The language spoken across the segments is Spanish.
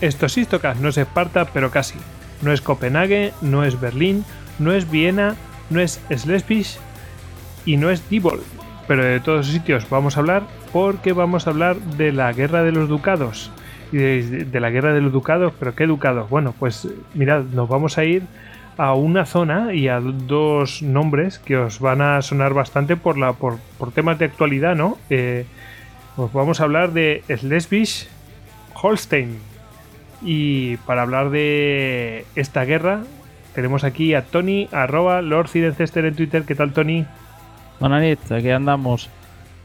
Esto es Istocas, no es Esparta, pero casi. No es Copenhague, no es Berlín, no es Viena, no es Schleswig y no es Dibol. Pero de todos sitios vamos a hablar porque vamos a hablar de la guerra de los ducados. Y de, la guerra de los ducados, pero ¿qué ducados? Bueno, pues mirad, nos vamos a ir a una zona y a dos nombres que os van a sonar bastante por, temas de actualidad, ¿no? Eh, vamos a hablar de Schleswig Holstein, y para hablar de esta guerra, tenemos aquí a Tony, arroba Lord Cirencester en Twitter. ¿Qué tal, Tony? Buenas aquí andamos.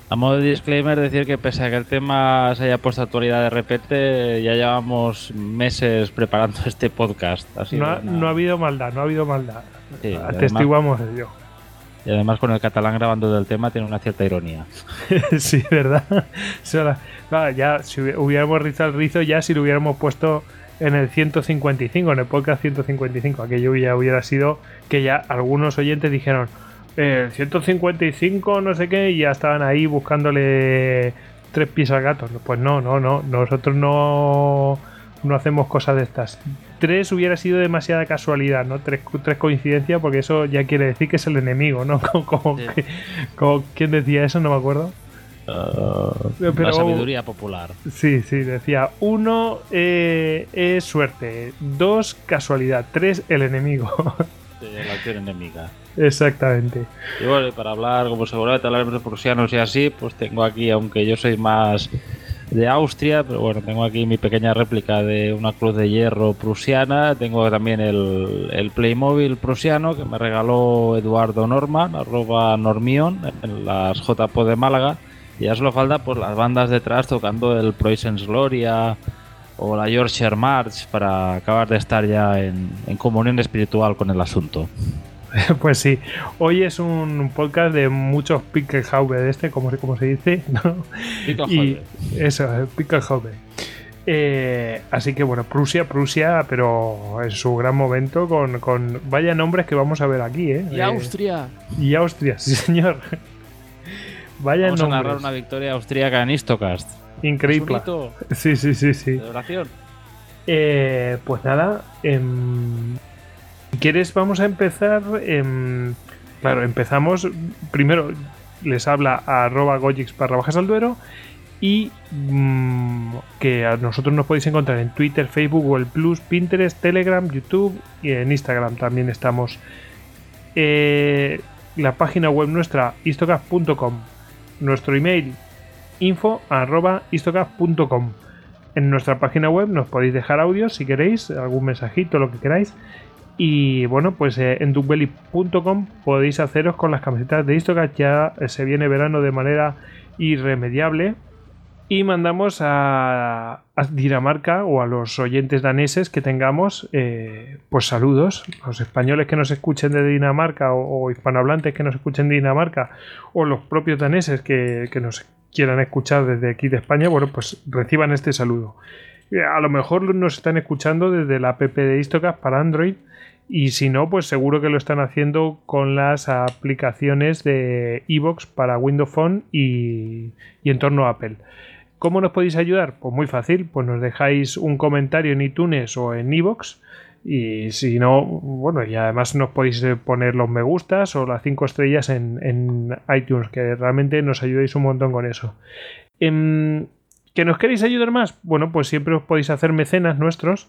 A modo de disclaimer, decir que pese a que el tema se haya puesto actualidad de repente, ya llevamos meses preparando este podcast. no, ha, no, ha, habido maldad, no ha habido maldad. Atestiguamos ello. Y además con el catalán grabando del tema tiene una cierta ironía. sí, ¿verdad? ya si hubiéramos rizado el rizo ya si lo hubiéramos puesto en el 155, en el podcast 155. Aquello ya hubiera sido que ya algunos oyentes dijeron, el 155 no sé qué, y ya estaban ahí buscándole tres pies al gato. Pues no, no, no, nosotros no, no hacemos cosas de estas tres hubiera sido demasiada casualidad, ¿no? Tres, tres coincidencias, porque eso ya quiere decir que es el enemigo, ¿no? Como, ¿Quién decía eso? No me acuerdo. Uh, la sabiduría popular. Sí, sí, decía uno eh, es suerte, dos casualidad, tres el enemigo. la acción enemiga. Exactamente. Y bueno, para hablar, como seguramente hablaremos de prusianos y así, pues tengo aquí, aunque yo soy más de Austria, pero bueno, tengo aquí mi pequeña réplica de una cruz de hierro prusiana, tengo también el, el Playmobil prusiano que me regaló Eduardo Norman, arroba Normion, en las JPO de Málaga, y ya solo falta pues las bandas detrás tocando el Preußens Gloria o la Yorkshire March para acabar de estar ya en, en comunión espiritual con el asunto. Pues sí, hoy es un podcast de muchos Pickelhaube de este, como, como se dice, ¿no? Y eso, Pickelhaube. Eh, así que bueno, Prusia, Prusia, pero en su gran momento con, con vaya nombres que vamos a ver aquí, ¿eh? Y Austria. Y Austria, sí señor. vaya vamos a narrar una victoria austríaca en Istocast. Increíble. Sí, sí, sí, sí. Eh, pues nada, eh, quieres, vamos a empezar. claro, empezamos. Primero les habla a arroba gojix para bajas al duero. Y mm, que a nosotros nos podéis encontrar en Twitter, Facebook, Google Plus, Pinterest, Telegram, YouTube y en Instagram también estamos. Eh, la página web nuestra, istocast.com. Nuestro email, info arroba. En nuestra página web nos podéis dejar audios si queréis, algún mensajito, lo que queráis. Y bueno, pues eh, en dubbelly.com podéis haceros con las camisetas de Istocast. Ya eh, se viene verano de manera irremediable. Y mandamos a, Dinamarca o a los oyentes daneses que tengamos, eh, pues saludos. Los españoles que nos escuchen de Dinamarca o, hispanohablantes que nos escuchen de Dinamarca o los propios daneses que, que nos quieran escuchar desde aquí de España, bueno, pues reciban este saludo. A lo mejor nos están escuchando desde la app de Istocast para Android y si no, pues seguro que lo están haciendo con las aplicaciones de iVoox para Windows Phone y, y entorno Apple. ¿Cómo nos podéis ayudar? Pues muy fácil, pues nos dejáis un comentario en iTunes o en iVoox. Y si no, bueno, y además nos podéis poner los me gustas o las 5 estrellas en, en, iTunes, que realmente nos ayudéis un montón con eso. Em, ¿Que nos queréis ayudar más? Bueno, pues siempre os podéis hacer mecenas nuestros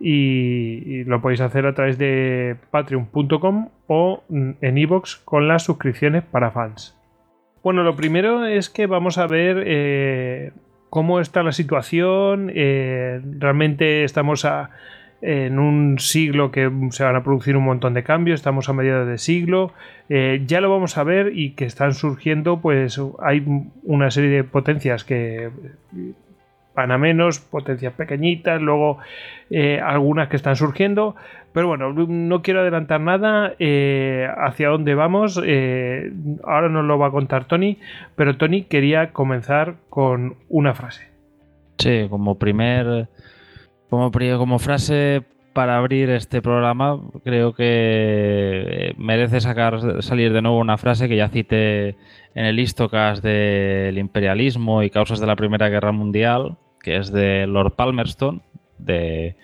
y, lo podéis hacer a través de patreon.com o en iVoox con las suscripciones para fans. Bueno, lo primero es que vamos a ver eh, cómo está la situación. Eh, realmente estamos en un siglo que se van a producir un montón de cambios, estamos a mediados de siglo, eh, ya lo vamos a ver y que están surgiendo, pues hay una serie de potencias que van a menos, potencias pequeñitas, luego eh, algunas que están surgiendo. Pero bueno, no quiero adelantar nada eh, hacia dónde vamos. Eh, ahora nos lo va a contar Tony, pero Tony quería comenzar con una frase. Sí, como primer, como, como frase para abrir este programa, creo que merece sacar, salir de nuevo una frase que ya cité en el Istocas del imperialismo y causas de la Primera Guerra Mundial, que es de Lord Palmerston, de,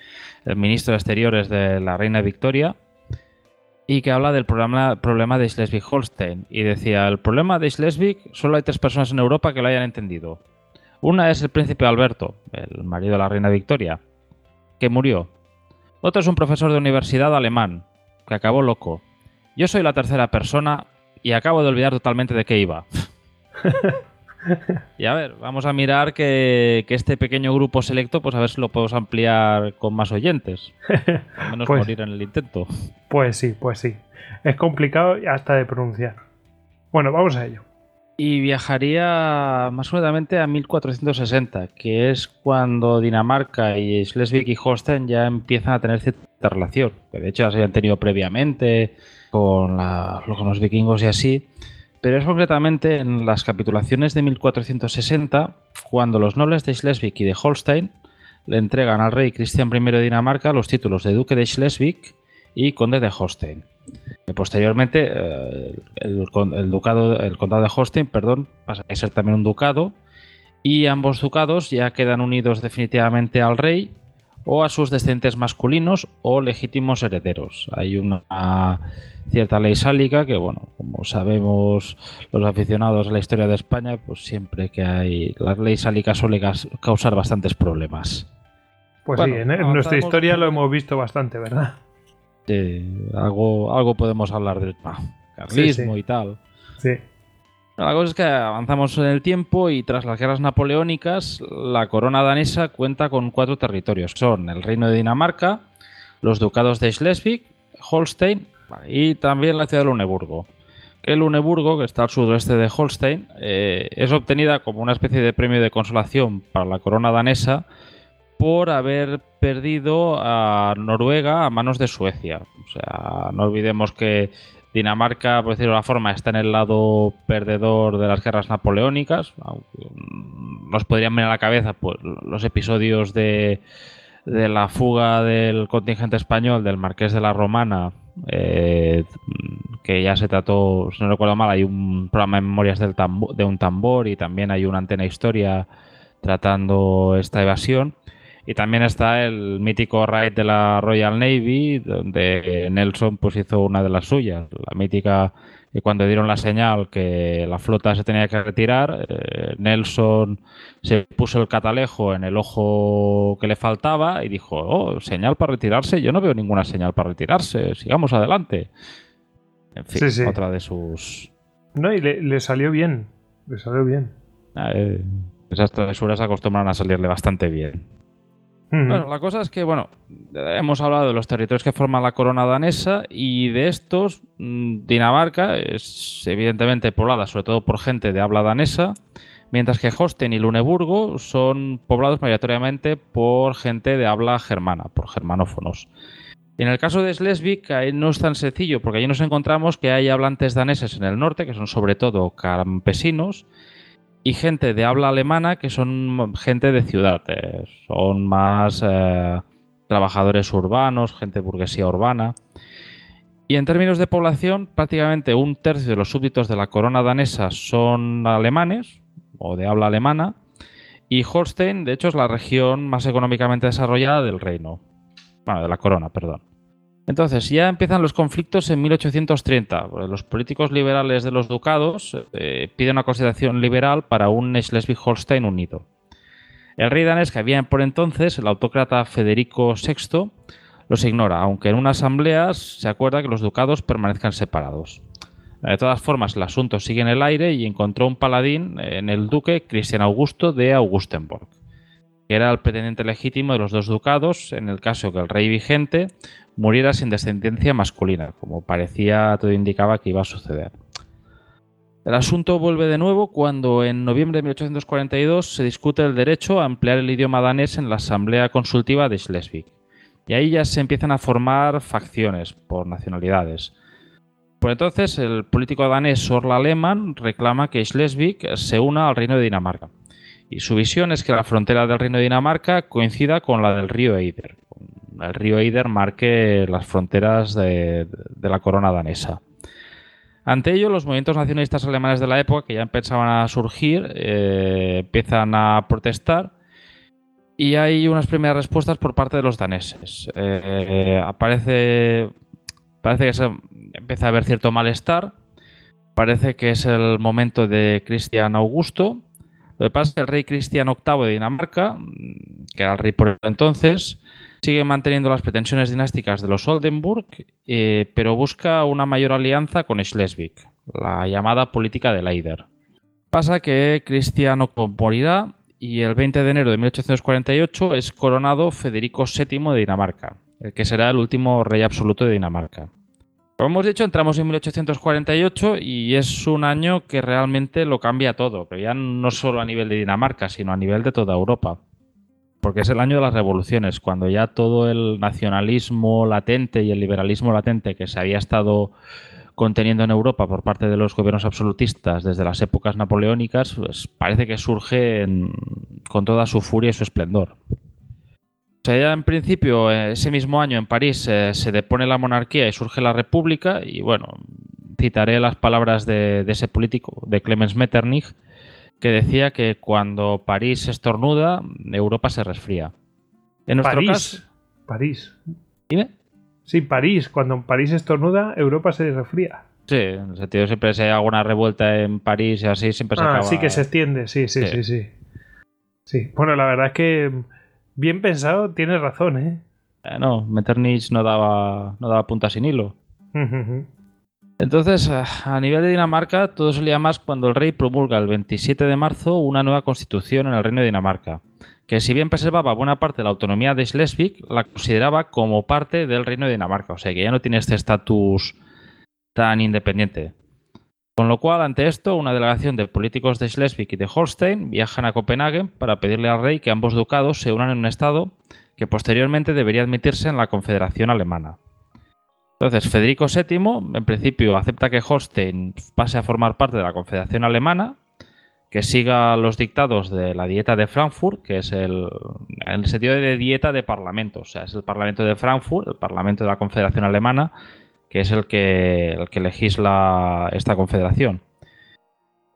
el ministro de Exteriores de la Reina Victoria, y que habla del problema, problema de Schleswig-Holstein. Y decía, el problema de Schleswig, solo hay tres personas en Europa que lo hayan entendido. Una es el príncipe Alberto, el marido de la Reina Victoria, que murió. Otro es un profesor de universidad alemán, que acabó loco. Yo soy la tercera persona y acabo de olvidar totalmente de qué iba. Y a ver, vamos a mirar que, este pequeño grupo selecto, pues a ver si lo podemos ampliar con más oyentes. Al menos pues, morir en el intento. Pues sí, pues sí. Es complicado hasta de pronunciar. Bueno, vamos a ello. Y viajaría más concretamente a 1460, que es cuando Dinamarca y Schleswig y Holstein ya empiezan a tener cierta relación. Que de hecho ya se habían tenido previamente con, con los vikingos y así pero es concretamente en las capitulaciones de 1460 cuando los nobles de Schleswig y de Holstein le entregan al rey Cristian I de Dinamarca los títulos de duque de Schleswig y conde de Holstein. posteriormente, eh, el, ducado, el condado de Holstein, perdón, pasa a ser también un ducado y ambos ducados ya quedan unidos definitivamente al rey o a sus descendientes masculinos o legítimos herederos. Hay una cierta ley sálica que, bueno, como sabemos los aficionados a la historia de España, pues siempre que hay la ley sálica suele causar bastantes problemas. Pues sí, en, nuestra historia lo hemos visto bastante, ¿verdad? Sí, algo, algo podemos hablar del carlismo y tal. Sí. La cosa es que avanzamos en el tiempo y tras las guerras napoleónicas, la corona danesa cuenta con cuatro territorios. Son el reino de Dinamarca, los ducados de Schleswig, Holstein y también la ciudad de Luneburgo. El Luneburgo, que está al sudoeste de Holstein, eh, es obtenida como una especie de premio de consolación para la corona danesa por haber perdido a Noruega a manos de Suecia. O sea, no olvidemos que Dinamarca, por decirlo de la forma, está en el lado perdedor de las guerras napoleónicas. Nos podrían venir a la cabeza pues, los episodios de, de la fuga del contingente español del Marqués de la Romana, eh, que ya se trató, si no recuerdo mal, hay un programa de memorias del de un tambor y también hay una antena historia tratando esta evasión. Y también está el mítico raid de la Royal Navy, donde Nelson pues hizo una de las suyas, la mítica que cuando dieron la señal que la flota se tenía que retirar, eh, Nelson se puso el catalejo en el ojo que le faltaba y dijo, oh, señal para retirarse, yo no veo ninguna señal para retirarse, sigamos adelante. En fin, otra de sus... No, y le, salió bien, le salió bien. Ah, eh, esas travesuras acostumbran a salirle bastante bien. Bueno, la cosa es que, bueno, hemos hablado de los territorios que forman la corona danesa y de estos, mm, Dinamarca es evidentemente poblada sobre todo por gente de habla danesa, mientras que Holstein y Luneburgo son poblados mayoritariamente por gente de habla germana, por germanófonos. En el caso de Schleswig no es tan sencillo, porque allí nos encontramos que hay hablantes daneses en el norte, que son sobre todo campesinos, y gente de habla alemana que son gente de ciudad, eh, son más eh, trabajadores urbanos, gente de burguesía urbana. Y en términos de población, prácticamente un tercio de los súbditos de la corona danesa son alemanes o de habla alemana. Y Holstein, de hecho, es la región más económicamente desarrollada del reino. Bueno, de la corona, perdón. Entonces, ya empiezan los conflictos en 1830. Los políticos liberales de los ducados eh, piden una consideración liberal para un Schleswig-Holstein unido. El rey danés que había por entonces, el autócrata Federico VI, los ignora, aunque en una asamblea se acuerda que los ducados permanezcan separados. De todas formas, el asunto sigue en el aire y encontró un paladín en el duque Cristian Augusto de Augustenborg, que era el pretendiente legítimo de los dos ducados en el caso que el rey vigente muriera sin descendencia masculina, como parecía todo indicaba que iba a suceder. El asunto vuelve de nuevo cuando en noviembre de 1842 se discute el derecho a emplear el idioma danés en la Asamblea Consultiva de Schleswig. Y ahí ya se empiezan a formar facciones por nacionalidades. Por entonces, el político danés Orla Lehmann reclama que Schleswig se una al reino de Dinamarca. Y su visión es que la frontera del reino de Dinamarca coincida con la del río Eider. El río Eider marque las fronteras de la corona danesa. Ante ello, los movimientos nacionalistas alemanes de la época, que ya empezaban a surgir, eh, empiezan a protestar y hay unas primeras respuestas por parte de los daneses. Eh, aparece, parece que se empieza a haber cierto malestar, parece que es el momento de Cristian Augusto. Lo que pasa es que el rey Cristian VIII de Dinamarca, que era el rey por entonces, sigue manteniendo las pretensiones dinásticas de los Oldenburg, eh, pero busca una mayor alianza con Schleswig, la llamada política de Leider. Pasa que Cristiano morirá y el 20 de enero de 1848 es coronado Federico VII de Dinamarca, el que será el último rey absoluto de Dinamarca. Como hemos dicho, entramos en 1848 y es un año que realmente lo cambia todo, pero ya no solo a nivel de Dinamarca, sino a nivel de toda Europa porque es el año de las revoluciones, cuando ya todo el nacionalismo latente y el liberalismo latente que se había estado conteniendo en Europa por parte de los gobiernos absolutistas desde las épocas napoleónicas, pues parece que surge con toda su furia y su esplendor. O sea, ya en principio, ese mismo año en París eh, se depone la monarquía y surge la república, y bueno, citaré las palabras de, de ese político, de Clemens Metternich, que decía que cuando París estornuda, Europa se resfría. En nuestro París. caso. París. ¿Dime? Sí, París. Cuando París estornuda, Europa se resfría. Sí, en el sentido siempre si hay alguna revuelta en París y así, siempre se ah, sí que se extiende, sí, sí, sí, sí, sí. bueno, la verdad es que bien pensado, tienes razón, ¿eh? eh no, Metternich no daba, no daba punta sin hilo. Entonces, a nivel de Dinamarca, todo se lía más cuando el rey promulga el 27 de marzo una nueva constitución en el reino de Dinamarca, que si bien preservaba buena parte de la autonomía de Schleswig, la consideraba como parte del reino de Dinamarca, o sea que ya no tiene este estatus tan independiente. Con lo cual, ante esto, una delegación de políticos de Schleswig y de Holstein viajan a Copenhague para pedirle al rey que ambos ducados se unan en un estado que posteriormente debería admitirse en la Confederación Alemana. Entonces, Federico VII, en principio, acepta que Holstein pase a formar parte de la Confederación Alemana, que siga los dictados de la dieta de Frankfurt, que es el, en el sentido de dieta de parlamento, o sea, es el Parlamento de Frankfurt, el Parlamento de la Confederación Alemana, que es el que, el que legisla esta confederación.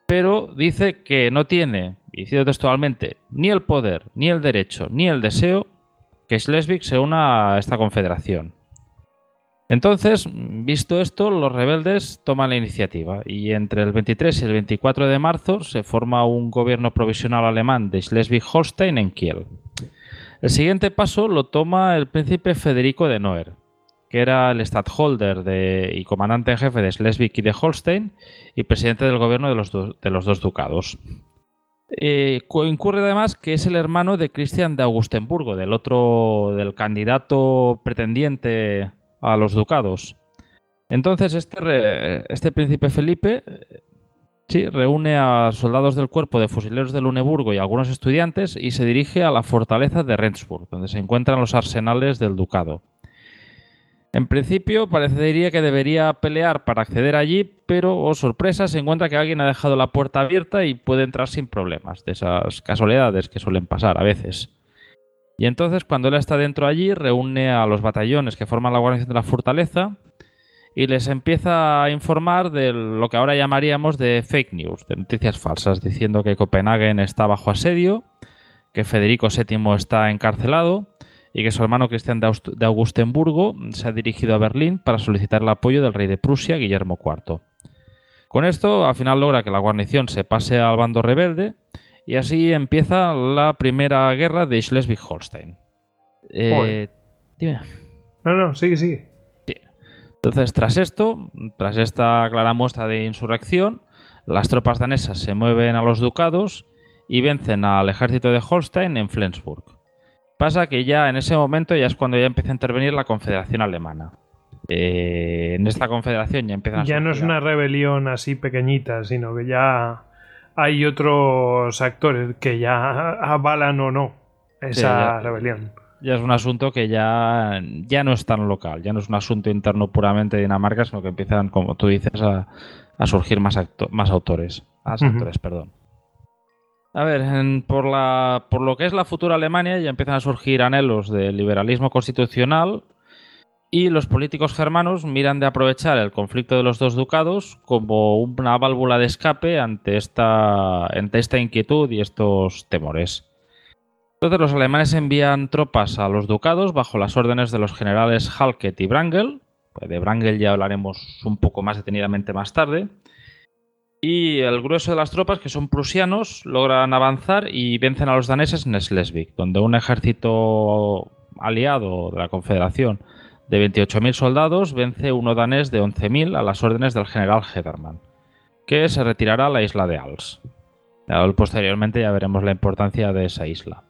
Pero dice que no tiene, y cito textualmente, ni el poder, ni el derecho, ni el deseo que Schleswig se una a esta confederación. Entonces, visto esto, los rebeldes toman la iniciativa y entre el 23 y el 24 de marzo se forma un gobierno provisional alemán de Schleswig-Holstein en Kiel. El siguiente paso lo toma el príncipe Federico de Noer, que era el stadtholder y comandante en jefe de Schleswig y de Holstein y presidente del gobierno de los, dos ducados. Eh, incurre además que es el hermano de Cristian de Augustenburgo, del otro, del candidato pretendiente a los ducados. Entonces este, este príncipe Felipe sí, reúne a soldados del cuerpo de fusileros de Luneburgo y algunos estudiantes y se dirige a la fortaleza de Rendsburg, donde se encuentran los arsenales del ducado. En principio parecería que debería pelear para acceder allí, pero, oh sorpresa, se encuentra que alguien ha dejado la puerta abierta y puede entrar sin problemas, de esas casualidades que suelen pasar a veces. Y entonces, cuando él está dentro allí, reúne a los batallones que forman la guarnición de la fortaleza y les empieza a informar de lo que ahora llamaríamos de fake news, de noticias falsas, diciendo que Copenhague está bajo asedio, que Federico VII está encarcelado y que su hermano Cristian de Augustenburgo se ha dirigido a Berlín para solicitar el apoyo del rey de Prusia, Guillermo IV. Con esto, al final logra que la guarnición se pase al bando rebelde Y así empieza la primera guerra de Schleswig-Holstein. Eh, dime. No, no, sigue, sigue. Entonces, tras esto, tras esta clara muestra de insurrección, las tropas danesas se mueven a los ducados y vencen al ejército de Holstein en Flensburg. Pasa que ya en ese momento ya es cuando ya empieza a intervenir la Confederación Alemana. Eh, en esta confederación ya empiezan a Ya no es una rebelión así pequeñita, sino que ya hay otros actores que ya avalan o no esa rebelión ya es un asunto que ya, ya no es tan local, ya no es un asunto interno puramente de Dinamarca, sino que empiezan, como tú dices, a, surgir más, más autores. Más actores, perdón. A ver, por, la, por lo que es la futura Alemania ya empiezan a surgir anhelos de liberalismo constitucional y los políticos germanos miran de aprovechar el conflicto de los dos ducados como una válvula de escape ante esta, ante esta inquietud y estos temores. Entonces los alemanes envían tropas a los ducados bajo las órdenes de los generales Halket y Brangel. Pues de Brangel ya hablaremos un poco más detenidamente más tarde. Y el grueso de las tropas, que son prusianos, logran avanzar y vencen a los daneses en Schleswig, donde un ejército aliado de la Confederación de 28.000 soldados vence uno danés de 11.000 a las órdenes del general Hedermann, que se retirará a la isla de Als. Posteriormente ya veremos la importancia de esa isla.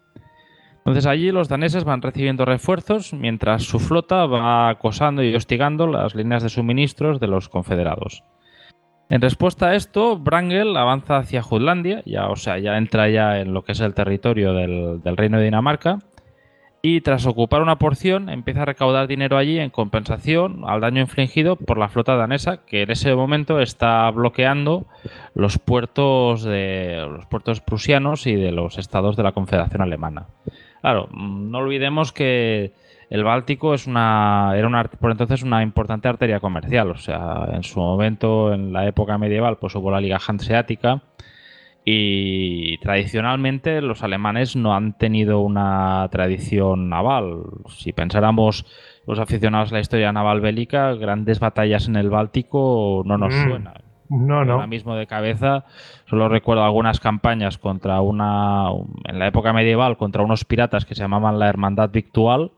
Entonces allí los daneses van recibiendo refuerzos mientras su flota va acosando y hostigando las líneas de suministros de los confederados. En respuesta a esto, Brangel avanza hacia Jutlandia, ya, o sea, ya entra ya en lo que es el territorio del, del reino de Dinamarca, y tras ocupar una porción empieza a recaudar dinero allí en compensación al daño infligido por la flota danesa que en ese momento está bloqueando los puertos de los puertos prusianos y de los estados de la Confederación Alemana. Claro, mm, no olvidemos que el Báltico es una, era una, por entonces una importante arteria comercial. O sea, en su momento, en la época medieval, pues hubo la Liga Hanseática y tradicionalmente los alemanes no han tenido una tradición naval. Si pensáramos los aficionados a la historia naval bélica, grandes batallas en el Báltico no nos mm. suenan. No, no. Ahora mismo de cabeza solo recuerdo algunas campañas contra una, en la época medieval, contra unos piratas que se llamaban la Hermandad Victual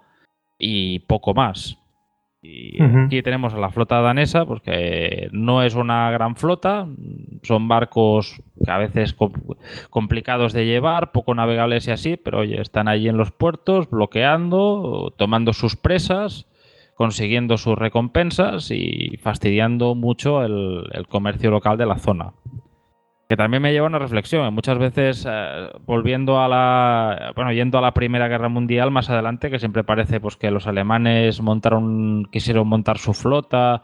y poco más. Y aquí tenemos a la flota danesa, porque no es una gran flota, son barcos que a veces complicados de llevar, poco navegables y así, pero oye, están allí en los puertos bloqueando, tomando sus presas consiguiendo sus recompensas y fastidiando mucho el, comercio local de la zona. Que también me lleva a una reflexión. Muchas veces, eh, volviendo a la. Bueno, yendo a la Primera Guerra Mundial más adelante, que siempre parece pues, que los alemanes montaron, quisieron montar su flota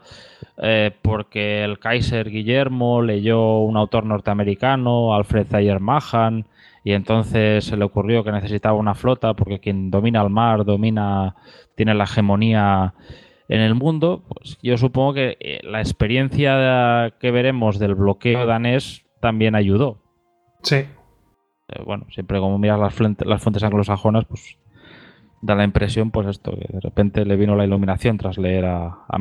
eh, porque el Kaiser Guillermo leyó un autor norteamericano, Alfred Thayer Mahan, y entonces se le ocurrió que necesitaba una flota porque quien domina el mar domina tiene la hegemonía en el mundo, pues yo supongo que eh, la experiencia que veremos del bloqueo danés también ayudó. Sí. Eh, bueno, siempre como miras las, las fuentes anglosajonas, pues da la impresión, pues esto, que de repente le vino la iluminación tras leer a, a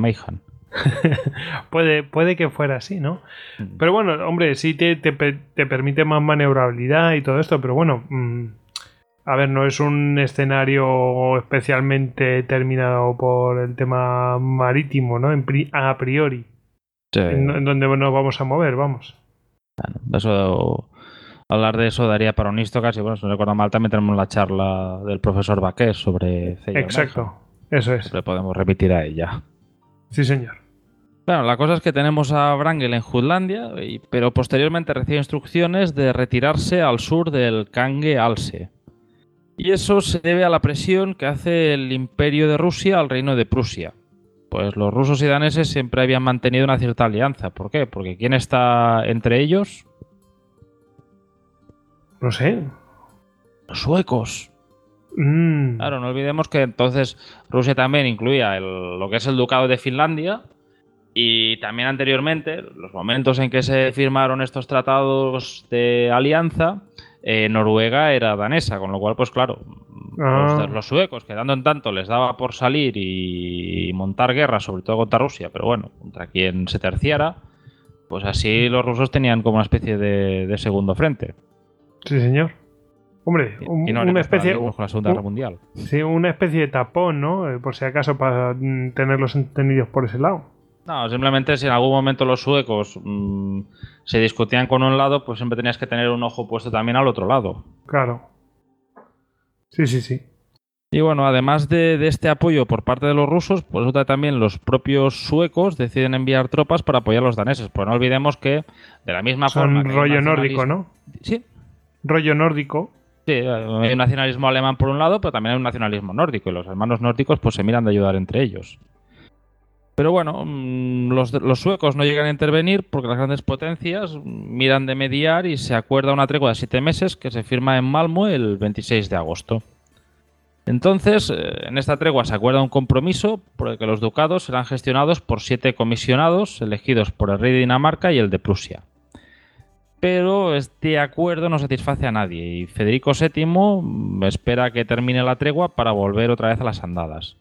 puede, puede que fuera así, ¿no? Mm. Pero bueno, hombre, sí te, te, permite más maniobrabilidad y todo esto, pero bueno, mm, a ver, no es un escenario especialmente terminado por el tema marítimo, ¿no? a priori. En, donde nos vamos a mover, vamos. Eso, hablar de eso daría para un histo casi. Bueno, si no recuerdo mal, también tenemos la charla del profesor Baqués sobre Exacto, eso es. Le podemos repetir a ella. Sí, señor. Bueno, la cosa es que tenemos a Brangel en Jutlandia, pero posteriormente recibe instrucciones de retirarse al sur del Kange Alse y eso se debe a la presión que hace el imperio de Rusia al reino de Prusia. Pues los rusos y daneses siempre habían mantenido una cierta alianza. ¿Por qué? Porque ¿quién está entre ellos? No sé. Los suecos. Mm. Claro, no olvidemos que entonces Rusia también incluía lo que es el ducado de Finlandia y también anteriormente, los momentos en que se firmaron estos tratados de alianza, eh, Noruega era danesa, con lo cual, pues claro, ah. los, suecos, que dando en tanto les daba por salir y montar guerra, sobre todo contra Rusia, pero bueno, contra quien se terciara, pues así los rusos tenían como una especie de, segundo frente. Sí, señor. Hombre, un- no una especie, con la Segunda Guerra un- Mundial. sí, una especie de tapón, ¿no? Eh, Por si acaso para tenerlos entendidos por ese lado. No, simplemente si en algún momento los suecos mm, se discutían con un lado, pues siempre tenías que tener un ojo puesto también al otro lado. Claro. Sí, sí, sí. Y bueno, además de, de este apoyo por parte de los rusos, pues también los propios suecos deciden enviar tropas para apoyar a los daneses. Pues no olvidemos que de la misma forma... Son hay rollo nórdico, ¿no? Sí, Rollo nórdico. Sí, hay un nacionalismo alemán por un lado, pero también hay un nacionalismo nórdico y los hermanos nórdicos pues se miran de ayudar entre ellos. Pero bueno, mm, los, suecos no llegan a intervenir porque las grandes potencias miran de mediar y se acuerda una tregua de siete meses que se firma en Malmo el 26 de agosto. Entonces, eh, en esta tregua se acuerda un compromiso por el que los ducados serán gestionados por siete comisionados elegidos por el rey de Dinamarca y el de Prusia pero este acuerdo no satisface a nadie y Federico VII espera que termine la tregua para volver otra vez a las andadas.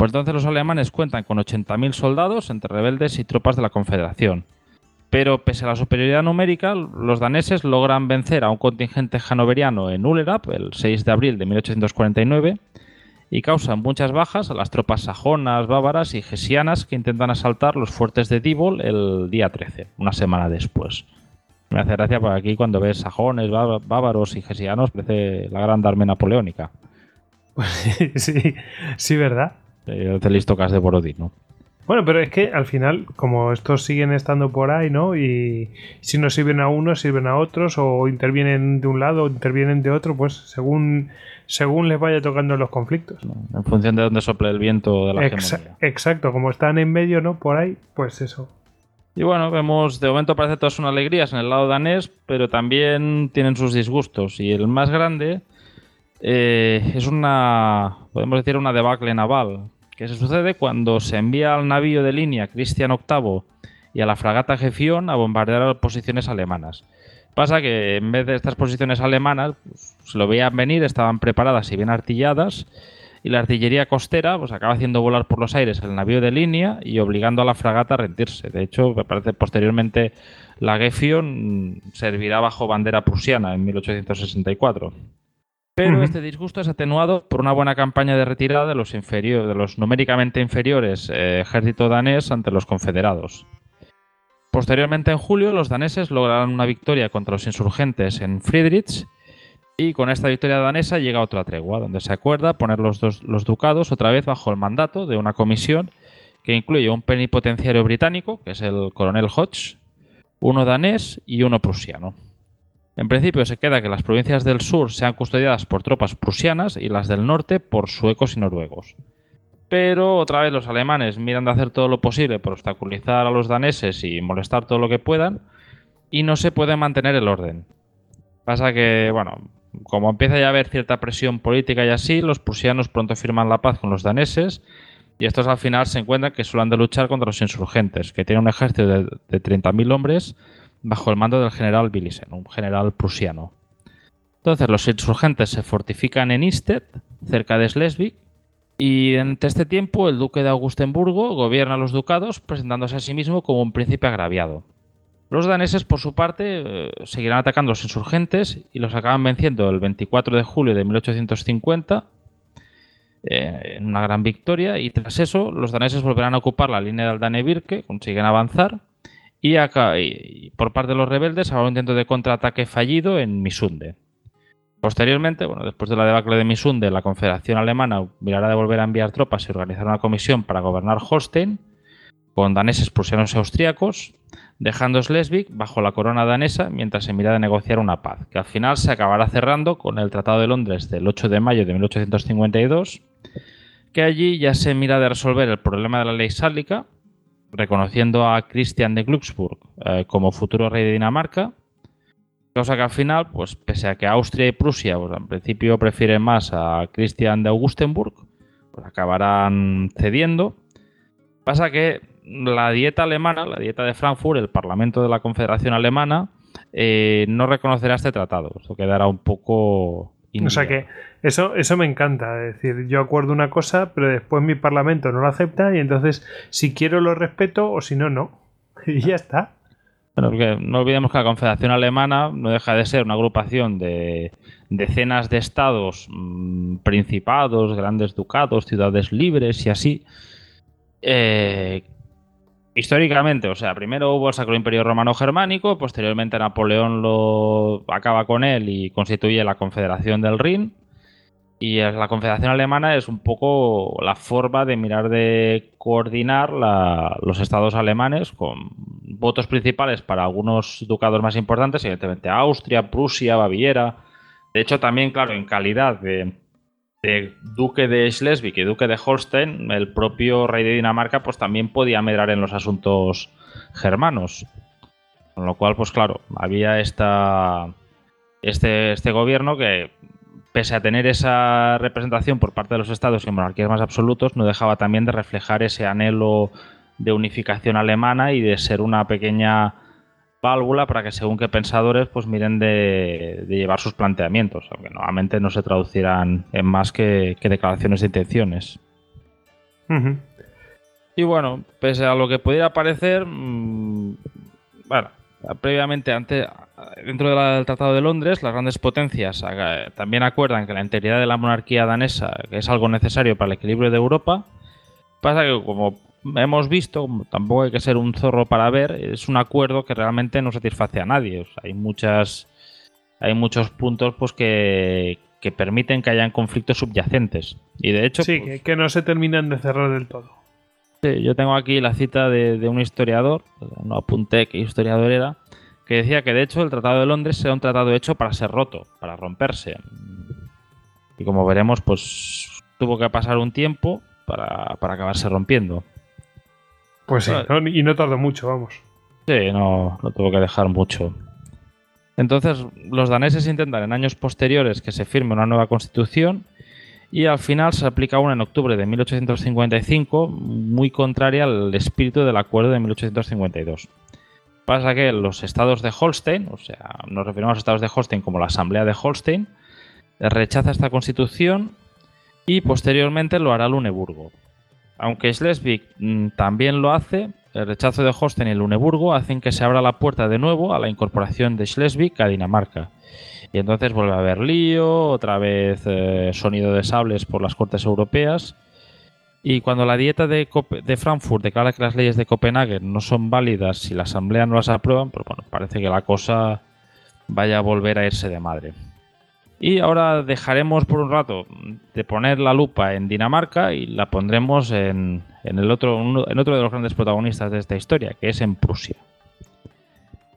Pues entonces los alemanes cuentan con 80.000 soldados entre rebeldes y tropas de la Confederación. Pero pese a la superioridad numérica, los daneses logran vencer a un contingente hanoveriano en Ullerab el 6 de abril de 1849 y causan muchas bajas a las tropas sajonas, bávaras y gesianas que intentan asaltar los fuertes de Dibol el día 13, una semana después. Me hace gracia porque aquí cuando ves sajones, bá- bávaros y gesianos parece la gran armea napoleónica. sí, sí, ¿verdad? Eh, El Celistocas de Borodino. Bueno, pero es que al final, como estos siguen estando por ahí, ¿no? Y si no sirven a unos, sirven a otros, o intervienen de un lado, o intervienen de otro, pues según, según les vaya tocando los conflictos. En función de dónde sople el viento de la Exa- hegemonía. exacto, como están en medio, ¿no? Por ahí, pues eso. Y bueno, vemos, de momento parece todas son alegrías en el lado danés, pero también tienen sus disgustos. Y el más grande eh, es una, podemos decir, una debacle naval, que se sucede cuando se envía al navío de línea Cristian VIII y a la fragata Gefión a bombardear las posiciones alemanas. Pasa que en vez de estas posiciones alemanas, pues, se lo veían venir, estaban preparadas y bien artilladas, y la artillería costera pues acaba haciendo volar por los aires el navío de línea y obligando a la fragata a rendirse. De hecho, me parece posteriormente la Gefion servirá bajo bandera prusiana en 1864. Pero este disgusto es atenuado por una buena campaña de retirada de los, inferior- de los numéricamente inferiores eh, ejército danés ante los confederados. Posteriormente, en julio, los daneses lograron una victoria contra los insurgentes en Friedrich y con esta victoria danesa llega otra tregua, donde se acuerda poner los, dos, los ducados otra vez bajo el mandato de una comisión que incluye un plenipotenciario británico, que es el coronel Hodge, uno danés y uno prusiano. En principio se queda que las provincias del sur sean custodiadas por tropas prusianas y las del norte por suecos y noruegos. Pero otra vez los alemanes miran de hacer todo lo posible por obstaculizar a los daneses y molestar todo lo que puedan y no se puede mantener el orden. Pasa que, bueno, como empieza ya a haber cierta presión política y así, los prusianos pronto firman la paz con los daneses y estos al final se encuentran que solo han de luchar contra los insurgentes, que tienen un ejército de, de 30.000 hombres bajo el mando del general Bilisen, un general prusiano. Entonces los insurgentes se fortifican en Isted, cerca de Schleswig, y entre este tiempo el duque de Augustenburgo gobierna los ducados presentándose a sí mismo como un príncipe agraviado. Los daneses, por su parte, eh, seguirán atacando a los insurgentes y los acaban venciendo el 24 de julio de 1850 eh, en una gran victoria y tras eso los daneses volverán a ocupar la línea del Danevirke, consiguen avanzar y, acá, por parte de los rebeldes habrá un intento de contraataque fallido en Misunde. Posteriormente, bueno, después de la debacle de Misunde, la Confederación Alemana mirará de volver a enviar tropas y organizar una comisión para gobernar Holstein con daneses, prusianos y austríacos, dejando Schleswig bajo la corona danesa mientras se mira de negociar una paz, que al final se acabará cerrando con el Tratado de Londres del 8 de mayo de 1852, que allí ya se mira de resolver el problema de la ley sálica, reconociendo a Christian de Glücksburg eh, como futuro rey de Dinamarca, cosa que al final, pues pese a que Austria y Prusia pues, en principio prefieren más a Christian de Augustenburg, pues acabarán cediendo. Pasa que la dieta alemana, la dieta de Frankfurt, el Parlamento de la Confederación Alemana, eh, no reconocerá este tratado. Esto quedará un poco... O sea que eso, eso me encanta. Es decir, yo acuerdo una cosa, pero después mi parlamento no lo acepta y entonces si quiero lo respeto o si no, no. Y ya está. porque no olvidemos que la Confederación Alemana no deja de ser una agrupación de decenas de estados, mm, principados, grandes ducados, ciudades libres y así. Eh, históricamente, o sea, primero hubo el Sacro Imperio Romano Germánico, posteriormente Napoleón lo acaba con él y constituye la Confederación del Rin. Y la Confederación Alemana es un poco la forma de mirar de coordinar los estados alemanes con votos principales para algunos ducados más importantes, evidentemente Austria, Prusia, Baviera. De hecho, también, claro, en calidad de, duque de Schleswig y duque de Holstein, el propio rey de Dinamarca pues también podía medrar en los asuntos germanos. Con lo cual, pues claro, había esta, este, este gobierno que pese a tener esa representación por parte de los estados y monarquías más absolutos, no dejaba también de reflejar ese anhelo de unificación alemana y de ser una pequeña válvula para que según qué pensadores pues miren de, llevar sus planteamientos, aunque normalmente no se traducirán en más que, declaraciones de intenciones. Y bueno, pese a lo que pudiera parecer, mm, bueno, previamente antes dentro del Tratado de Londres, las grandes potencias eh, también acuerdan que la integridad de la monarquía danesa es algo necesario para el equilibrio de Europa. Pasa que, como hemos visto, tampoco hay que ser un zorro para ver, es un acuerdo que realmente no satisface a nadie. hay muchas. Hay muchos puntos pues que, permiten que hayan conflictos subyacentes. Y de hecho. Sí, pues que no se terminan de cerrar del todo. yo tengo aquí la cita de, de un historiador, no apunté qué historiador era, que decía que de hecho el Tratado de Londres era un tratado hecho para ser roto, para romperse. Y como veremos, pues tuvo que pasar un tiempo para, acabarse rompiendo. Pues sí, y no tardó mucho, vamos. Sí, no, no tuvo que dejar mucho. Entonces, los daneses intentan en años posteriores que se firme una nueva constitución y al final se aplica una en octubre de 1855, muy contraria al espíritu del acuerdo de 1852. Pasa que los estados de Holstein, o sea, nos referimos a los estados de Holstein como la Asamblea de Holstein, rechaza esta constitución y posteriormente lo hará Luneburgo. Aunque Schleswig mm, también lo hace, el rechazo de Holstein y Luneburgo hacen que se abra la puerta de nuevo a la incorporación de Schleswig a Dinamarca. Y entonces vuelve a haber lío, otra vez eh, sonido de sables por las cortes europeas y cuando la dieta de, Frankfurt declara que las leyes de Copenhague no son válidas si la Asamblea no las aprueba, pues bueno, parece que la cosa vaya a volver a irse de madre. Y ahora dejaremos por un rato de poner la lupa en Dinamarca y la pondremos en, el otro, en otro de los grandes protagonistas de esta historia, que es en Prusia.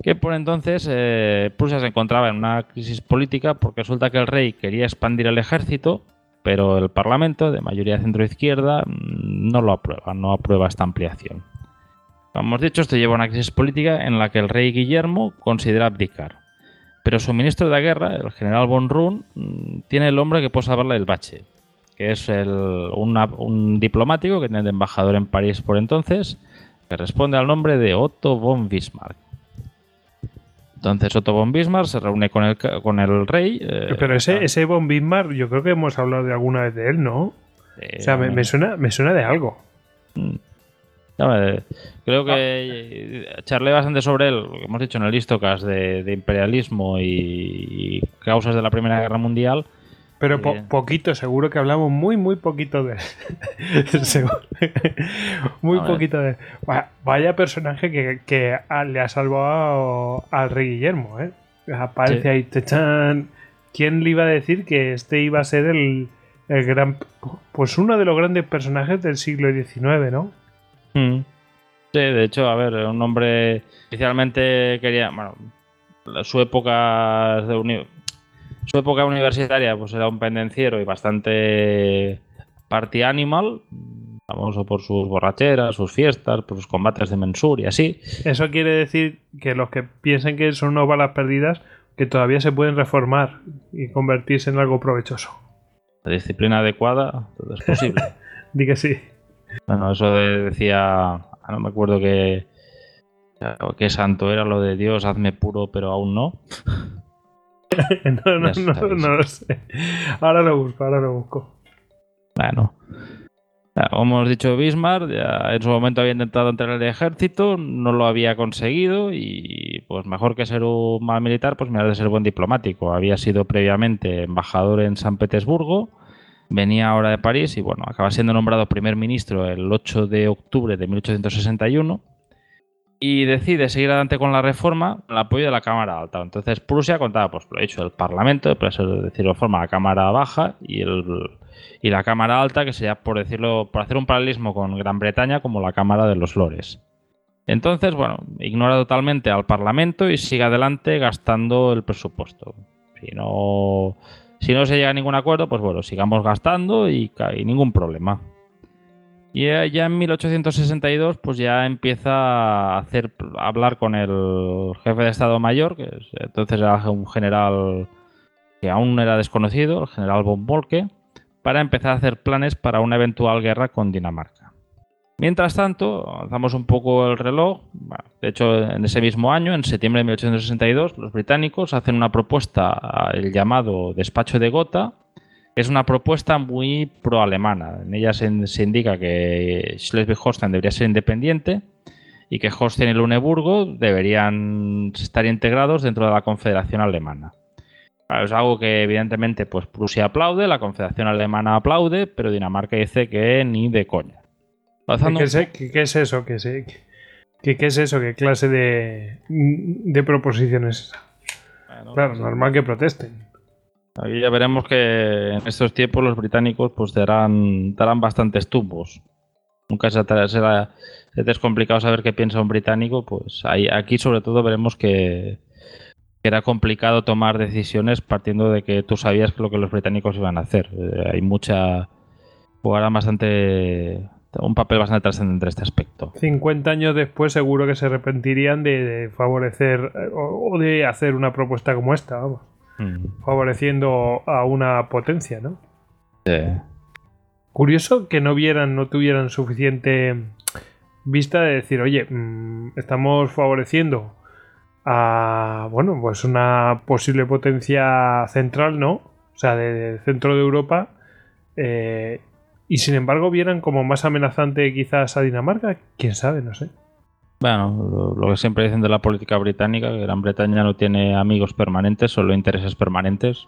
Que por entonces eh, Prusia se encontraba en una crisis política porque resulta que el rey quería expandir el ejército pero el Parlamento, de mayoría centro-izquierda, mm, no lo aprueba, no aprueba esta ampliación. Como hemos dicho, esto lleva a una crisis política en la que el rey Guillermo considera abdicar. Pero su ministro de guerra, el general von Run, mm, tiene el hombre que puede salvarle el bache, que es un diplomático que tiene de embajador en París por entonces, que responde al nombre de Otto von Bismarck. Entonces Otto von Bismarck se reúne con el, con el rey. Eh, Pero ese, ese von Bismarck, yo creo que hemos hablado de alguna vez de él, ¿no? o sea, me, suena, me suena de algo. Mm. Creo que charlé bastante sobre él, lo que hemos dicho en el listocast de, de imperialismo y, causas de la Primera Guerra Mundial. Pero poquito, seguro que hablamos muy, muy poquito de él. muy poquito de él. Vaya personaje que, le ha salvado al rey Guillermo, ¿eh? Aparece ahí, Techan. ¿Quién le iba a decir que este iba a ser el, gran. Pues uno de los grandes personajes del siglo XIX, ¿no? Mm. Sí, de hecho, a ver, un hombre. Inicialmente quería. Bueno, su época de su época universitaria pues era un pendenciero y bastante party animal, famoso por sus borracheras, sus fiestas, por sus combates de mensur y así. Eso quiere decir que los que piensen que son unas balas perdidas, que todavía se pueden reformar y convertirse en algo provechoso. La disciplina adecuada, todo es posible. Di que sí. Bueno, eso decía, ah, no me acuerdo qué, qué santo era lo de Dios, hazme puro, pero aún no. no, no, no, lo sé. Ahora lo busco, ahora lo busco. Bueno. Como hemos dicho, Bismarck en su momento había intentado entrar en el ejército, no lo había conseguido y pues mejor que ser un mal militar, pues me de ser buen diplomático. Había sido previamente embajador en San Petersburgo, venía ahora de París y bueno, acaba siendo nombrado primer ministro el 8 de octubre de 1861 y decide seguir adelante con la reforma con el apoyo de la Cámara Alta. Entonces Prusia contaba, pues lo he dicho, el Parlamento, por decirlo de forma, la Cámara Baja y, el, y la Cámara Alta, que sería, por decirlo, por hacer un paralelismo con Gran Bretaña, como la Cámara de los Lores. Entonces, bueno, ignora totalmente al Parlamento y sigue adelante gastando el presupuesto. Si no, si no se llega a ningún acuerdo, pues bueno, sigamos gastando y, y ningún problema. Y ya en 1862, pues ya empieza a hacer hablar con el jefe de Estado Mayor, que entonces era un general que aún era desconocido, el general von Molke, para empezar a hacer planes para una eventual guerra con Dinamarca. Mientras tanto, avanzamos un poco el reloj. de hecho, en ese mismo año, en septiembre de 1862, los británicos hacen una propuesta, el llamado Despacho de Gotha, es una propuesta muy pro-alemana. En ella se, indica que Schleswig-Holstein debería ser independiente y que Holstein y Luneburgo deberían estar integrados dentro de la Confederación Alemana. es algo que evidentemente pues Prusia aplaude, la Confederación Alemana aplaude, pero Dinamarca dice que ni de coña. ¿Qué, es, eso? ¿Qué, es eso? ¿Qué clase de, de proposición es esa? claro, pues, normal que protesten. Aquí ya veremos que en estos tiempos los británicos pues darán, darán bastantes tumbos. Nunca será, será, es complicado saber qué piensa un británico, pues ahí, aquí sobre todo veremos que, era complicado tomar decisiones partiendo de que tú sabías lo que los británicos iban a hacer. Eh, hay mucha... jugarán bastante... un papel bastante trascendente en este aspecto. 50 años después seguro que se arrepentirían de, favorecer eh, o, de hacer una propuesta como esta, vamos. Mm. favoreciendo a una potencia, ¿no? Sí. Curioso que no vieran, no tuvieran suficiente vista de decir, oye, mm, estamos favoreciendo a, bueno, pues una posible potencia central, ¿no? O sea, del centro de Europa. Eh, y sin embargo vieran como más amenazante quizás a Dinamarca. Quién sabe, no sé. Bueno, lo, que siempre dicen de la política británica, que Gran Bretaña no tiene amigos permanentes, solo intereses permanentes.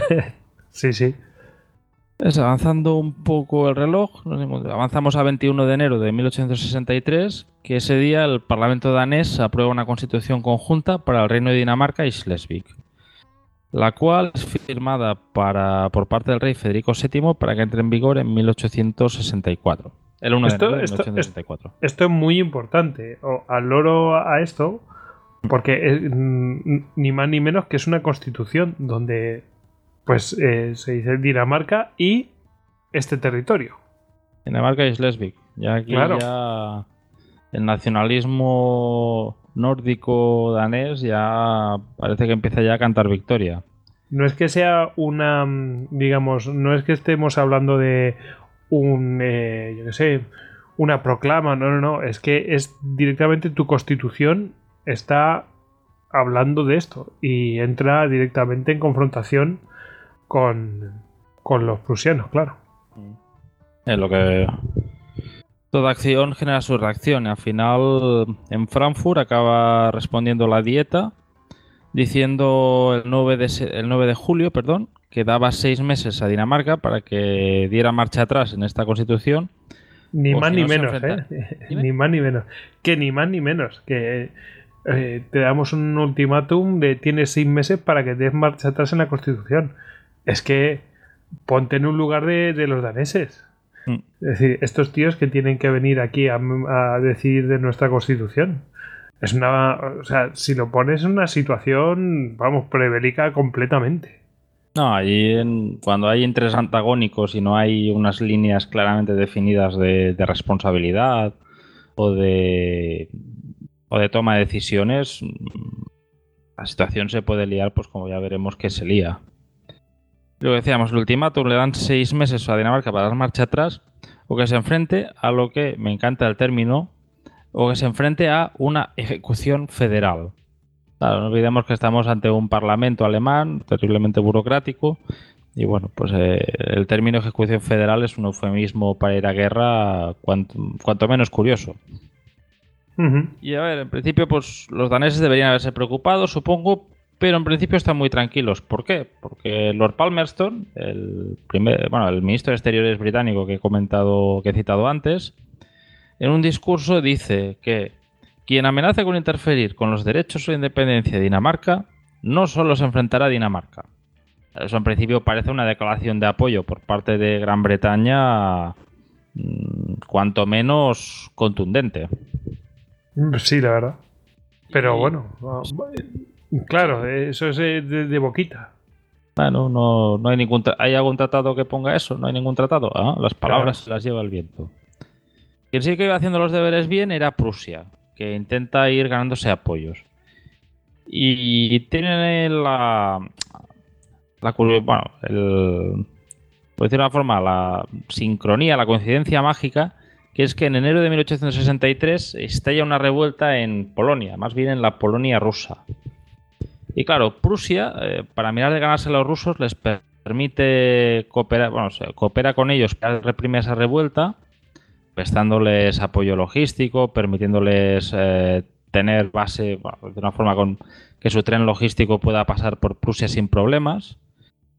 sí, sí. Es avanzando un poco el reloj, avanzamos a 21 de enero de 1863, que ese día el Parlamento danés aprueba una constitución conjunta para el Reino de Dinamarca y Schleswig, la cual es firmada para, por parte del rey Federico VII para que entre en vigor en 1864. El 1 esto, de esto, esto, es muy importante. al loro a esto, porque es, ni más ni menos que es una constitución donde pues eh, se dice Dinamarca y este territorio. Dinamarca y Schleswig. Ya aquí ya el nacionalismo nórdico danés ya parece que empieza ya a cantar victoria. No es que sea una, digamos, no es que estemos hablando de un, eh, yo qué sé, una proclama, no, no, no, es que es directamente tu constitución está hablando de esto y entra directamente en confrontación con, con los prusianos, claro. Es lo que toda acción genera su reacción. Al final, en Frankfurt acaba respondiendo la dieta diciendo el 9 de, el 9 de julio, perdón, que daba seis meses a Dinamarca para que diera marcha atrás en esta constitución. Ni más ni menos, ¿eh? Ni más ni menos. Que ni más ni menos. Que eh, te damos un ultimátum de tienes seis meses para que des marcha atrás en la constitución. Es que ponte en un lugar de, los daneses. Es decir, estos tíos que tienen que venir aquí a, a decidir de nuestra constitución. Es una. O sea, si lo pones en una situación, vamos, prebélica completamente. No, allí cuando hay intereses antagónicos y no hay unas líneas claramente definidas de, responsabilidad o de, o de toma de decisiones, la situación se puede liar, pues como ya veremos que se lía. Lo que decíamos, el ultimátum le dan seis meses a Dinamarca para dar marcha atrás o que se enfrente a lo que, me encanta el término, o que se enfrente a una ejecución federal. Claro, no olvidemos que estamos ante un parlamento alemán terriblemente burocrático y bueno, pues eh, el término ejecución federal es un eufemismo para ir a guerra cuanto, menos curioso. Y a ver, en principio, pues los daneses deberían haberse preocupado, supongo, pero en principio están muy tranquilos. ¿Por qué? Porque Lord Palmerston, el primer, bueno, el ministro de Exteriores británico que he comentado, que he citado antes, en un discurso dice que quien amenace con interferir con los derechos o independencia de Dinamarca no solo se enfrentará a Dinamarca. Eso en principio parece una declaración de apoyo por parte de Gran Bretaña mm, cuanto menos contundente. Sí, la verdad. Pero bueno, claro, eso es eh, de, de boquita. Bueno, no, no hay ningún ¿hay algún tratado que ponga eso? No hay ningún tratado. Ah, las palabras se las lleva el viento. Quien sí que iba haciendo los deberes bien era Prusia, que intenta ir ganándose apoyos. Y tiene la, la bueno, el, por decirlo de una forma, la sincronía, la coincidencia mágica, que es que en enero de 1863 estalla una revuelta en Polonia, más bien en la Polonia rusa. Y claro, Prusia, eh, para mirar de ganarse a los rusos, les per- permite cooperar, bueno, se coopera con ellos para reprimir esa revuelta, prestándoles apoyo logístico, permitiéndoles eh, tener base, de una forma con que su tren logístico pueda pasar por Prusia sin problemas.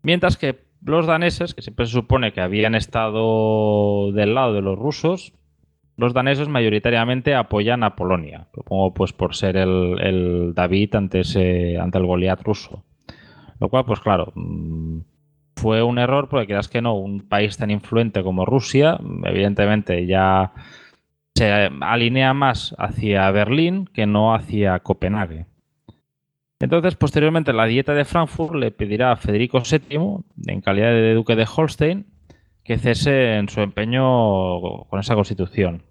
Mientras que los daneses, que siempre se supone que habían estado del lado de los rusos, los daneses mayoritariamente apoyan a Polonia, supongo pues por ser el, David ante, ese, ante el Goliat ruso. Lo cual, pues claro, mm, fue un error porque quieras que no, un país tan influente como Rusia, evidentemente ya se alinea más hacia Berlín que no hacia Copenhague. Entonces, posteriormente, la dieta de Frankfurt le pedirá a Federico VII, en calidad de duque de Holstein, que cese en su empeño con esa constitución.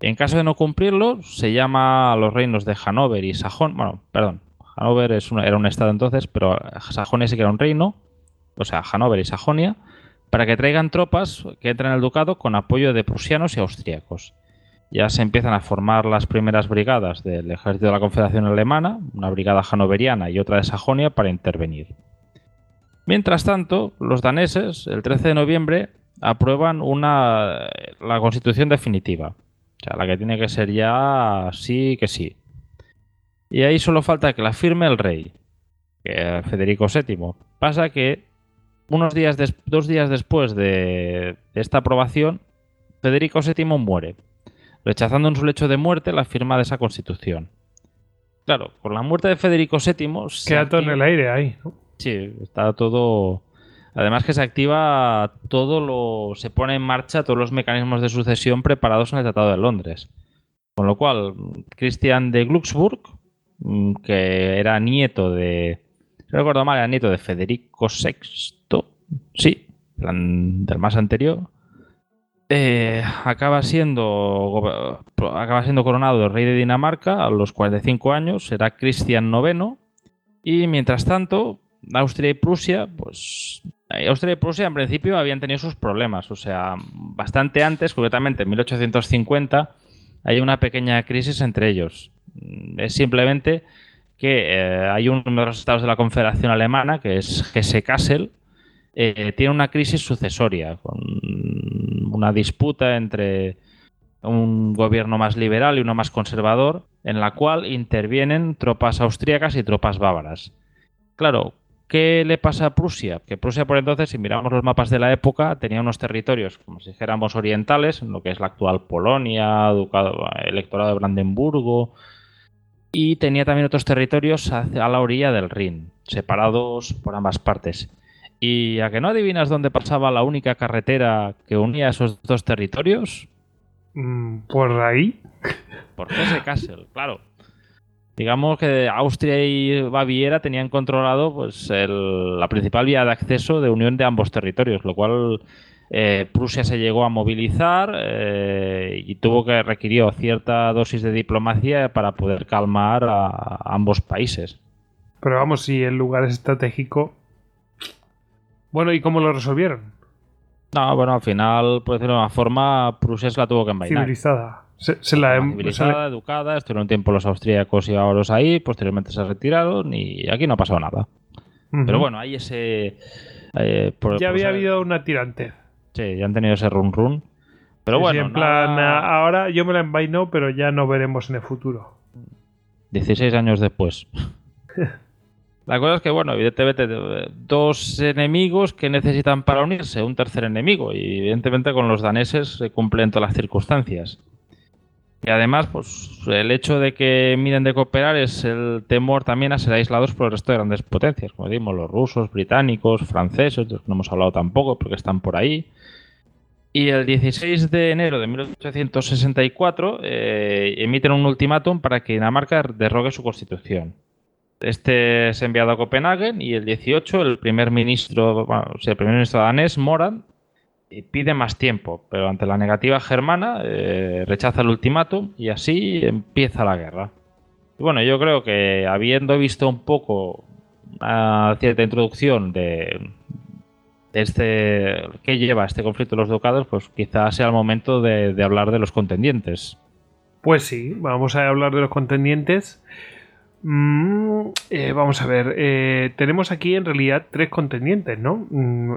En caso de no cumplirlo, se llama a los reinos de Hannover y Sajón. Bueno, perdón, una- era un estado entonces, pero Sajonia sí que era un reino, o sea, Hannover y Sajonia, para que traigan tropas que entren al ducado con apoyo de prusianos y austríacos. Ya se empiezan a formar las primeras brigadas del ejército de la Confederación Alemana, una brigada hanoveriana y otra de Sajonia para intervenir. Mientras tanto, los daneses, el 13 de noviembre, aprueban una, la constitución definitiva. O sea, la que tiene que ser ya sí que sí. Y ahí solo falta que la firme el rey, que Federico VII. Pasa que unos días des- dos días después de, de esta aprobación, Federico VII muere, rechazando en su lecho de muerte la firma de esa constitución. Claro, con la muerte de Federico VII... se Queda todo en el aire ahí. ¿no? Sí, está todo. Además que se activa todo lo. se pone en marcha todos los mecanismos de sucesión preparados en el Tratado de Londres. Con lo cual, Christian de Glucksburg, mm, que era nieto de. Si no recuerdo mal, era nieto de Federico VI. Sí, del más anterior. eh, acaba siendo acaba siendo coronado rey de Dinamarca a los 45 años, será Cristian IX y mientras tanto, Austria y Prusia, pues eh, Austria y Prusia en principio habían tenido sus problemas, o sea, bastante antes, concretamente en 1850, hay una pequeña crisis entre ellos. Mm, Es simplemente que eh, hay uno de los estados de la Confederación Alemana, que es Hesse-Kassel, eh, tiene una crisis sucesoria, con una disputa entre un gobierno más liberal y uno más conservador, en la cual intervienen tropas austríacas y tropas bávaras. Claro, ¿qué le pasa a Prusia? Que Prusia por entonces, si miramos los mapas de la época, tenía unos territorios, como si dijéramos orientales, en lo que es la actual Polonia, Ducado, electorado de Brandenburgo, y tenía también otros territorios a la orilla del Rin, separados por ambas partes. ¿Y a que no adivinas dónde pasaba la única carretera que unía esos dos territorios? Mm, Por ahí. Por Hesse Kassel, claro. Digamos que Austria y Baviera tenían controlado pues, el- la principal vía de acceso de unión de ambos territorios, lo cual eh, Prusia se llegó a movilizar eh, y tuvo que requirió cierta dosis de diplomacia para poder calmar a, a ambos países. Pero vamos, si el lugar es estratégico. Bueno, ¿y cómo lo resolvieron? No, bueno, al final, por decirlo de una forma, Prusia se la tuvo que envainar. Civilizada. Se, se la civilizada, educada, estuvieron un tiempo los austríacos y bávaros ahí, posteriormente se retiraron y aquí no ha pasado nada. Pero bueno, hay ese... eh, por- Ya por había habido una tirantez. Sí, ya han tenido ese run run. Pero Sí, sí, bueno, en plan, nada- ahora yo me la envaino, pero ya no veremos en el futuro. 16 años después. La cosa es que, bueno, evidentemente, de- dos enemigos que necesitan para unirse, un tercer enemigo, y evidentemente con los daneses se cumplen todas las circunstancias. Y además, pues el hecho de que miren de cooperar es el temor también a ser aislados por el resto de grandes potencias, como decimos, los rusos, británicos, franceses, de los que no hemos hablado tampoco, porque están por ahí. Y el 16 de enero de 1864 eh, emiten un ultimátum para que Dinamarca derrogue su constitución. Este es enviado a Copenhague y el 18 el primer ministro, bueno, o sea, el primer ministro danés, Morand, eh, pide más tiempo, pero ante la negativa germana eh, rechaza el ultimátum y así empieza la guerra. Y bueno, yo creo que habiendo visto un poco cierta introducción de, de este que lleva este conflicto de los ducados, pues quizás sea el momento de hablar de los contendientes. Pues sí, vamos a hablar de los contendientes. Mm, eh, vamos a ver, eh, tenemos aquí en realidad tres contendientes, ¿no? Mm,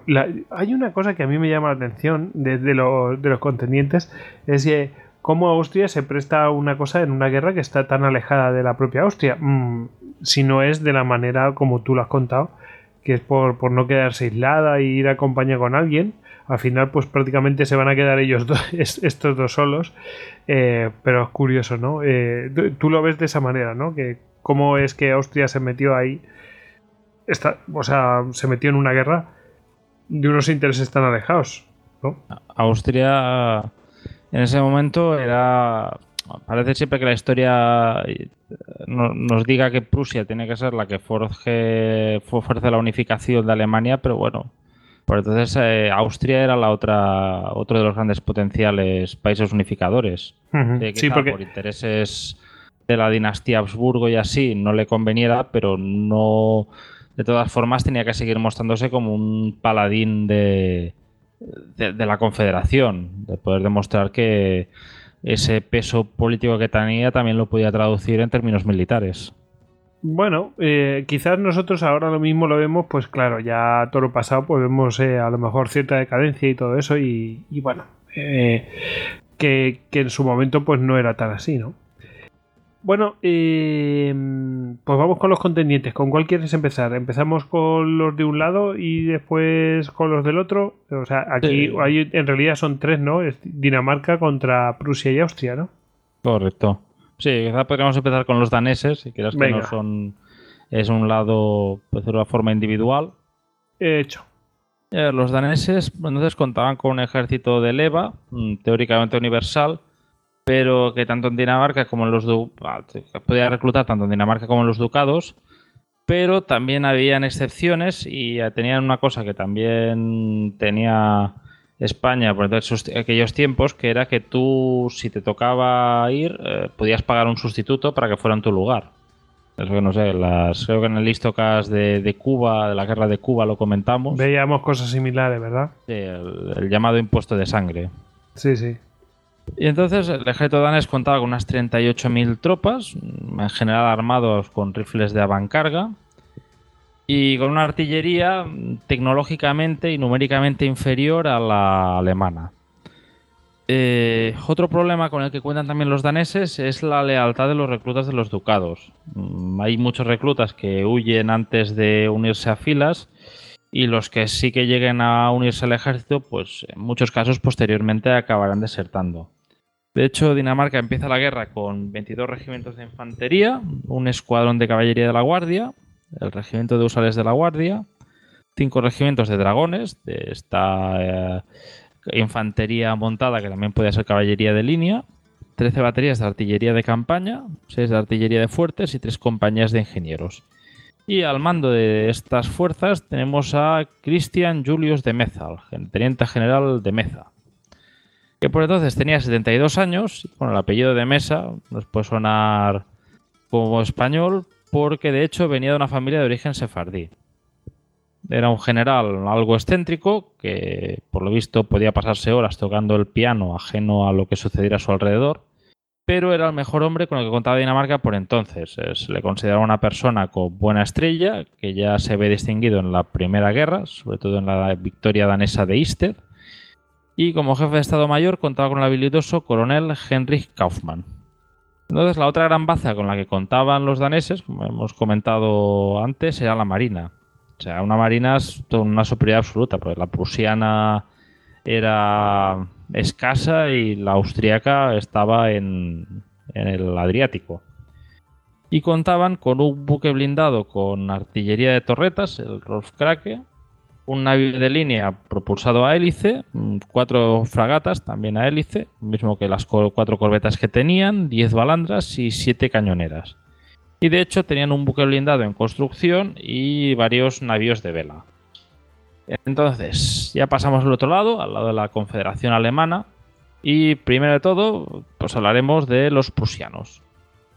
hay una cosa que a mí me llama la atención de, los- contendientes, es que cómo Austria se presta a una cosa en una guerra que está tan alejada de la propia Austria, Mm, si no es de la manera como tú lo has contado, que es por, no quedarse aislada y ir acompañada con alguien. Al final, pues prácticamente se van a quedar ellos dos, es- estos dos solos. Eh, pero es curioso, ¿no? Eh, tú- tú lo ves de esa manera, ¿no? Que cómo es que Austria se metió ahí. Está, o sea, se metió en una guerra de unos intereses tan alejados, ¿no? Austria en ese momento era. Parece siempre que la historia eh, no- nos diga que Prusia tiene que ser la que fuerce la unificación de Alemania, pero bueno. Por entonces eh, Austria era la otra otro de los grandes potenciales países unificadores. Que Sí, porque por intereses de la dinastía Habsburgo y así no le conveniera, pero no de todas formas tenía que seguir mostrándose como un paladín de, de, la Confederación, de poder demostrar que ese peso político que tenía también lo podía traducir en términos militares. Bueno, eh, quizás nosotros ahora lo mismo lo vemos, pues claro, ya todo lo pasado, pues vemos eh, a lo mejor cierta decadencia y todo eso, y, y bueno, eh, que, que en su momento pues no era tan así, ¿no? Bueno, eh, pues vamos con los contendientes. ¿Con cuál quieres empezar? ¿Empezamos con los de un lado y después con los del otro? O sea, aquí Sí. hay, en realidad son tres, ¿no? Es Dinamarca contra Prusia y Austria, ¿no? Correcto. Sí, quizá podríamos empezar con los daneses, si quieres que no son... Es un lado, pues, de una forma individual. He hecho. Eh, los daneses entonces contaban con un ejército de leva, mm, teóricamente universal, pero que tanto en Dinamarca como en los du- ah, podía reclutar tanto en Dinamarca como en los ducados, pero también habían excepciones y tenían una cosa que también tenía España por aquellos tiempos, que era que tú, si te tocaba ir, eh, podías pagar un sustituto para que fuera en tu lugar. Eso que no sé, las, creo que en el listocast de, de Cuba, de la guerra de Cuba, lo comentamos. Veíamos cosas similares, ¿verdad? Sí, el, el llamado impuesto de sangre. Sí, sí. Y entonces el ejército danés contaba con unas 38.000 tropas, en general armados con rifles de avancarga, y con una artillería tecnológicamente y numéricamente inferior a la alemana. Eh, otro problema con el que cuentan también los daneses es la lealtad de los reclutas de los ducados. Mm, Hay muchos reclutas que huyen antes de unirse a filas y los que sí que lleguen a unirse al ejército, pues en muchos casos posteriormente acabarán desertando. De hecho, Dinamarca empieza la guerra con 22 regimientos de infantería, un escuadrón de caballería de la Guardia, el regimiento de husales de la Guardia, cinco regimientos de dragones, de esta eh, infantería montada que también puede ser caballería de línea, 13 baterías de artillería de campaña, 6 de artillería de fuertes y 3 compañías de ingenieros. Y al mando de estas fuerzas tenemos a Christian Julius de Meza, el teniente general de Meza, que por entonces tenía 72 años. Bueno, el apellido de Mesa nos puede sonar como español porque de hecho venía de una familia de origen sefardí. Era un general algo excéntrico que por lo visto podía pasarse horas tocando el piano ajeno a lo que sucediera a su alrededor pero era el mejor hombre con el que contaba Dinamarca por entonces. Se le consideraba una persona con buena estrella, que ya se ve distinguido en la Primera Guerra, sobre todo en la victoria danesa de Isted. Y como jefe de Estado Mayor contaba con el habilidoso coronel Heinrich Kaufmann. Entonces, la otra gran baza con la que contaban los daneses, como hemos comentado antes, era la marina. O sea, una marina es una superioridad absoluta, porque la prusiana era escasa y la austríaca estaba en, el Adriático. Y contaban con un buque blindado con artillería de torretas, el Rolf Krake, un navío de línea propulsado a hélice, mm, cuatro fragatas también a hélice, mismo que las cuatro corbetas que tenían, diez balandras y siete cañoneras. Y de hecho tenían un buque blindado en construcción y varios navíos de vela. Entonces, ya pasamos al otro lado, al lado de la Confederación Alemana, y primero de todo, pues hablaremos de los prusianos.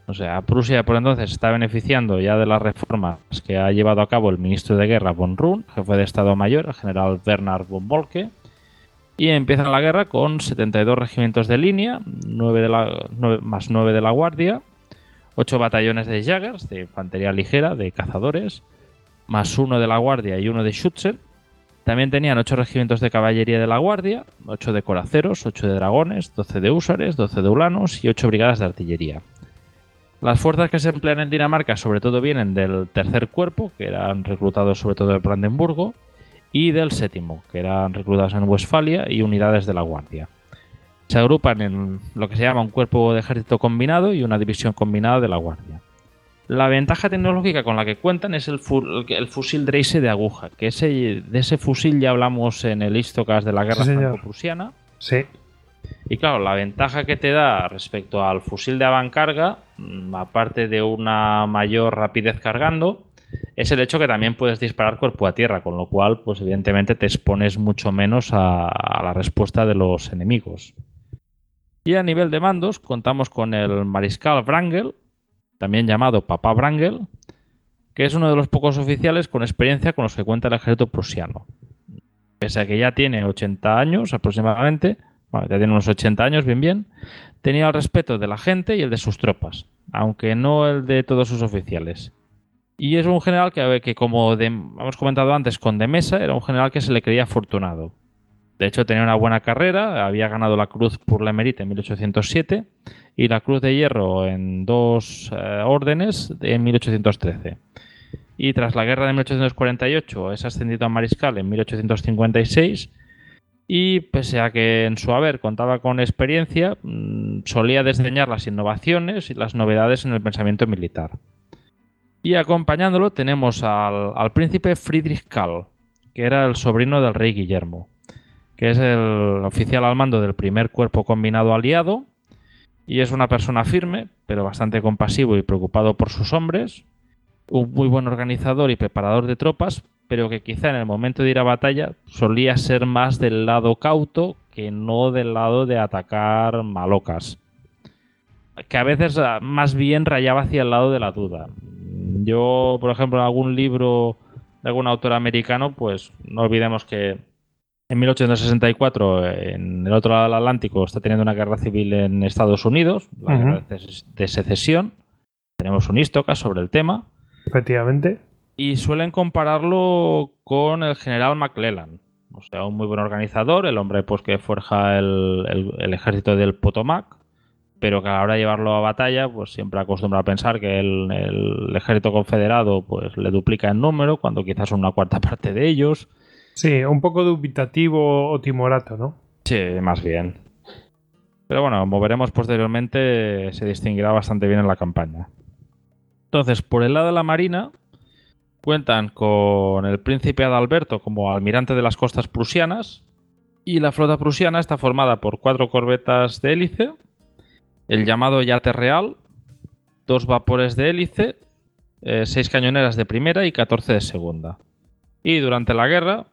O sea, Prusia por entonces está beneficiando ya de las reformas que ha llevado a cabo el ministro de Guerra von Run, jefe de Estado Mayor, el general Bernard von Molke, y empieza la guerra con 72 regimientos de línea, 9 de la, más 9 de la Guardia, 8 batallones de Jaggers, de infantería ligera, de cazadores, más uno de la Guardia y uno de Schützen. También tenían 8 regimientos de caballería de la Guardia, 8 de coraceros, 8 de dragones, 12 de húsares, 12 de ulanos y 8 brigadas de artillería. Las fuerzas que se emplean en Dinamarca sobre todo vienen del tercer cuerpo, que eran reclutados sobre todo de Brandenburgo, y del séptimo, que eran reclutados en Westfalia y unidades de la Guardia. Se agrupan en lo que se llama un cuerpo de ejército combinado y una división combinada de la Guardia. La ventaja tecnológica con la que cuentan es el, fusil Dreise de aguja, que ese, de ese fusil ya hablamos en el Istocas de la guerra franco-prusiana. Sí. Y claro, la ventaja que te da respecto al fusil de avancarga, mm, aparte de una mayor rapidez cargando, es el hecho que también puedes disparar cuerpo a tierra, con lo cual, pues evidentemente te expones mucho menos a, a la respuesta de los enemigos. Y a nivel de mandos, contamos con el mariscal Wrangel, también llamado Papá Wrangel, que es uno de los pocos oficiales con experiencia con los que cuenta el ejército prusiano. Pese a que ya tiene 80 años aproximadamente, ya tiene unos 80 años, bien, bien, tenía el respeto de la gente y el de sus tropas, aunque no el de todos sus oficiales. Y es un general que, que como hemos comentado antes con De Mesa, era un general que se le creía afortunado. De hecho, tenía una buena carrera, había ganado la Cruz por la Emerita en 1807 y la Cruz de Hierro en dos eh, órdenes en 1813. Y tras la guerra de 1848 es ascendido a mariscal en 1856 y pese a que en su haber contaba con experiencia, mm, solía desdeñar las innovaciones y las novedades en el pensamiento militar. Y acompañándolo tenemos al, príncipe Friedrich Karl, que era el sobrino del rey Guillermo, que es el oficial al mando del primer cuerpo combinado aliado, y es una persona firme, pero bastante compasivo y preocupado por sus hombres, un muy buen organizador y preparador de tropas, pero que quizá en el momento de ir a batalla solía ser más del lado cauto que no del lado de atacar malocas. Que a veces ah, más bien rayaba hacia el lado de la duda. Yo, por ejemplo, en algún libro de algún autor americano, pues no olvidemos que en 1864, en el otro lado del Atlántico, está teniendo una guerra civil en Estados Unidos, la guerra de secesión. Tenemos un Istoca sobre el tema. Efectivamente y suelen compararlo con el general McClellan. O sea, un muy buen organizador, el hombre pues que forja el, ejército del Potomac, pero que a la hora de llevarlo a batalla, pues siempre acostumbra a pensar que el, ejército confederado pues le duplica en número, cuando quizás son una cuarta parte de ellos. Sí, un poco dubitativo o timorato, ¿no? Sí, más bien. Pero bueno, como veremos posteriormente, se distinguirá bastante bien en la campaña. Entonces, por el lado de la Marina, Cuentan con el príncipe Adalberto como almirante de las costas prusianas y la flota prusiana está formada por cuatro corbetas de hélice, el llamado yate real, dos vapores de hélice, eh, seis cañoneras de primera y 14 de segunda. Y durante la guerra,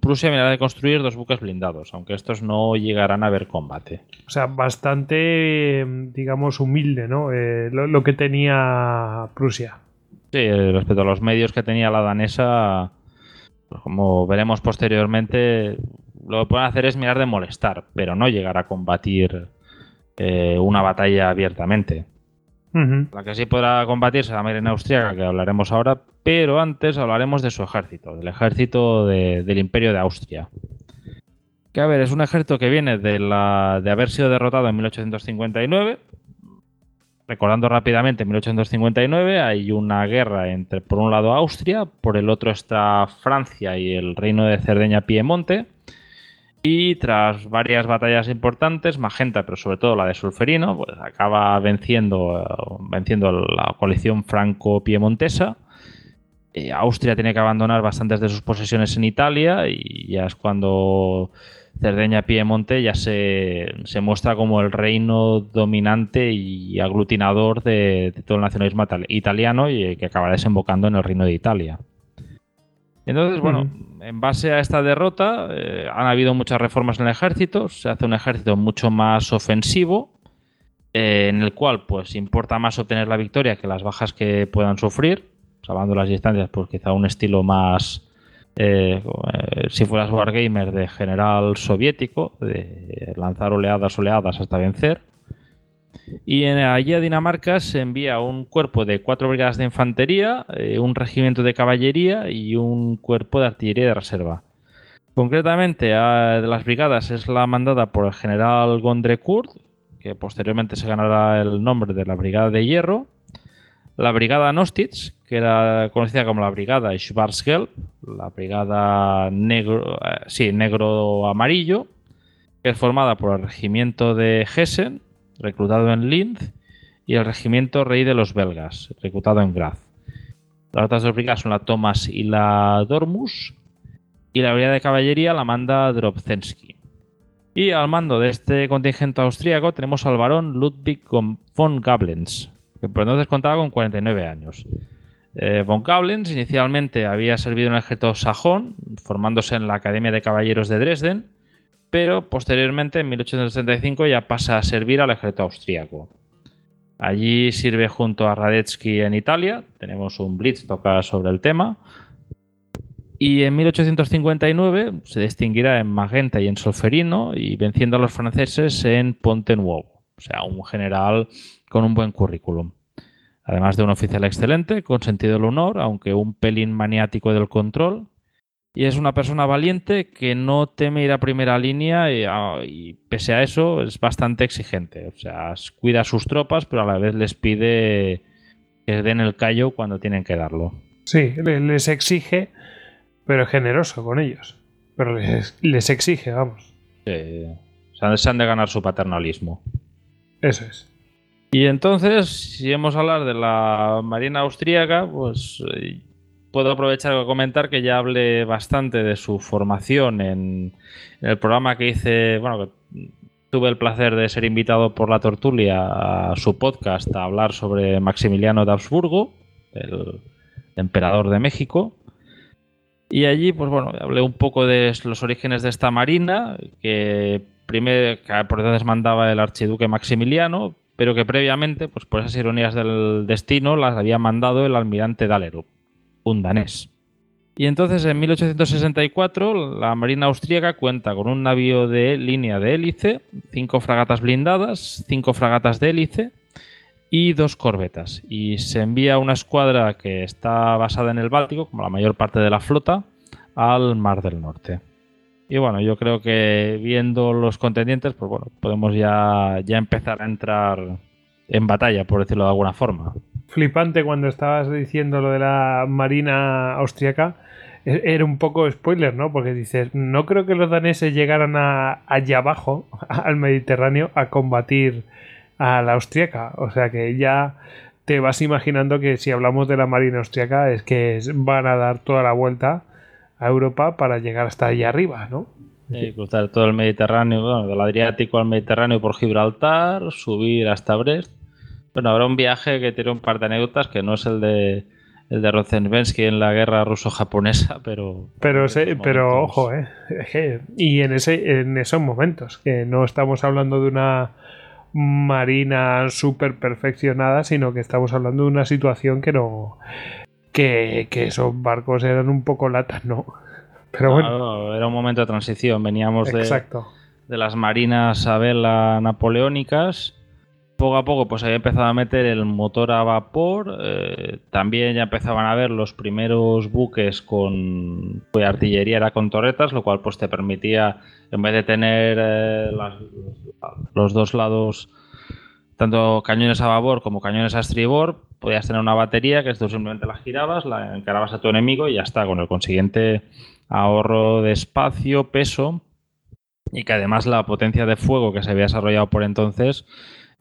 Prusia mirará de construir dos buques blindados, aunque estos no llegarán a ver combate. O sea, bastante, digamos, humilde, ¿no? Eh, lo, que tenía Prusia. Sí, respecto a los medios que tenía la danesa, pues como veremos posteriormente, lo que pueden hacer es mirar de molestar, pero no llegar a combatir eh, una batalla abiertamente. La que sí podrá combatir será la marina austríaca, que hablaremos ahora, pero antes hablaremos de su ejército, del ejército del Imperio de Austria. Que a ver, es un ejército que viene de, la, de haber sido derrotado en 1859. Recordando rápidamente, en 1859 hay una guerra entre, por un lado, Austria, por el otro está Francia y el reino de Cerdeña-Piemonte. Y tras varias batallas importantes, Magenta, pero sobre todo la de Sulferino, pues acaba venciendo, venciendo la coalición franco-piemontesa. Eh, Austria tiene que abandonar bastantes de sus posesiones en Italia y ya es cuando Cerdeña Piemonte ya se, muestra como el reino dominante y aglutinador de, todo el nacionalismo italiano y que acabará desembocando en el reino de Italia. Entonces, bueno, en base a esta derrota eh, han habido muchas reformas en el ejército, se hace un ejército mucho más ofensivo, eh, en el cual pues importa más obtener la victoria que las bajas que puedan sufrir, salvando las distancias, pues quizá un estilo más eh, eh, si fueras Wargamer de general soviético, de lanzar oleadas, oleadas hasta vencer. Y en, allí a Dinamarca se envía un cuerpo de cuatro brigadas de infantería, eh, un regimiento de caballería y un cuerpo de artillería de reserva. Concretamente, de las brigadas es la mandada por el general Gondrecourt, que posteriormente se ganará el nombre de la Brigada de Hierro, la Brigada Nostitz, que era conocida como la Brigada Schwarzgelb, la Brigada Negro, eh, sí, Negro Amarillo, que es formada por el Regimiento de Hessen, reclutado en Linz, y el Regimiento Rey de los Belgas, reclutado en Graz. Las otras dos brigadas son la Thomas y la Dormus, y la Brigada de Caballería la manda Drobzensky. Y al mando de este contingente austríaco tenemos al barón Ludwig von Gablens, que por entonces contaba con 49 años. Eh, von Kablens inicialmente había servido en el ejército sajón, formándose en la Academia de Caballeros de Dresden, pero posteriormente, en 1865, ya pasa a servir al ejército austríaco. Allí sirve junto a Radetzky en Italia, tenemos un blitz toca sobre el tema, y en 1859 se distinguirá en Magenta y en Solferino y venciendo a los franceses en Ponte Nuevo, o sea, un general con un buen currículum además de un oficial excelente, con sentido del honor, aunque un pelín maniático del control. Y es una persona valiente que no teme ir a primera línea y, ah, pese a eso es bastante exigente. O sea, cuida a sus tropas, pero a la vez les pide que den el callo cuando tienen que darlo. Sí, les exige, pero es generoso con ellos. Pero les, exige, vamos. Sí. se han de ganar su paternalismo. Eso es. Y entonces, si hemos hablar de la Marina Austríaca, pues eh, puedo aprovechar para comentar que ya hablé bastante de su formación en, el programa que hice, bueno, que tuve el placer de ser invitado por la Tortulia a su podcast a hablar sobre Maximiliano de Habsburgo, el emperador de México. Y allí, pues bueno, hablé un poco de los orígenes de esta marina, que primero, por entonces mandaba el archiduque Maximiliano, pero que previamente, pues por esas ironías del destino, las había mandado el almirante Dalerup, un danés. Y entonces en 1864 la Marina Austríaca cuenta con un navío de línea de hélice, cinco fragatas blindadas, cinco fragatas de hélice y dos corbetas. Y se envía una escuadra que está basada en el Báltico, como la mayor parte de la flota, al Mar del Norte. Y bueno, yo creo que viendo los contendientes, pues bueno, podemos ya, ya empezar a entrar en batalla, por decirlo de alguna forma. Flipante cuando estabas diciendo lo de la Marina Austriaca. E-, era un poco spoiler, ¿no? Porque dices, no creo que los daneses llegaran a, allá abajo, al Mediterráneo, a combatir a la austriaca. O sea que ya te vas imaginando que si hablamos de la Marina Austriaca es que van a dar toda la vuelta a Europa para llegar hasta allá arriba, ¿no? Y cruzar todo el Mediterráneo, bueno, del Adriático al Mediterráneo por Gibraltar, subir hasta Brest. Bueno, habrá un viaje que tiene un par de anécdotas que no es el de el de Rozenbensky en la guerra ruso-japonesa, pero pero pero ojo, eh, y en ese en esos momentos que no estamos hablando de una marina súper perfeccionada, sino que estamos hablando de una situación que no que, esos barcos eran un poco latas, ¿no? Pero bueno. era un momento de transición. Veníamos de, de las marinas a vela napoleónicas, poco a poco pues había empezado a meter el motor a vapor. eh, también ya empezaban a ver los primeros buques con pues, artillería era con torretas, lo cual pues te permitía, en vez de tener eh, los dos lados, tanto cañones a babor como cañones a estribor, podías tener una batería que tú simplemente la girabas, la encarabas a tu enemigo y ya está, con el consiguiente ahorro de espacio, peso y que además la potencia de fuego que se había desarrollado por entonces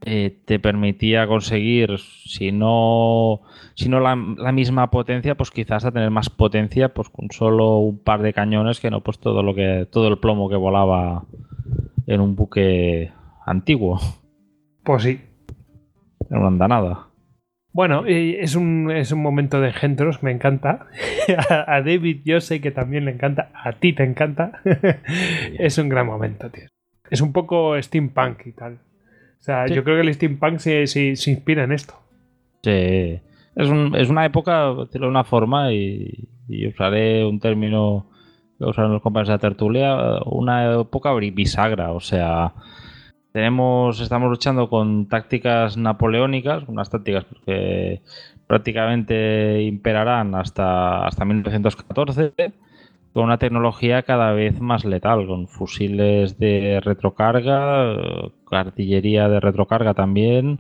eh, te permitía conseguir, si no, si no la, la misma potencia, pues quizás a tener más potencia pues con solo un par de cañones que no pues todo lo que todo el plomo que volaba en un buque antiguo, Pues sí. en una andanada. Bueno, es un, es un momento de engendros, me encanta. a, a David yo sé que también le encanta, a ti te encanta. es un gran momento, tío. Es un poco steampunk y tal. O sea, Sí. yo creo que el steampunk se, se- se inspira en esto. Sí. Es, un- es una época, decirlo de una forma, y, y usaré un término que usaron los compañeros de la tertulia, una época bisagra. O sea, tenemos, estamos luchando con tácticas napoleónicas, unas tácticas que prácticamente imperarán hasta, hasta 1914, con una tecnología cada vez más letal, con fusiles de retrocarga, artillería de retrocarga también,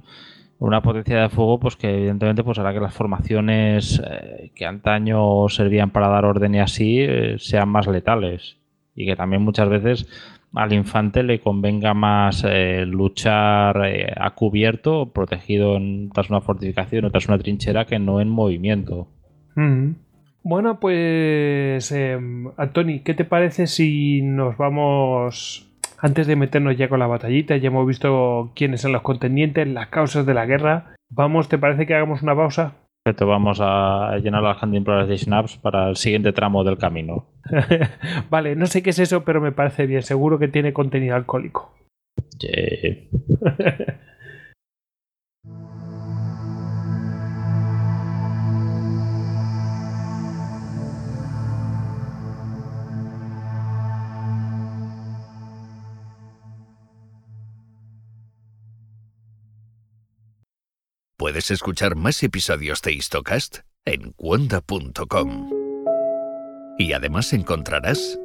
una potencia de fuego pues que evidentemente pues hará que las formaciones eh, que antaño servían para dar orden y así eh, sean más letales y que también muchas veces al infante le convenga más eh, luchar a cubierto, protegido en, tras una fortificación o tras una trinchera que no en movimiento. Bueno, pues, eh, Antoni, ¿qué te parece si nos vamos, antes de meternos ya con la batallita, ya hemos visto quiénes son los contendientes, las causas de la guerra, vamos, ¿te parece que hagamos una pausa? Perfecto, vamos a llenar las Hand Improvisation Apps para el siguiente tramo del camino. vale, no sé qué es eso, pero me parece bien, seguro que tiene contenido alcohólico. Yeah. Puedes escuchar más episodios de Histocast en cuonda.com. Y además encontrarás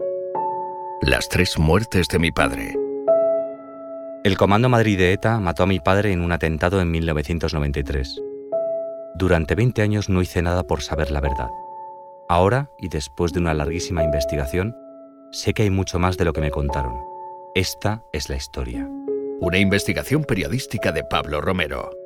las tres muertes de mi padre, El Comando Madrid de ETA mató a mi padre en un atentado en 1993. Durante 20 años no hice nada por saber la verdad. Ahora, y después de una larguísima investigación, sé que hay mucho más de lo que me contaron. Esta es la historia. una investigación periodística de Pablo Romero.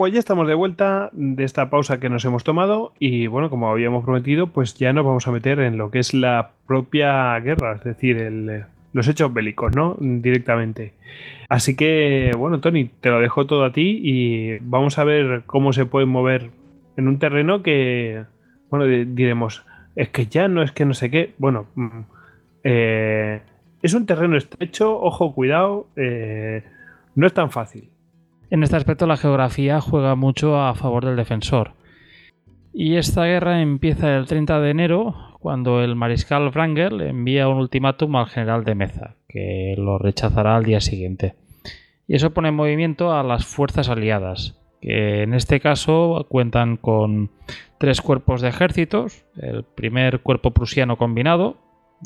Pues ya estamos de vuelta de esta pausa que nos hemos tomado y bueno, como habíamos prometido, pues ya nos vamos a meter en lo que es la propia guerra, es decir, los hechos bélicos, ¿no? Directamente. Así que, bueno, Tony, te lo dejo todo a ti y vamos a ver cómo se puede mover en un terreno que, bueno, di- diremos, es que ya no es que no sé qué, bueno, mm, eh, es un terreno estrecho, ojo, cuidado, eh, no es tan fácil. En este aspecto la geografía juega mucho a favor del defensor. Y esta guerra empieza el 30 de enero, cuando el mariscal Wrangel envía un ultimátum al general de Meza, que lo rechazará al día siguiente. Y eso pone en movimiento a las fuerzas aliadas, que en este caso cuentan con tres cuerpos de ejércitos, el primer cuerpo prusiano combinado,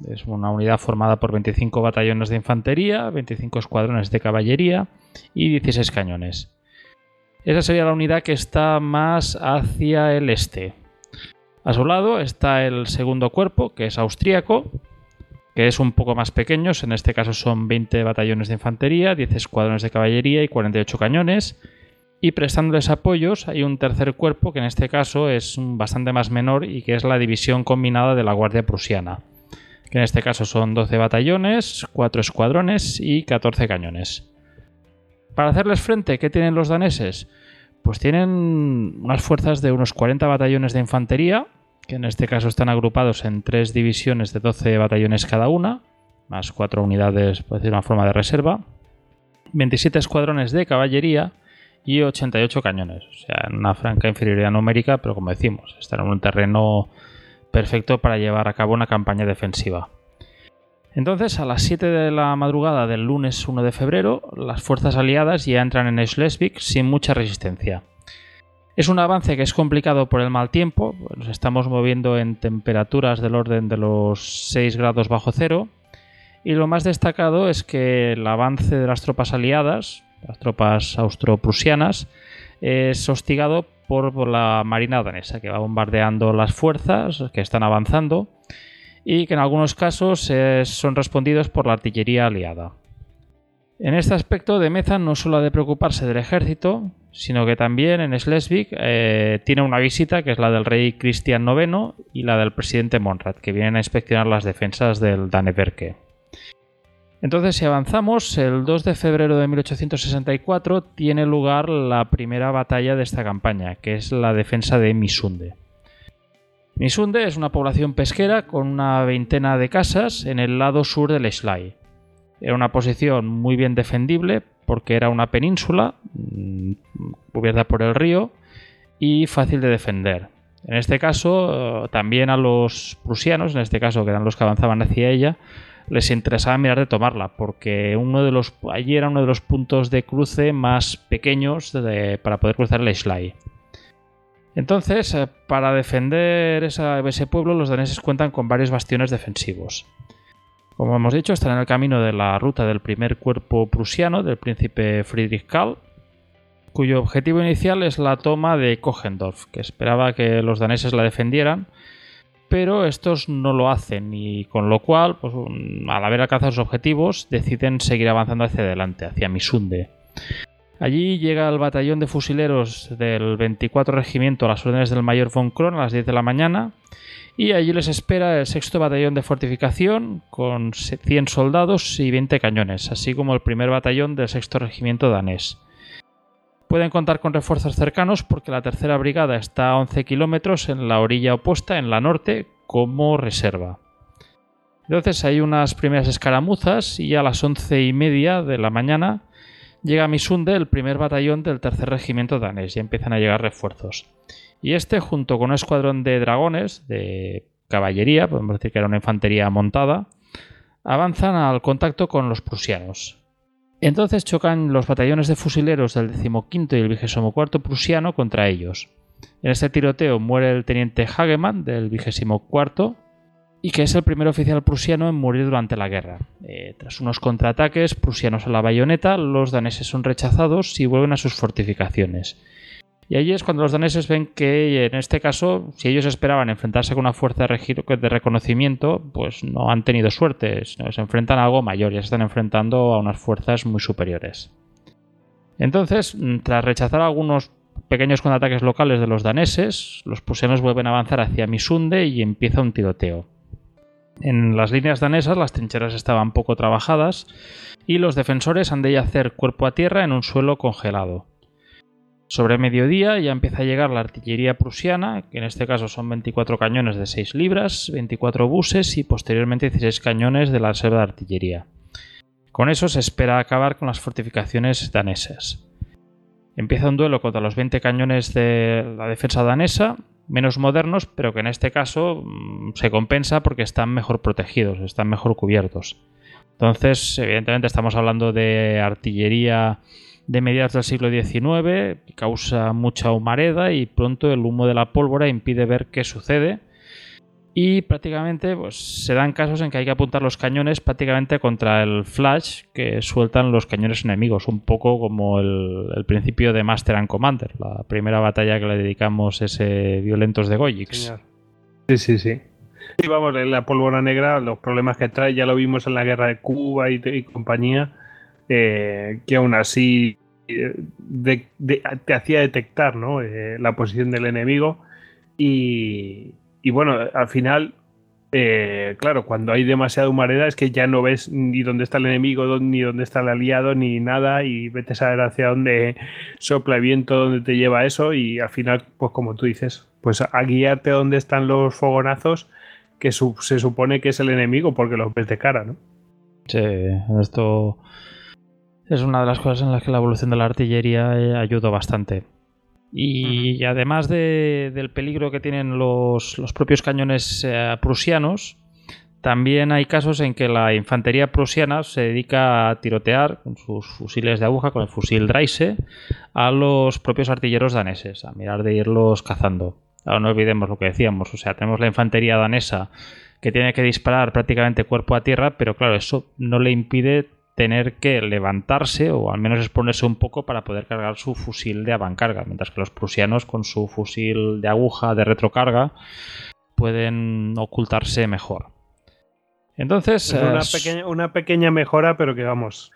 es una unidad formada por 25 batallones de infantería, 25 escuadrones de caballería y 16 cañones. Esa sería la unidad que está más hacia el este. A su lado está el segundo cuerpo, que es austríaco, que es un poco más pequeños, en este caso son 20 batallones de infantería, 10 escuadrones de caballería y 48 cañones. Y prestándoles apoyos hay un tercer cuerpo que en este caso es bastante más menor y que es la división combinada de la Guardia Prusiana, en este caso son 12 batallones, 4 escuadrones y 14 cañones. Para hacerles frente, ¿qué tienen los daneses? Pues tienen unas fuerzas de unos 40 batallones de infantería, que en este caso están agrupados en tres divisiones de 12 batallones cada una, más cuatro unidades, por decir una forma de reserva, 27 escuadrones de caballería y 88 cañones. O sea, en una franca inferioridad numérica, pero como decimos, están en un terreno perfecto para llevar a cabo una campaña defensiva. Entonces, a las 7 de la madrugada del lunes 1 de febrero, las fuerzas aliadas ya entran en Schleswig sin mucha resistencia. Es un avance que es complicado por el mal tiempo, nos estamos moviendo en temperaturas del orden de los 6 grados bajo cero, y lo más destacado es que el avance de las tropas aliadas, las tropas austro-prusianas, es hostigado por, la Marina danesa, que va bombardeando las fuerzas que están avanzando y que en algunos casos son respondidos por la artillería aliada. En este aspecto, de Meza no solo ha de preocuparse del ejército, sino que también en Schleswig eh, tiene una visita que es la del rey Cristian IX y la del presidente Monrad, que vienen a inspeccionar las defensas del Daneberke. Entonces, si avanzamos, el 2 de febrero de 1864 tiene lugar la primera batalla de esta campaña, que es la defensa de Misunde. Misunde es una población pesquera con una veintena de casas en el lado sur del Schlei. Era una posición muy bien defendible porque era una península mm, cubierta por el río y fácil de defender. En este caso, también a los prusianos, en este caso que eran los que avanzaban hacia ella, les interesaba mirar de tomarla, porque uno de los, allí era uno de los puntos de cruce más pequeños para poder cruzar el Schlei. Entonces, eh, para defender ese pueblo, los daneses cuentan con varios bastiones defensivos. Como hemos dicho, están en el camino de la ruta del primer cuerpo prusiano del príncipe Friedrich Karl, cuyo objetivo inicial es la toma de Kochendorf, que esperaba que los daneses la defendieran, pero estos no lo hacen y con lo cual, pues, al haber alcanzado sus objetivos, deciden seguir avanzando hacia adelante, hacia Misunde. Allí llega el batallón de fusileros del 24 Regimiento a las órdenes del mayor von Kron a las 10 de la mañana y allí les espera el sexto batallón de fortificación con 100 soldados y 20 cañones, así como el primer batallón del sexto regimiento danés. Pueden contar con refuerzos cercanos porque la tercera brigada está a 11 kilómetros en la orilla opuesta, en la norte, como reserva. Entonces hay unas primeras escaramuzas y a las once y media de la mañana llega a Misunde el primer batallón del tercer regimiento danés y empiezan a llegar refuerzos. Y este, junto con un escuadrón de dragones, de caballería, podemos decir que era una infantería montada, avanzan al contacto con los prusianos. Entonces chocan los batallones de fusileros del decimoquinto y el cuarto prusiano contra ellos. En este tiroteo muere el teniente Hagemann del cuarto y que es el primer oficial prusiano en morir durante la guerra. Eh, tras unos contraataques prusianos a la bayoneta, los daneses son rechazados y vuelven a sus fortificaciones. Y allí es cuando los daneses ven que en este caso, si ellos esperaban enfrentarse con una fuerza de reconocimiento, pues no han tenido suerte, se enfrentan a algo mayor, ya se están enfrentando a unas fuerzas muy superiores. Entonces, mm, tras rechazar algunos pequeños contraataques locales de los daneses, los prusianos vuelven a avanzar hacia Misunde y empieza un tiroteo. En las líneas danesas las trincheras estaban poco trabajadas y los defensores han de yacer cuerpo a tierra en un suelo congelado. Sobre mediodía ya empieza a llegar la artillería prusiana, que en este caso son 24 cañones de 6 libras, 24 buses y posteriormente 16 cañones de la reserva de artillería. Con eso se espera acabar con las fortificaciones danesas. Empieza un duelo contra los 20 cañones de la defensa danesa, menos modernos, pero que en este caso mm, se compensa porque están mejor protegidos, están mejor cubiertos. Entonces, evidentemente estamos hablando de artillería de mediados del siglo XIX, causa mucha humareda y pronto el humo de la pólvora impide ver qué sucede. Y prácticamente pues, se dan casos en que hay que apuntar los cañones prácticamente contra el flash que sueltan los cañones enemigos, un poco como el, principio de Master and Commander, la primera batalla que le dedicamos ese Violentos de Goyix. Sí, sí, sí. Y vamos, la pólvora negra, los problemas que trae, ya lo vimos en la guerra de Cuba y compañía eh, que aún así eh, te hacía detectar eh, la posición del enemigo y, bueno, al final claro, cuando hay demasiada humareda es que ya no ves ni dónde está el enemigo, ni dónde está el aliado, ni nada, y vete a saber hacia dónde sopla el viento, dónde te lleva eso, y al final, pues como tú dices, pues a guiarte a dónde están los fogonazos, que se supone que es el enemigo, porque los ves de cara, ¿no? Sí, esto es una de las cosas en las que la evolución de la artillería eh, ayudó bastante. Y, además del peligro que tienen los, propios cañones eh, prusianos, también hay casos en que la infantería prusiana se dedica a tirotear con sus fusiles de aguja, con el fusil Dreise, a los propios artilleros daneses, a mirar de irlos cazando. Ahora no olvidemos lo que decíamos, o sea, tenemos la infantería danesa que tiene que disparar prácticamente cuerpo a tierra, pero claro, eso no le impide tener que levantarse o al menos exponerse un poco para poder cargar su fusil de avancarga, mientras que los prusianos con su fusil de aguja de retrocarga pueden ocultarse mejor. Entonces... una, pequeña, una, pequeña, mejora, pero que vamos,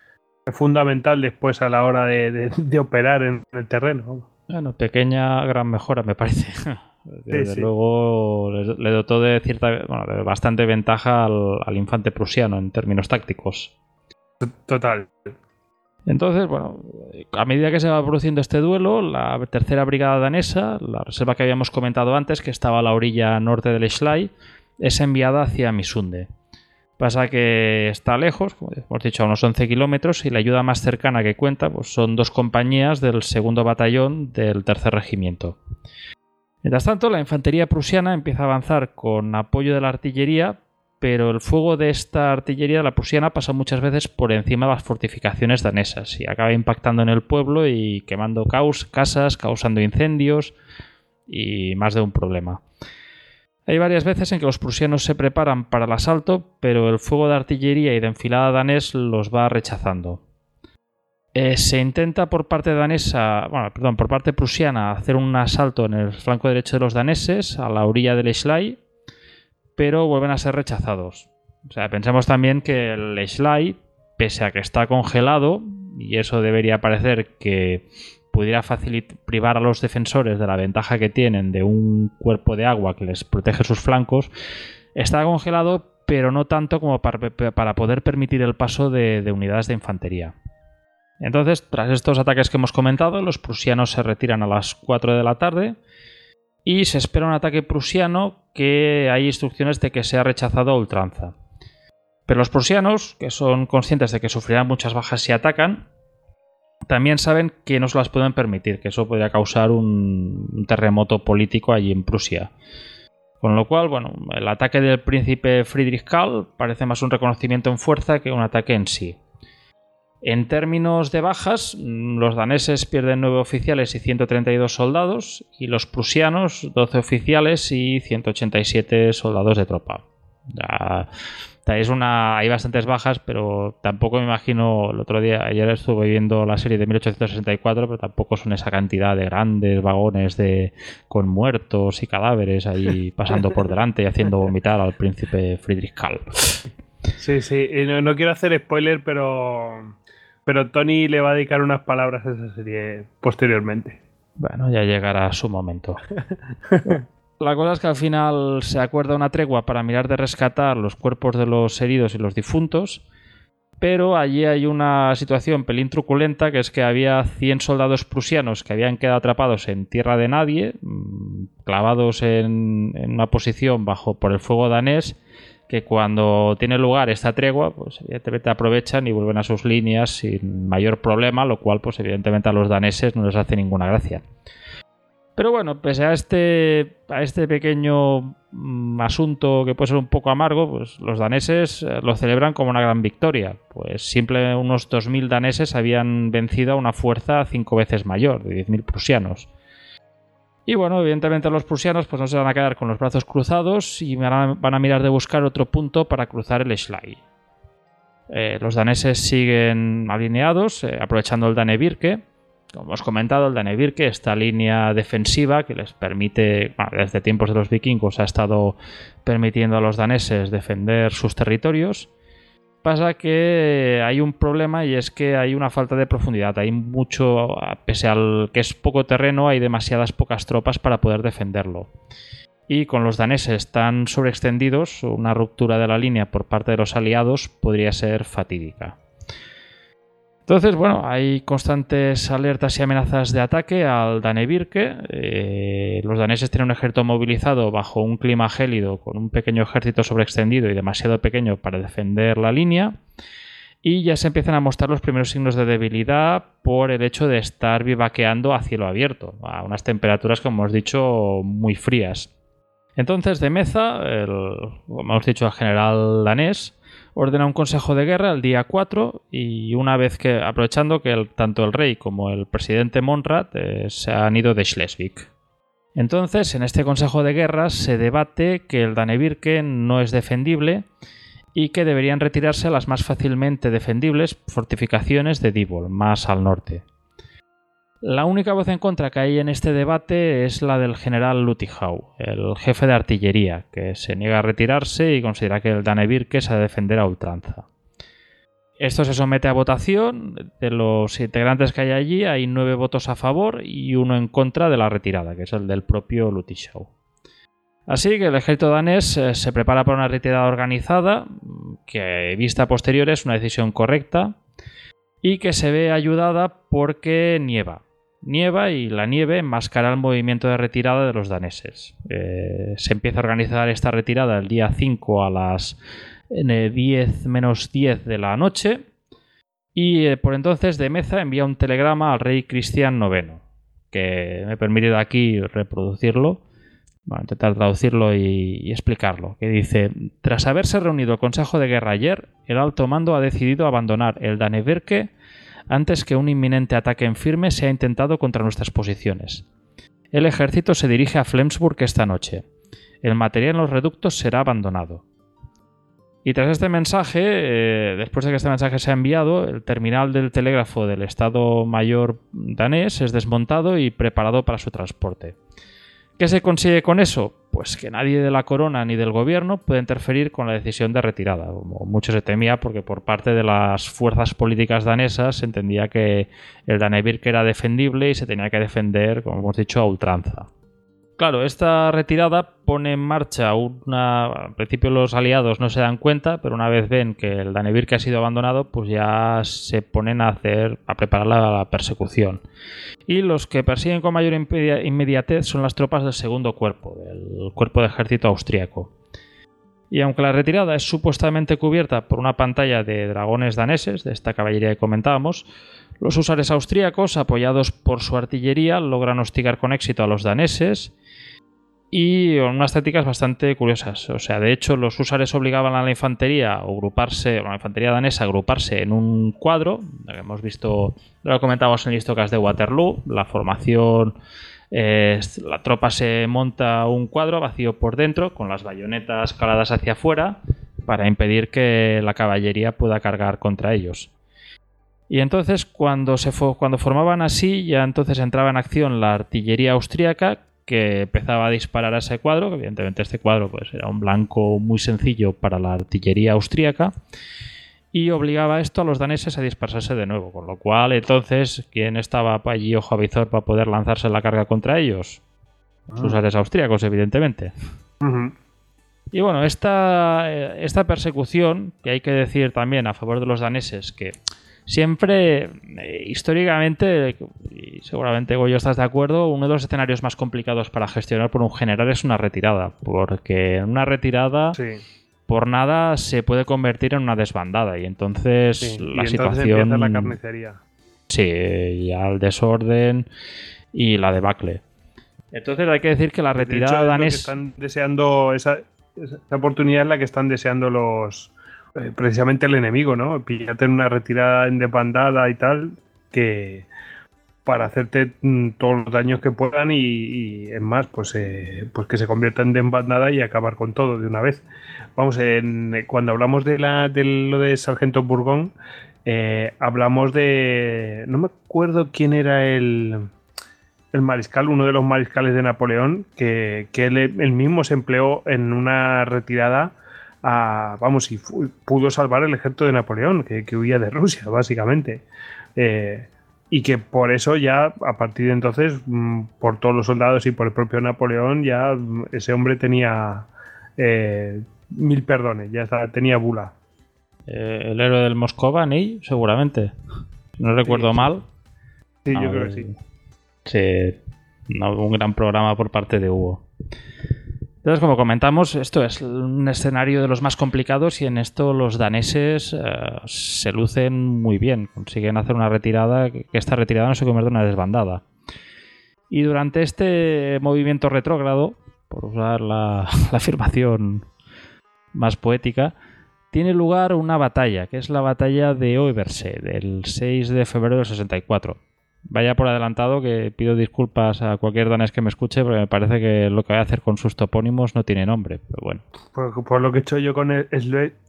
es fundamental después a la hora de, operar en el terreno. Bueno, pequeña gran mejora me parece. Desde luego le, dotó de cierta, bueno, de bastante ventaja al infante prusiano en términos tácticos. Total. Entonces, bueno, a medida que se va produciendo este duelo, la tercera brigada danesa, la reserva que habíamos comentado antes, que estaba a la orilla norte del Schlei, es enviada hacia Misunde. Pasa que está lejos, como hemos dicho, a unos 11 kilómetros, y la ayuda más cercana que cuenta pues son dos compañías del segundo batallón del tercer regimiento. Mientras tanto, la infantería prusiana empieza a avanzar con apoyo de la artillería pero el fuego de esta artillería de la prusiana pasa muchas veces por encima de las fortificaciones danesas y acaba impactando en el pueblo y quemando caos, casas, causando incendios y más de un problema. Hay varias veces en que los prusianos se preparan para el asalto, pero el fuego de artillería y de enfilada danés los va rechazando. Eh, se intenta por parte danesa, bueno, perdón, por parte prusiana hacer un asalto en el flanco derecho de los daneses, a la orilla del Schlei, pero vuelven a ser rechazados. O sea, pensemos también que el Schlei, pese a que está congelado, y eso debería parecer que pudiera privar a los defensores de la ventaja que tienen de un cuerpo de agua que les protege sus flancos, está congelado, pero no tanto como para, poder permitir el paso de, de unidades de infantería. Entonces, tras estos ataques que hemos comentado, los prusianos se retiran a las 4 de la tarde y se espera un ataque prusiano que hay instrucciones de que sea rechazado a ultranza. Pero los prusianos, que son conscientes de que sufrirán muchas bajas si atacan, también saben que no se las pueden permitir, que eso podría causar un, terremoto político allí en Prusia. Con lo cual, bueno, el ataque del príncipe Friedrich Karl parece más un reconocimiento en fuerza que un ataque en sí. En términos de bajas, los daneses pierden 9 oficiales y 132 soldados, y los prusianos 12 oficiales y 187 soldados de tropa. Ya, una, hay bastantes bajas, pero tampoco me imagino, el otro día, ayer estuve viendo la serie de 1864, pero tampoco son esa cantidad de grandes vagones de, con muertos y cadáveres ahí pasando por delante y haciendo vomitar al príncipe Friedrich Karl. Sí, sí, no, no quiero hacer spoiler, pero pero Tony le va a dedicar unas palabras a esa serie posteriormente. Bueno, ya llegará su momento. La cosa es que al final se acuerda una tregua para mirar de rescatar los cuerpos de los heridos y los difuntos, pero allí hay una situación pelín truculenta, que es que había 100 soldados prusianos que habían quedado atrapados en tierra de nadie, mm, clavados en, en una posición bajo por el fuego danés, que cuando tiene lugar esta tregua, pues evidentemente aprovechan y vuelven a sus líneas sin mayor problema, lo cual pues evidentemente a los daneses no les hace ninguna gracia. Pero bueno, pese a este, a este pequeño mm, asunto que puede ser un poco amargo, pues los daneses eh, lo celebran como una gran victoria. Pues simplemente unos 2.000 daneses habían vencido a una fuerza cinco veces mayor, de 10.000 prusianos. Y bueno, evidentemente los prusianos pues no se van a quedar con los brazos cruzados y van a, mirar de buscar otro punto para cruzar el Schlei. Eh, los daneses siguen alineados, eh, aprovechando el Danevirke. Como hemos comentado, el Danevirke, esta línea defensiva que les permite, desde tiempos de los vikingos ha estado permitiendo a los daneses defender sus territorios. Pasa que hay un problema y es que hay una falta de profundidad. Hay mucho, pese al que es poco terreno, hay demasiadas pocas tropas para poder defenderlo. y con los daneses tan sobreextendidos, una ruptura de la línea por parte de los aliados podría ser fatídica. Entonces, bueno, hay constantes alertas y amenazas de ataque al Danevirke. Eh, los daneses tienen un ejército movilizado bajo un clima gélido, con un pequeño ejército sobreextendido y demasiado pequeño para defender la línea. Y ya se empiezan a mostrar los primeros signos de debilidad por el hecho de estar vivaqueando a cielo abierto, a unas temperaturas, como hemos dicho, muy frías. Entonces, de Meza, como hemos dicho, el general danés, ordena un consejo de guerra el día 4 y una vez que, aprovechando que tanto el rey como el presidente Monrad eh, se han ido de Schleswig. Entonces, en este consejo de guerra se debate que el Danevirke no es defendible y que deberían retirarse las más fácilmente defendibles fortificaciones de Dibol, más al norte. La única voz en contra que hay en este debate es la del general Lutihau, el jefe de artillería, que se niega a retirarse y considera que el Danevirke se ha de defender a ultranza. Esto se somete a votación. De los integrantes que hay allí, hay nueve votos a favor y uno en contra de la retirada, que es el del propio Lutishau. Así que el ejército danés eh, se prepara para una retirada organizada, que vista posterior es una decisión correcta, y que se ve ayudada porque nieva nieva y la nieve enmascara el movimiento de retirada de los daneses. Eh, se empieza a organizar esta retirada el día 5 a las 10 menos 10 de la noche y eh, por entonces de Meza envía un telegrama al rey Cristian IX, que me permite aquí reproducirlo. Intentar traducirlo y, y, explicarlo. Que dice: Tras haberse reunido el Consejo de Guerra ayer, el alto mando ha decidido abandonar el Danevirke antes que un inminente ataque en firme sea intentado contra nuestras posiciones. El ejército se dirige a Flensburg esta noche. El material en los reductos será abandonado. Y tras este mensaje, eh, después de que este mensaje sea enviado, el terminal del telégrafo del Estado Mayor danés es desmontado y preparado para su transporte. ¿Qué se consigue con eso? Pues que nadie de la corona ni del gobierno puede interferir con la decisión de retirada, como mucho se temía porque por parte de las fuerzas políticas danesas se entendía que el Danevirke era defendible y se tenía que defender, como hemos dicho, a ultranza. Claro, esta retirada pone en marcha una. Al principio los aliados no se dan cuenta, pero una vez ven que el Danevirke ha sido abandonado, pues ya se ponen a hacer. a preparar la, persecución. Y los que persiguen con mayor inmediatez son las tropas del segundo cuerpo, del cuerpo de ejército austríaco. Y aunque la retirada es supuestamente cubierta por una pantalla de dragones daneses, de esta caballería que comentábamos, los usares austríacos, apoyados por su artillería, logran hostigar con éxito a los daneses y unas tácticas bastante curiosas. O sea, de hecho, los usares obligaban a la infantería a agruparse, a la infantería danesa a agruparse en un cuadro. hemos visto, lo comentamos en el de Waterloo, la formación. la tropa se monta un cuadro vacío por dentro, con las bayonetas caladas hacia afuera, para impedir que la caballería pueda cargar contra ellos. Y entonces, cuando, se cuando formaban así, ya entonces entraba en acción la artillería austríaca, que empezaba a disparar a ese cuadro, que evidentemente este cuadro pues, era un blanco muy sencillo para la artillería austríaca, y obligaba esto a los daneses a dispersarse de nuevo, con lo cual entonces, ¿quién estaba allí ojo a visor para poder lanzarse la carga contra ellos? Sus ah. ares austríacos, evidentemente. Y bueno, esta, eh, esta persecución, que hay que decir también a favor de los daneses, que siempre, eh, históricamente, y seguramente Goyo estás de acuerdo, uno de los escenarios más complicados para gestionar por un general es una retirada, porque en una retirada... Por nada se puede convertir en una desbandada y entonces la situación. la carnicería. Sí, ya el desorden y la debacle. Entonces hay que decir que la retirada danesa. Están deseando esa, esa oportunidad es la que están deseando los, eh, precisamente el enemigo, ¿no? Píllate en una retirada en y tal, que para hacerte mm, todos los daños que puedan y, es más, pues, eh, pues que se convierta en desbandada y acabar con todo de una vez. Vamos, en, cuando hablamos de, la, de lo de Sargento Burgón, eh, hablamos de... No me acuerdo quién era el, el mariscal, uno de los mariscales de Napoleón, que, que él, mismo se empleó en una retirada vamos, y pudo salvar el ejército de Napoleón, que, huía de Rusia, básicamente. Eh, y que por eso ya, a partir de entonces, mm, por todos los soldados y por el propio Napoleón, ya mm, ese hombre tenía eh, mil perdones, ya tenía bula. Eh, el héroe del Moscova, Ney, seguramente. No recuerdo mal. Sí, yo creo que sí. Sí, un gran programa por parte de Hugo. Entonces, como comentamos, esto es un escenario de los más complicados y en esto los daneses eh, se lucen muy bien. Consiguen hacer una retirada que esta retirada no se convierte en una desbandada. Y durante este movimiento retrógrado, por usar la, afirmación más poética, tiene lugar una batalla, que es la batalla de Oeverse, del 6 de febrero del 64. Vaya por adelantado que pido disculpas a cualquier danés que me escuche porque me parece que lo que voy a hacer con sus topónimos no tiene nombre, pero bueno. Por, lo que he hecho yo con el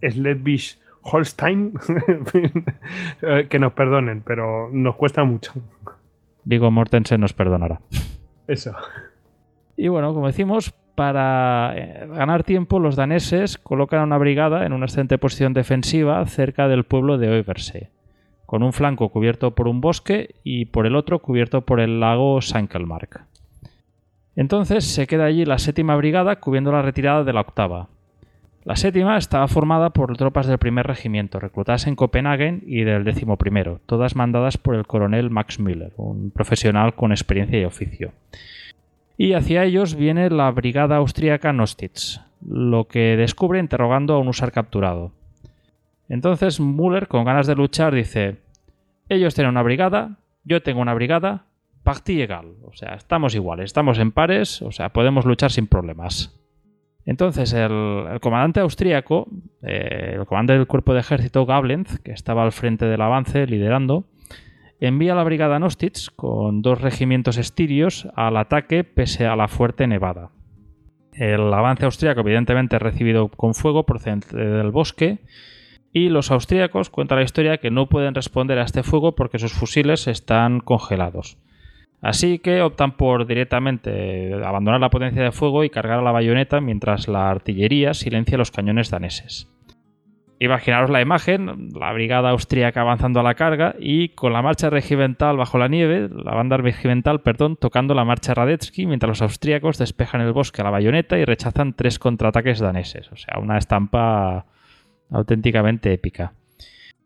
Sledbish Holstein, eh, que nos perdonen, pero nos cuesta mucho. Vigo Mortensen nos perdonará. Eso. Y bueno, como decimos, para eh, ganar tiempo, los daneses colocan una brigada en una excelente posición defensiva cerca del pueblo de Oeverse con un flanco cubierto por un bosque y por el otro cubierto por el lago Sankelmark. Entonces se queda allí la séptima brigada cubriendo la retirada de la octava. La séptima estaba formada por tropas del primer regimiento, reclutadas en Copenhague y del décimo primero, todas mandadas por el coronel Max Müller, un profesional con experiencia y oficio. Y hacia ellos viene la brigada austríaca Nostitz, lo que descubre interrogando a un usar capturado. Entonces Müller, con ganas de luchar, dice, ellos tienen una brigada, yo tengo una brigada, parti egal, o sea, estamos iguales, estamos en pares, o sea, podemos luchar sin problemas. Entonces el, comandante austríaco, eh, el comandante del cuerpo de ejército Gablenz, que estaba al frente del avance liderando, envía a la brigada Nostitz con dos regimientos estirios al ataque pese a la fuerte nevada. El avance austríaco evidentemente recibido con fuego procedente del bosque y los austríacos cuenta la historia que no pueden responder a este fuego porque sus fusiles están congelados. Así que optan por directamente abandonar la potencia de fuego y cargar a la bayoneta mientras la artillería silencia los cañones daneses. Imaginaros la imagen, la brigada austríaca avanzando a la carga y con la marcha regimental bajo la nieve, la banda regimental, perdón, tocando la marcha Radetzky mientras los austríacos despejan el bosque a la bayoneta y rechazan tres contraataques daneses. O sea, una estampa auténticamente épica.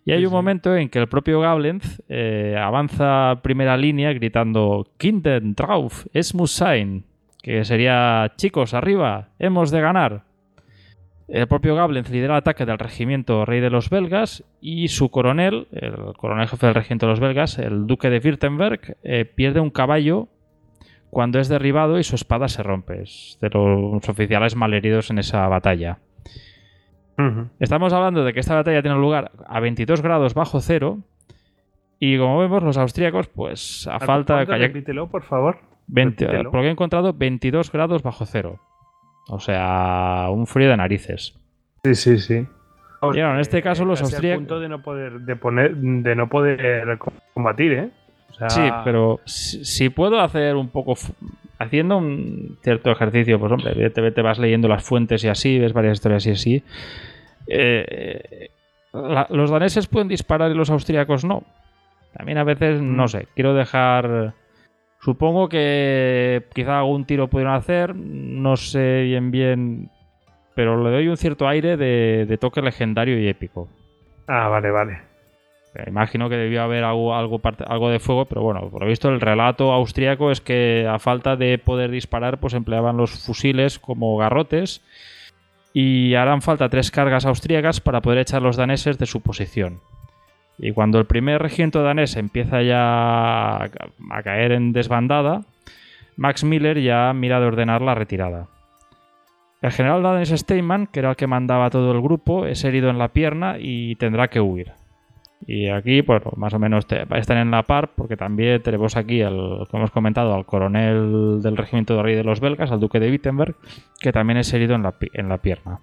Y hay un momento en que el propio Gablenz eh, avanza a primera línea gritando Kinden, drauf, es muss sein, que sería chicos, arriba, hemos de ganar. El propio Gablenz lidera el ataque del regimiento rey de los belgas y su coronel, el coronel jefe del regimiento de los belgas, el duque de Württemberg, eh, pierde un caballo cuando es derribado y su espada se rompe. Es de los oficiales malheridos en esa batalla. Estamos hablando de que esta batalla tiene lugar a 22 grados bajo cero. Y como vemos, los austríacos, pues a, falta de Repítelo, por favor. porque he encontrado 22 grados bajo cero. O sea, un frío de narices. Sí, sí, sí. Y en este caso los austríacos... punto de no poder, de poner, de no poder combatir, ¿eh? Sí, pero si, puedo hacer un poco... Haciendo un cierto ejercicio, pues hombre, te, vas leyendo las fuentes y así, ves varias historias y así. Eh, los daneses pueden disparar y los austríacos no. También a veces, no mm. sé, quiero dejar... Supongo que quizá algún tiro pudieron hacer, no sé bien bien, pero le doy un cierto aire de toque legendario y épico. Ah, vale, vale. Imagino que debió haber algo, de fuego, pero bueno, por lo visto el relato austríaco es que a falta de poder disparar, pues empleaban los fusiles como garrotes y harán falta tres cargas austríacas para poder echar los daneses de su posición. Y cuando el primer regimiento danés empieza ya a caer en desbandada, Max Miller ya mira de ordenar la retirada. El general danés Steinman, que era el que mandaba todo el grupo, es herido en la pierna y tendrá que huir. Y aquí, pues más o menos están en la par, porque también tenemos aquí, al, como hemos comentado, al coronel del regimiento de rey de los belgas, al duque de Wittenberg, que también es herido en la, en la pierna.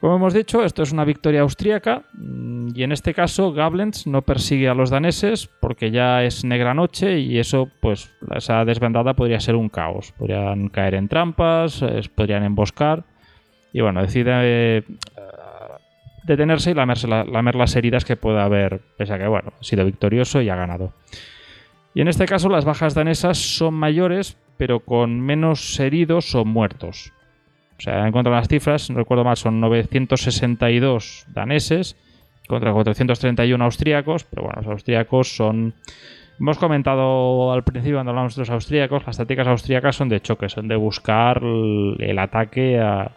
Como hemos dicho, esto es una victoria austríaca mm, y en este caso Gablenz no persigue a los daneses porque ya es negra noche y eso, pues, esa desbandada podría ser un caos. Podrían caer en trampas, podrían emboscar y bueno, decide detenerse y lamerse lamer las heridas que pueda haber, pese a que, bueno, ha sido victorioso y ha ganado. Y en este caso las bajas danesas son mayores, pero con menos heridos o muertos. O sea, en cuanto a las cifras, no recuerdo mal, son 962 daneses contra 431 austríacos, pero bueno, los austríacos son... Hemos comentado al principio cuando hablamos de los austríacos, las tácticas austríacas son de choque, son de buscar el ataque a,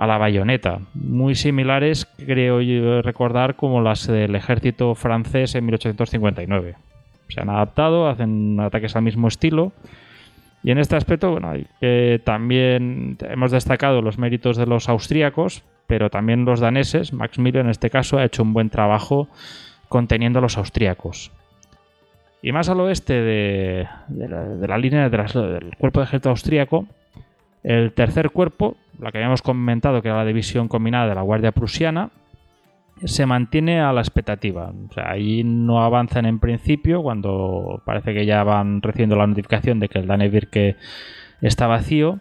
a la bayoneta, muy similares creo yo recordar como las del ejército francés en 1859. Se han adaptado, hacen ataques al mismo estilo. Y en este aspecto, bueno, también hemos destacado los méritos de los austríacos, pero también los daneses. Max Miller en este caso ha hecho un buen trabajo conteniendo a los austríacos. Y más al oeste de, la, línea del cuerpo de ejército austríaco, el tercer cuerpo, la que habíamos comentado que era la división combinada de la Guardia Prusiana, se mantiene a la expectativa. Ahí no avanzan en principio cuando parece que ya van recibiendo la notificación de que el Danevirke está vacío.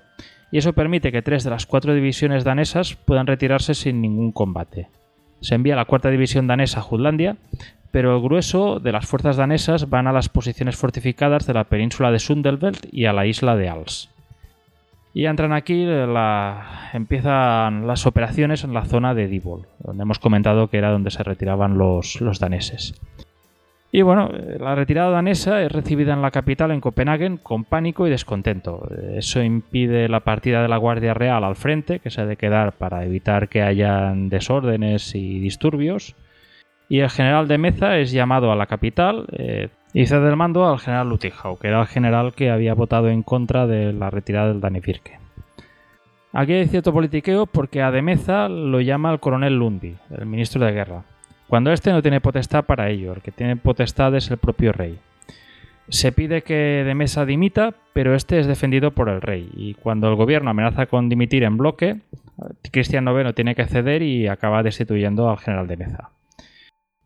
Y eso permite que tres de las cuatro divisiones danesas puedan retirarse sin ningún combate. Se envía la cuarta división danesa a Jutlandia, pero el grueso de las fuerzas danesas van a las posiciones fortificadas de la península de Sundelbelt y a la isla de Als. Y entran aquí, empiezan las operaciones en la zona de Dibol, donde hemos comentado que era donde se retiraban los, los daneses. Y bueno, la retirada danesa es recibida en la capital, en Copenhague, con pánico y descontento. Eso impide la partida de la Guardia Real al frente, que se ha de quedar para evitar que hayan desórdenes y disturbios. Y el general de Meza es llamado a la capital, eh, y cede el mando al general Lutijau, que era el general que había votado en contra de la retirada del Danifirke. Aquí hay cierto politiqueo porque a Demeza lo llama el coronel Lundi, el ministro de guerra, cuando este no tiene potestad para ello, el que tiene potestad es el propio rey. Se pide que Demesa dimita, pero este es defendido por el rey, y cuando el gobierno amenaza con dimitir en bloque, Cristian IX tiene que ceder y acaba destituyendo al general Demeza.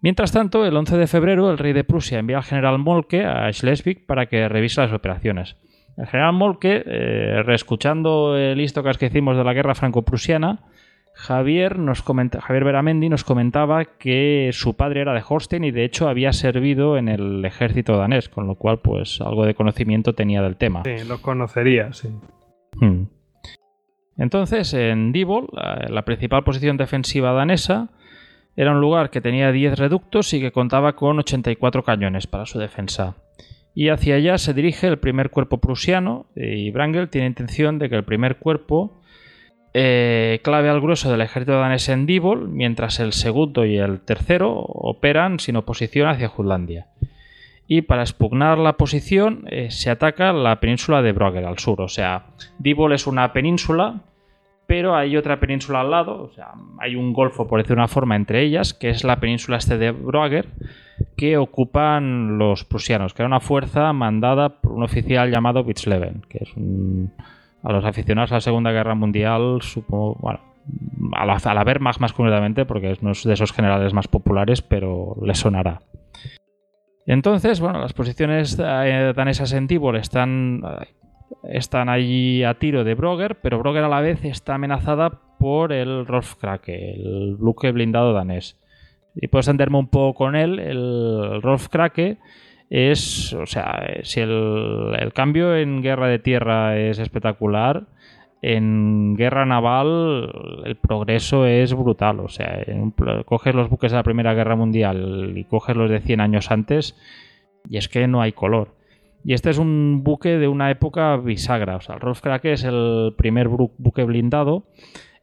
Mientras tanto, el 11 de febrero, el rey de Prusia envía al general Molke a Schleswig para que revise las operaciones. El general Molke, eh, reescuchando el histocas que hicimos de la guerra franco-prusiana, Javier, nos comenta, Javier Beramendi nos comentaba que su padre era de Holstein y de hecho había servido en el ejército danés, con lo cual pues algo de conocimiento tenía del tema. Sí, lo conocería, sí. Hmm. Entonces, en Dibol, la principal posición defensiva danesa, era un lugar que tenía 10 reductos y que contaba con 84 cañones para su defensa. Y hacia allá se dirige el primer cuerpo prusiano y Brangel tiene intención de que el primer cuerpo eh, clave al grueso del ejército danés en Dibol, mientras el segundo y el tercero operan sin oposición hacia Jutlandia. Y para expugnar la posición eh, se ataca la península de Brogger al sur. O sea, Dibol es una península pero hay otra península al lado, o sea, hay un golfo, por decir una forma, entre ellas, que es la península este de Broager, que ocupan los prusianos, que era una fuerza mandada por un oficial llamado Witzleben, que es un, a los aficionados a la Segunda Guerra Mundial, supongo, bueno, a la, a Wehrmacht más concretamente, porque es uno de esos generales más populares, pero le sonará. Entonces, bueno, las posiciones eh, danesas en Tibor están están allí a tiro de Broger, pero Broger a la vez está amenazada por el Rolfkrake, el buque blindado danés. Y puedes entenderme un poco con él, el Rolfkrake es, o sea, si el, el, cambio en guerra de tierra es espectacular, en guerra naval el progreso es brutal. O sea, coges los buques de la Primera Guerra Mundial y coges los de 100 años antes y es que no hay color. Y este es un buque de una época bisagra. O sea, el Rolfkrake es el primer buque blindado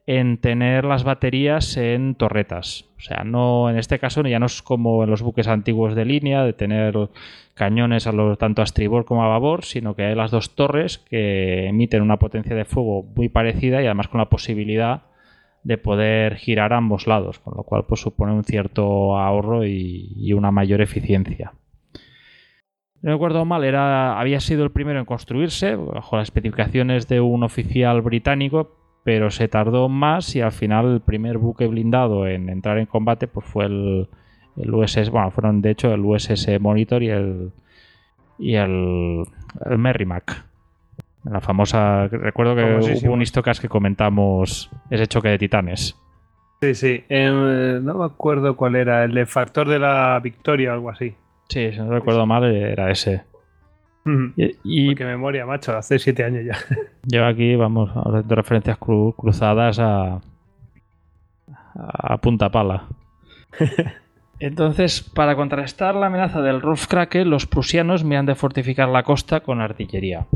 en tener las baterías en torretas. O sea, no en este caso ya no es como en los buques antiguos de línea, de tener cañones a lo, tanto a estribor como a babor, sino que hay las dos torres que emiten una potencia de fuego muy parecida y además con la posibilidad de poder girar a ambos lados, con lo cual pues supone un cierto ahorro y una mayor eficiencia no recuerdo mal, era, había sido el primero en construirse, bajo las especificaciones de un oficial británico, pero se tardó más y al final el primer buque blindado en entrar en combate pues fue el, el USS, bueno, fueron de hecho el USS Monitor y el, y el, Merrimack. La famosa, recuerdo que hubo un histocas que comentamos ese choque de titanes. Sí, sí. Eh, no me acuerdo cuál era, el de Factor de la Victoria o algo así. Sí, si no recuerdo mal, era ese. Y, y Qué memoria, macho, hace siete años ya. Yo aquí, vamos, de referencias cruzadas a, a punta pala. Entonces, para contrarrestar la amenaza del Rufkrake, los prusianos miran de fortificar la costa con artillería.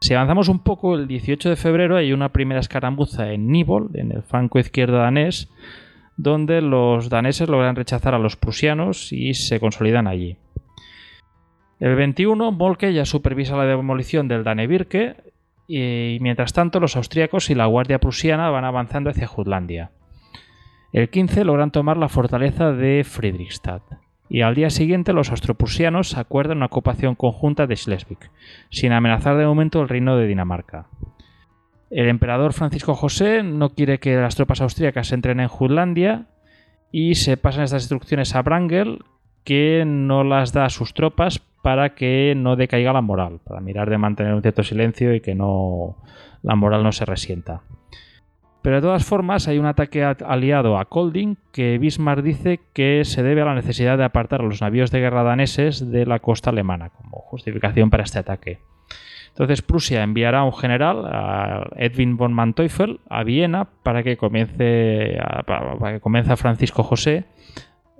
Si avanzamos un poco, el 18 de febrero hay una primera escaramuza en Nibol, en el flanco izquierdo danés, donde los daneses logran rechazar a los prusianos y se consolidan allí. El 21, Molke ya supervisa la demolición del Danevirke y mientras tanto los austríacos y la guardia prusiana van avanzando hacia Jutlandia. El 15 logran tomar la fortaleza de Friedrichstadt y al día siguiente los austroprusianos acuerdan una ocupación conjunta de Schleswig, sin amenazar de momento el reino de Dinamarca. El emperador Francisco José no quiere que las tropas austríacas entren en Jutlandia y se pasan estas instrucciones a Brangel, que no las da a sus tropas para que no decaiga la moral, para mirar de mantener un cierto silencio y que no la moral no se resienta. Pero de todas formas hay un ataque aliado a Kolding que Bismarck dice que se debe a la necesidad de apartar a los navíos de guerra daneses de la costa alemana como justificación para este ataque. Entonces Prusia enviará a un general, a Edwin von Manteuffel, a Viena para que comience para que comience a Francisco José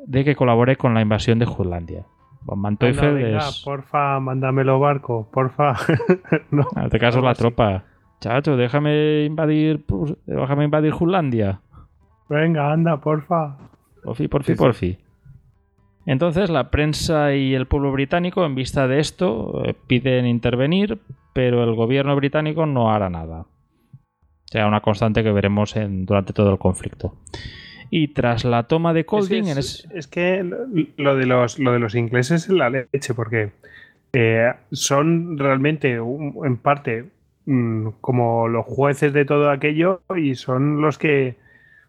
de que colabore con la invasión de Jutlandia. Von Manteuffel es... Porfa, mándamelo barco, porfa. no, en este caso la tropa. Chacho, déjame invadir, déjame invadir Jutlandia. Venga, anda, porfa. Porfi, porfi, porfi. Entonces la prensa y el pueblo británico, en vista de esto, eh, piden intervenir, pero el gobierno británico no hará nada. O sea, una constante que veremos en, durante todo el conflicto. Y tras la toma de Colding... Es, que lo de, los, lo de los ingleses es la leche, porque eh, son realmente, en parte, Mm, como los jueces de todo aquello y son los que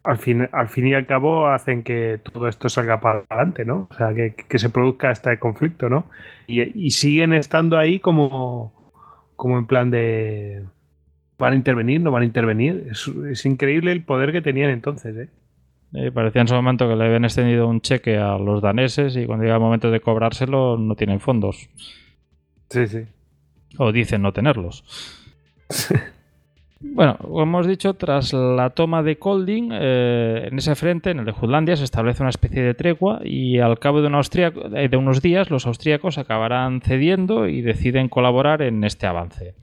al fin, al fin y al cabo hacen que todo esto salga para adelante, ¿no? O sea, que, se produzca este conflicto, ¿no? Y, siguen estando ahí como, como en plan de... ¿Van a intervenir? ¿No van a intervenir? Es, increíble el poder que tenían entonces, ¿eh? ¿eh? parecía en su momento que le habían extendido un cheque a los daneses y cuando llega el momento de cobrárselo no tienen fondos. Sí, sí. O dicen no tenerlos. Bueno, como hemos dicho, tras la toma de Kolding, eh, en ese frente, en el de Jutlandia, se establece una especie de tregua y al cabo de, eh, de unos días los austríacos acabarán cediendo y deciden colaborar en este avance.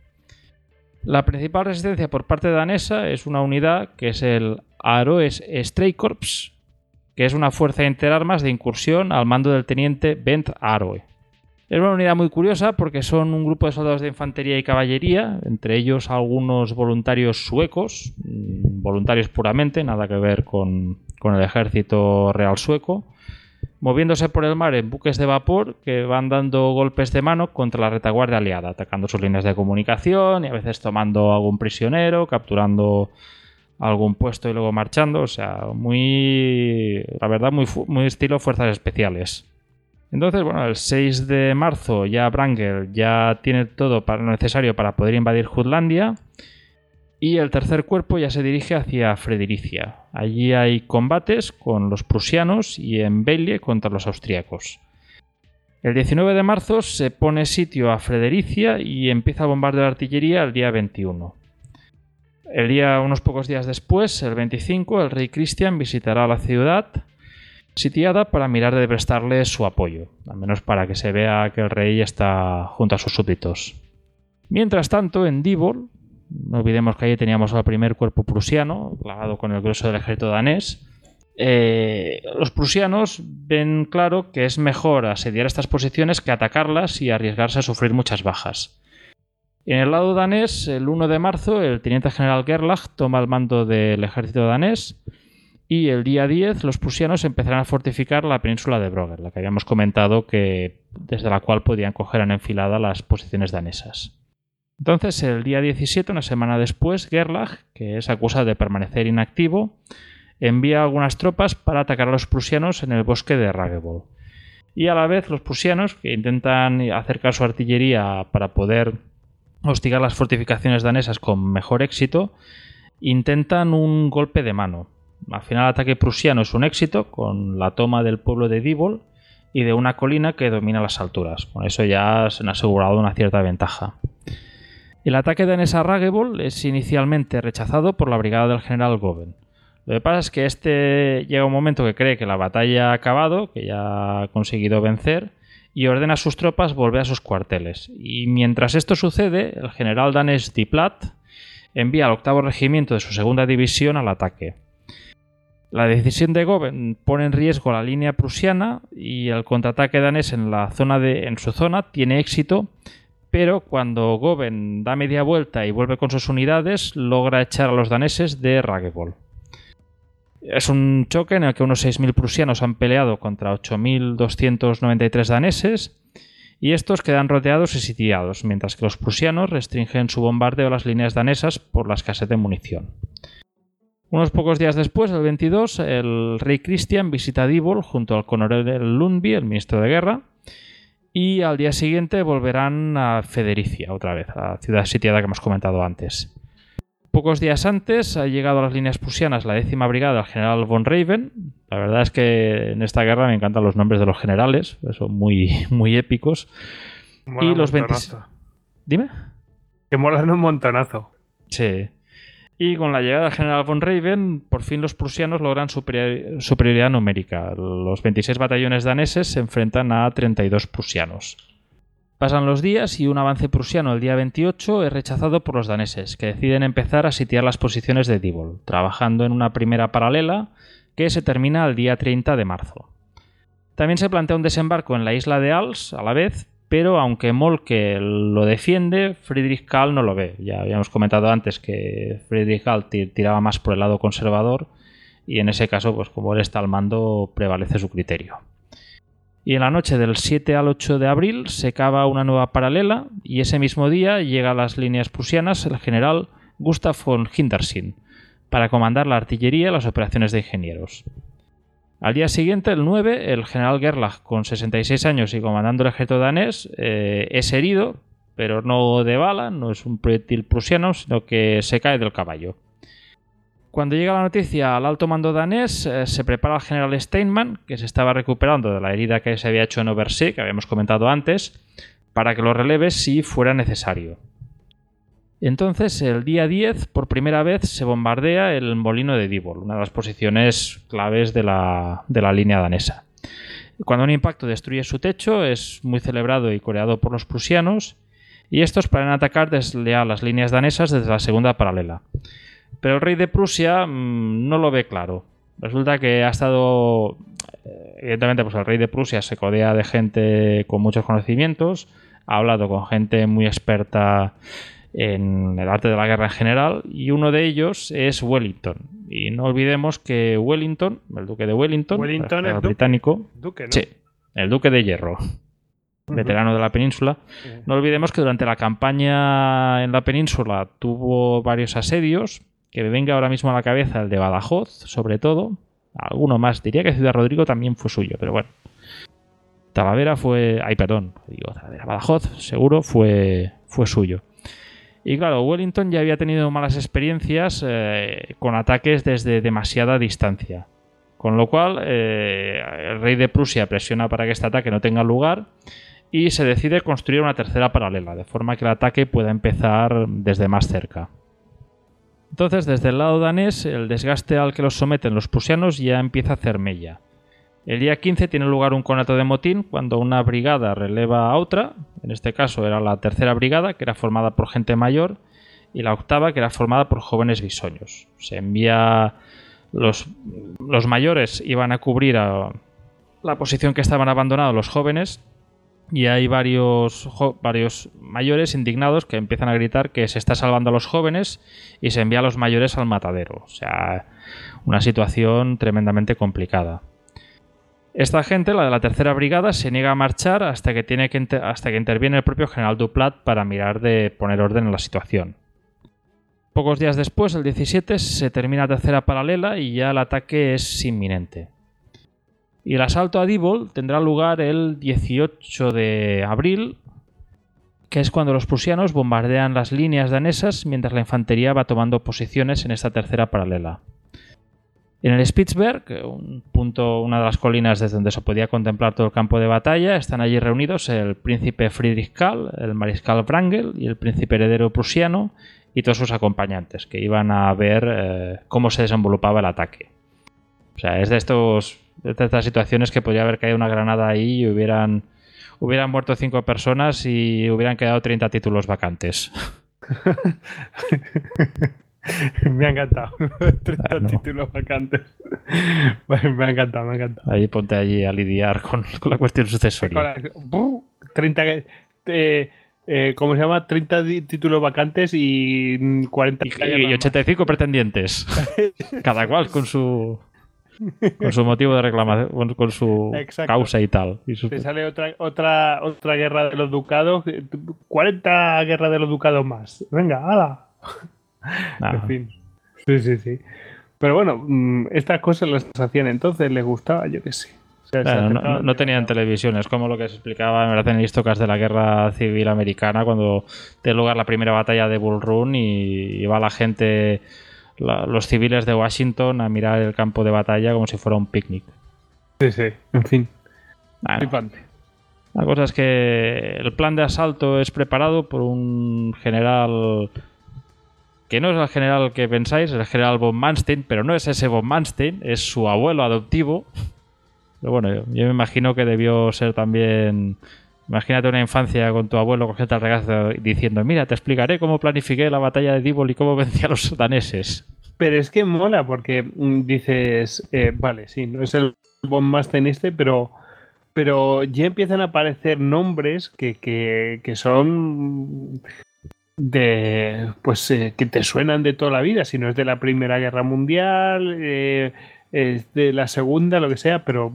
La principal resistencia por parte danesa es una unidad que es el Aroes Streikorps, que es una fuerza interarmas de incursión al mando del teniente Bent Aroe. Es una unidad muy curiosa porque son un grupo de soldados de infantería y caballería, entre ellos algunos voluntarios suecos, mm, voluntarios puramente, nada que ver con, el ejército real sueco, moviéndose por el mar en buques de vapor que van dando golpes de mano contra la retaguardia aliada, atacando sus líneas de comunicación y a veces tomando algún prisionero, capturando algún puesto y luego marchando. O sea, muy, la verdad, muy, muy estilo fuerzas especiales. Entonces, bueno, el 6 de marzo ya Brangel ya tiene todo para, lo necesario para poder invadir Jutlandia. Y el tercer cuerpo ya se dirige hacia Fredericia. Allí hay combates con los prusianos y en Belie contra los austríacos. El 19 de marzo se pone sitio a Fredericia y empieza a bombardeo de artillería el día 21. El día, unos pocos días después, el 25, el rey Cristian visitará la ciudad sitiada para mirar de prestarle su apoyo, al menos para que se vea que el rey está junto a sus súbditos. Mientras tanto, en Dibol, no olvidemos que allí teníamos al primer cuerpo prusiano, clavado con el grueso del ejército danés, eh, los prusianos ven claro que es mejor asediar estas posiciones que atacarlas y arriesgarse a sufrir muchas bajas. En el lado danés, el 1 de marzo, el teniente general Gerlach toma el mando del ejército danés y el día 10 los prusianos empezarán a fortificar la península de Brogger, la que habíamos comentado que desde la cual podían coger en enfilada las posiciones danesas. Entonces, el día 17, una semana después, Gerlach, que es acusado de permanecer inactivo, envía algunas tropas para atacar a los prusianos en el bosque de Ragebol. Y a la vez los prusianos, que intentan acercar su artillería para poder hostigar las fortificaciones danesas con mejor éxito, intentan un golpe de mano Al final el ataque prusiano es un éxito con la toma del pueblo de Dibol y de una colina que domina las alturas. Con eso ya se han asegurado una cierta ventaja. El ataque danés a Ragebol es inicialmente rechazado por la brigada del general Goven. Lo que pasa es que este llega un momento que cree que la batalla ha acabado, que ya ha conseguido vencer, y ordena a sus tropas volver a sus cuarteles. Y mientras esto sucede, el general danés Diplat envía al octavo regimiento de su segunda división al ataque. La decisión de Goven pone en riesgo la línea prusiana y el contraataque danés en, su zona tiene éxito, pero cuando Goven da media vuelta y vuelve con sus unidades, logra echar a los daneses de Ragebol. Es un choque en el que unos 6.000 prusianos han peleado contra 8.293 daneses y estos quedan rodeados y sitiados, mientras que los prusianos restringen su bombardeo a las líneas danesas por la escasez de munición. Unos pocos días después, el 22, el rey Cristian visita Dibol junto al coronel Lundby, el ministro de guerra, y al día siguiente volverán a Federicia, otra vez, a la ciudad sitiada que hemos comentado antes. Pocos días antes ha llegado a las líneas prusianas la décima brigada del general von Raven. La verdad es que en esta guerra me encantan los nombres de los generales, son muy, muy épicos. Mola y los un 20... montonazo. Dime. Que molan un montonazo. Sí. Y con la llegada del general von Raven, por fin los prusianos logran superior- superioridad numérica. Los 26 batallones daneses se enfrentan a 32 prusianos. Pasan los días y un avance prusiano el día 28 es rechazado por los daneses, que deciden empezar a sitiar las posiciones de Dibol, trabajando en una primera paralela que se termina el día 30 de marzo. También se plantea un desembarco en la isla de Als a la vez, pero aunque Molke lo defiende, Friedrich Kahl no lo ve. Ya habíamos comentado antes que Friedrich Kahl ti- tiraba más por el lado conservador y en ese caso, pues como él está al mando, prevalece su criterio. Y en la noche del 7 al 8 de abril se cava una nueva paralela y ese mismo día llega a las líneas prusianas el general Gustav von Hintersin para comandar la artillería y las operaciones de ingenieros. Al día siguiente, el 9, el general Gerlach, con 66 años y comandando el ejército danés, eh, es herido, pero no de bala, no es un proyectil prusiano, sino que se cae del caballo. Cuando llega la noticia al alto mando danés, eh, se prepara el general Steinmann, que se estaba recuperando de la herida que se había hecho en Oversee, que habíamos comentado antes, para que lo releve si fuera necesario. Entonces, el día 10, por primera vez, se bombardea el molino de Dibol, una de las posiciones claves de la, de la línea danesa. Cuando un impacto destruye su techo, es muy celebrado y coreado por los prusianos, y estos planean atacar desde a las líneas danesas desde la segunda paralela. Pero el rey de Prusia mmm, no lo ve claro. Resulta que ha estado. eh, Evidentemente, pues el rey de Prusia se codea de gente con muchos conocimientos, ha hablado con gente muy experta en el arte de la guerra en general, y uno de ellos es Wellington. Y no olvidemos que Wellington, el duque de Wellington, Wellington, el el duque. británico, Duque, ¿no? sí, el duque de Hierro, veterano de la península, no olvidemos que durante la campaña en la península tuvo varios asedios, que me venga ahora mismo a la cabeza el de Badajoz, sobre todo. Alguno más, diría que Ciudad Rodrigo también fue suyo, pero bueno. Talavera fue. Ay, perdón, digo Talavera. Badajoz, seguro, fue, fue suyo. Y claro, Wellington ya había tenido malas experiencias eh, con ataques desde demasiada distancia. Con lo cual, eh, el rey de Prusia presiona para que este ataque no tenga lugar y se decide construir una tercera paralela, de forma que el ataque pueda empezar desde más cerca. Entonces, desde el lado danés, el desgaste al que los someten los prusianos ya empieza a hacer mella. El día 15 tiene lugar un conato de motín cuando una brigada releva a otra, en este caso era la tercera brigada, que era formada por gente mayor, y la octava, que era formada por jóvenes bisoños. Se envía. Los, mayores iban a cubrir a la posición que estaban abandonados los jóvenes, y hay varios, varios mayores indignados que empiezan a gritar que se está salvando a los jóvenes y se envía a los mayores al matadero. O sea, una situación tremendamente complicada. Esta gente, la de la tercera brigada, se niega a marchar hasta que, tiene que, hasta que interviene el propio general Duplat para mirar de poner orden en la situación. Pocos días después, el 17, se termina la tercera paralela y ya el ataque es inminente. Y el asalto a Dibol tendrá lugar el 18 de abril, que es cuando los prusianos bombardean las líneas danesas mientras la infantería va tomando posiciones en esta tercera paralela. En el Spitzberg, un punto, una de las colinas desde donde se podía contemplar todo el campo de batalla, están allí reunidos el príncipe Friedrich Karl, el mariscal Wrangel y el príncipe heredero prusiano y todos sus acompañantes, que iban a ver eh, cómo se desenvolupaba el ataque. O sea, es de, estos, de estas situaciones que podría haber caído una granada ahí y hubieran, hubieran muerto cinco personas y hubieran quedado 30 títulos vacantes. me ha encantado. 30 títulos vacantes. me ha encantado, me ha encantado. Ahí ponte allí a lidiar con, con la cuestión sucesoria. 30. Eh, eh, ¿Cómo se llama? 30 títulos vacantes y 40 y, 85 pretendientes. Cada cual con su con su motivo de reclamación, con su causa y tal. Y Te sale otra, otra, otra guerra de los ducados, 40 guerras de los ducados más. Venga, hala. En fin. Sí, sí, sí. Pero bueno, mm, estas cosas las hacían entonces, les gustaba, yo qué sé. no, tenían televisiones, como lo que se explicaba en el histocas de la guerra civil americana, cuando tiene lugar la primera batalla de Bull Run y, va la gente, los civiles de Washington, a mirar el campo de batalla como si fuera un picnic. Sí, sí, en fin. La cosa es que el plan de asalto es preparado por un general que no es el general que pensáis, es el general von Manstein, pero no es ese von Manstein, es su abuelo adoptivo. Pero bueno, yo, me imagino que debió ser también. Imagínate una infancia con tu abuelo cogiendo el regazo diciendo: Mira, te explicaré cómo planifiqué la batalla de Dibol y cómo vencí a los daneses. Pero es que mola porque mm, dices: eh, Vale, sí, no es el von Manstein este, pero pero ya empiezan a aparecer nombres que, que, que, son de pues eh, que te suenan de toda la vida, si no es de la Primera Guerra Mundial, eh, es de la Segunda, lo que sea, pero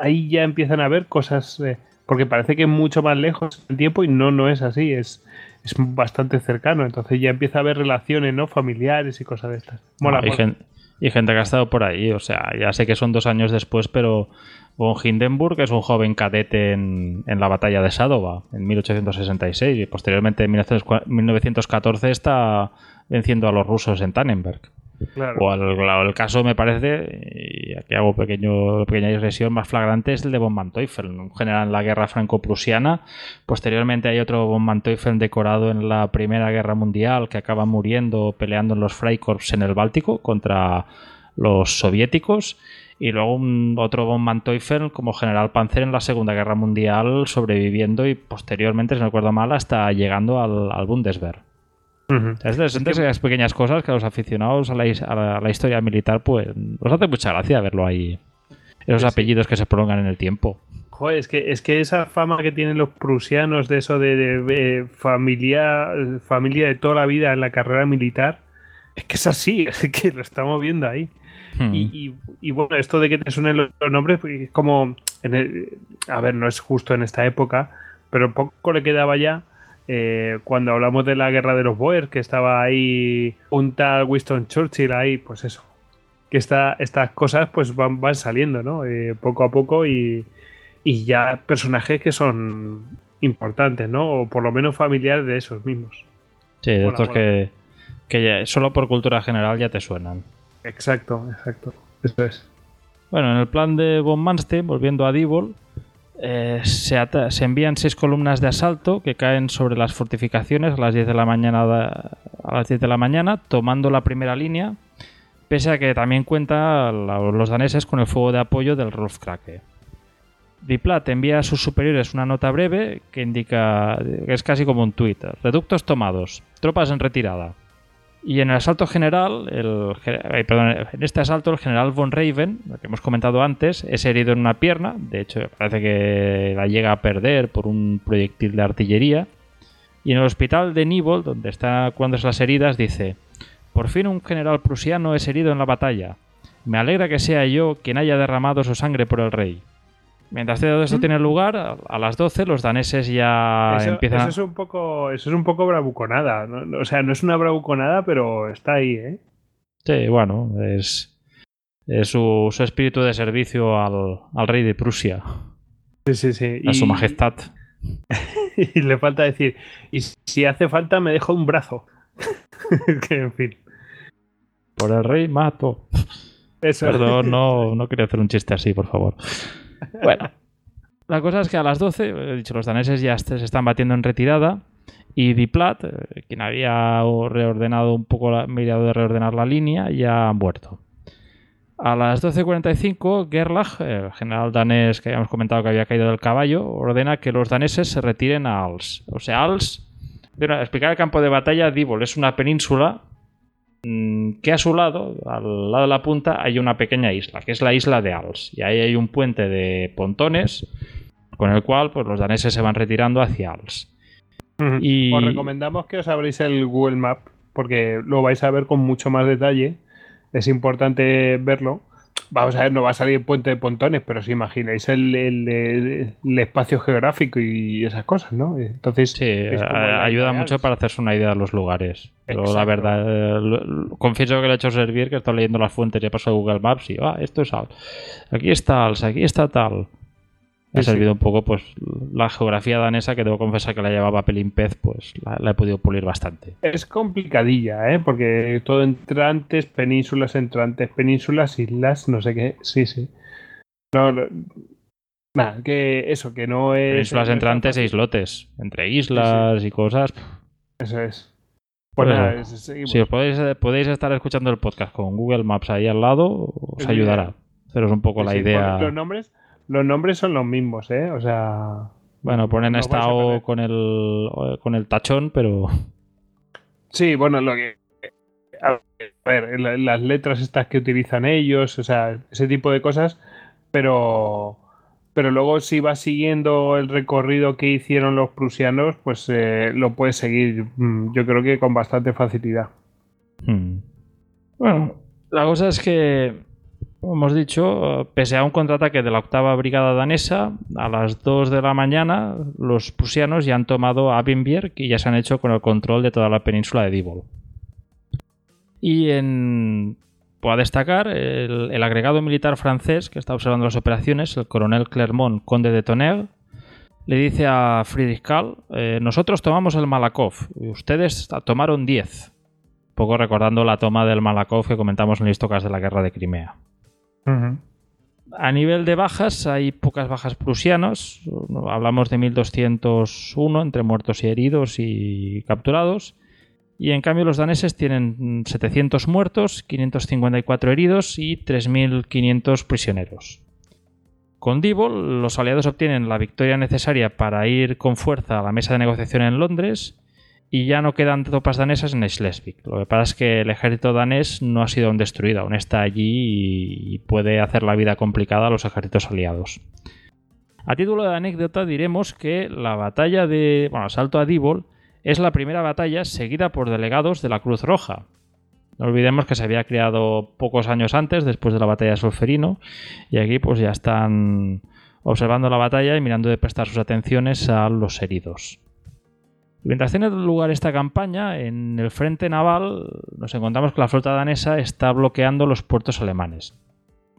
ahí ya empiezan a ver cosas, eh, porque parece que es mucho más lejos el tiempo y no, no es así, es, es bastante cercano, entonces ya empieza a haber relaciones ¿no? familiares y cosas de estas. Mola, Gente, y gente que ha estado por ahí, o sea, ya sé que son dos años después, pero Von Hindenburg es un joven cadete en, la batalla de Sadova en 1866 y posteriormente en 1914 está venciendo a los rusos en Tannenberg. O el, caso me parece, y aquí hago pequeña digresión más flagrante, es el de von Manteuffel, un general en la guerra franco-prusiana. Posteriormente hay otro von Manteuffel decorado en la Primera Guerra Mundial que acaba muriendo peleando en los Freikorps en el Báltico contra los soviéticos y luego un, otro von Manteuffel como general Panzer en la Segunda Guerra Mundial sobreviviendo y posteriormente, si no recuerdo mal, hasta llegando al, Bundeswehr. Es de, esas pequeñas cosas que a los aficionados a la, historia militar pues nos hace mucha gracia verlo ahí. Esos apellidos que se prolongan en el tiempo. Joder, es que, es que esa fama que tienen los prusianos de eso de, familia, familia de toda la vida en la carrera militar, es que es así, es que lo estamos viendo ahí. Hmm. Y, bueno, esto de que te suenen los, nombres, pues, es como. a ver, no es justo en esta época, pero poco le quedaba ya. Eh, cuando hablamos de la guerra de los Boers, que estaba ahí un tal Winston Churchill ahí, pues eso. Que esta, estas cosas pues van, van saliendo, ¿no? Eh, poco a poco y, y ya personajes que son importantes, ¿no? O por lo menos familiares de esos mismos. Sí, de estos que, que solo por cultura general ya te suenan. Exacto, exacto. Eso es. Bueno, en el plan de von Manstein, volviendo a Dibol, eh, se, envían seis columnas de asalto que caen sobre las fortificaciones a las 10 de la mañana, a las 10 de la mañana tomando la primera línea, pese a que también cuenta los daneses con el fuego de apoyo del Rolfkrake. Diplat envía a sus superiores una nota breve que indica que es casi como un tuit. Reductos tomados, tropas en retirada. Y en el asalto general, el, en este asalto, el general von Raven, lo que hemos comentado antes, es herido en una pierna. De hecho, parece que la llega a perder por un proyectil de artillería. Y en el hospital de Nibol, donde está curándose las heridas, dice: Por fin un general prusiano es herido en la batalla. Me alegra que sea yo quien haya derramado su sangre por el rey. Mientras todo esto ¿Mm? tiene lugar, a las 12 los daneses ya empiezan eso es un poco Eso es un poco bravuconada. O sea, no es una bravuconada, pero está ahí, ¿eh? Sí, bueno, es, es su, espíritu de servicio al, rey de Prusia. Sí, sí, sí. A su majestad. y le falta decir, y si hace falta me dejo un brazo. que en fin. Por el rey mato. Perdón, no, no quería hacer un chiste así, por favor. Bueno, la cosa es que a las 12, he dicho, los daneses ya se están batiendo en retirada y Diplat, eh, quien había reordenado un poco, la, mirado de reordenar la línea, ya han muerto. A las 12.45, Gerlach, el general danés que habíamos comentado que había caído del caballo, ordena que los daneses se retiren a Als. O sea, Als, explicar el campo de batalla, Dibol es una península que a su lado, al lado de la punta, hay una pequeña isla, que es la isla de Als. Y ahí hay un puente de pontones con el cual pues, los daneses se van retirando hacia Als. Y... Os recomendamos que os abréis el Google Map porque lo vais a ver con mucho más detalle es importante verlo. Vamos a ver, no va a salir puente de pontones, pero si imagináis el, el, espacio geográfico y esas cosas, ¿no? Entonces, sí, ayuda mucho para hacerse una idea de los lugares. Pero la verdad, eh, confieso que le he hecho servir, que estoy leyendo las fuentes y he pasado Google Maps y, ah, esto es Al. Aquí está Als, aquí está tal ha servido un poco, pues, la geografía danesa, que debo confesar que la llevaba pelín pez, pues la, he podido pulir bastante. Es complicadilla, ¿eh? Porque todo entrantes, penínsulas, entrantes, penínsulas, islas, no sé qué. Sí, sí. No, nada, que eso, que no es. Penínsulas, entrantes e islotes. Entre islas y cosas. Eso es. Pues nada, si os podéis, podéis estar escuchando el podcast con Google Maps ahí al lado, os ayudará. Haceros un poco la idea. Los nombres los nombres son los mismos, ¿eh? O sea. Bueno, ponen esta O con el, con el tachón, pero. Sí, bueno, lo que. A ver, las letras estas que utilizan ellos, o sea, ese tipo de cosas, pero. Pero luego, si vas siguiendo el recorrido que hicieron los prusianos, pues eh, lo puedes seguir, mm, yo creo que con bastante facilidad. Hmm. Bueno, la cosa es que hemos dicho, pese a un contraataque de la octava brigada danesa, a las 2 de la mañana los prusianos ya han tomado Abenbjerg y ya se han hecho con el control de toda la península de Dibol. Y en... Puedo destacar el, agregado militar francés que está observando las operaciones, el coronel Clermont, conde de Tonnerre, le dice a Friedrich Karl, eh, nosotros tomamos el Malakoff, ustedes tomaron 10. Poco recordando la toma del Malakoff que comentamos en el de la guerra de Crimea. A nivel de bajas, hay pocas bajas prusianos. Hablamos de 1201 entre muertos y heridos y capturados. Y en cambio los daneses tienen 700 muertos, 554 heridos y 3.500 prisioneros. Con Dibol, los aliados obtienen la victoria necesaria para ir con fuerza a la mesa de negociación en Londres y ya no quedan tropas danesas en Schleswig. Lo que pasa es que el ejército danés no ha sido aún destruido, aún está allí y puede hacer la vida complicada a los ejércitos aliados. A título de anécdota diremos que la batalla de, bueno, asalto a Dibol es la primera batalla seguida por delegados de la Cruz Roja. No olvidemos que se había creado pocos años antes, después de la batalla de Solferino, y aquí pues ya están observando la batalla y mirando de prestar sus atenciones a los heridos. Mientras tiene lugar esta campaña, en el frente naval nos encontramos que la flota danesa está bloqueando los puertos alemanes.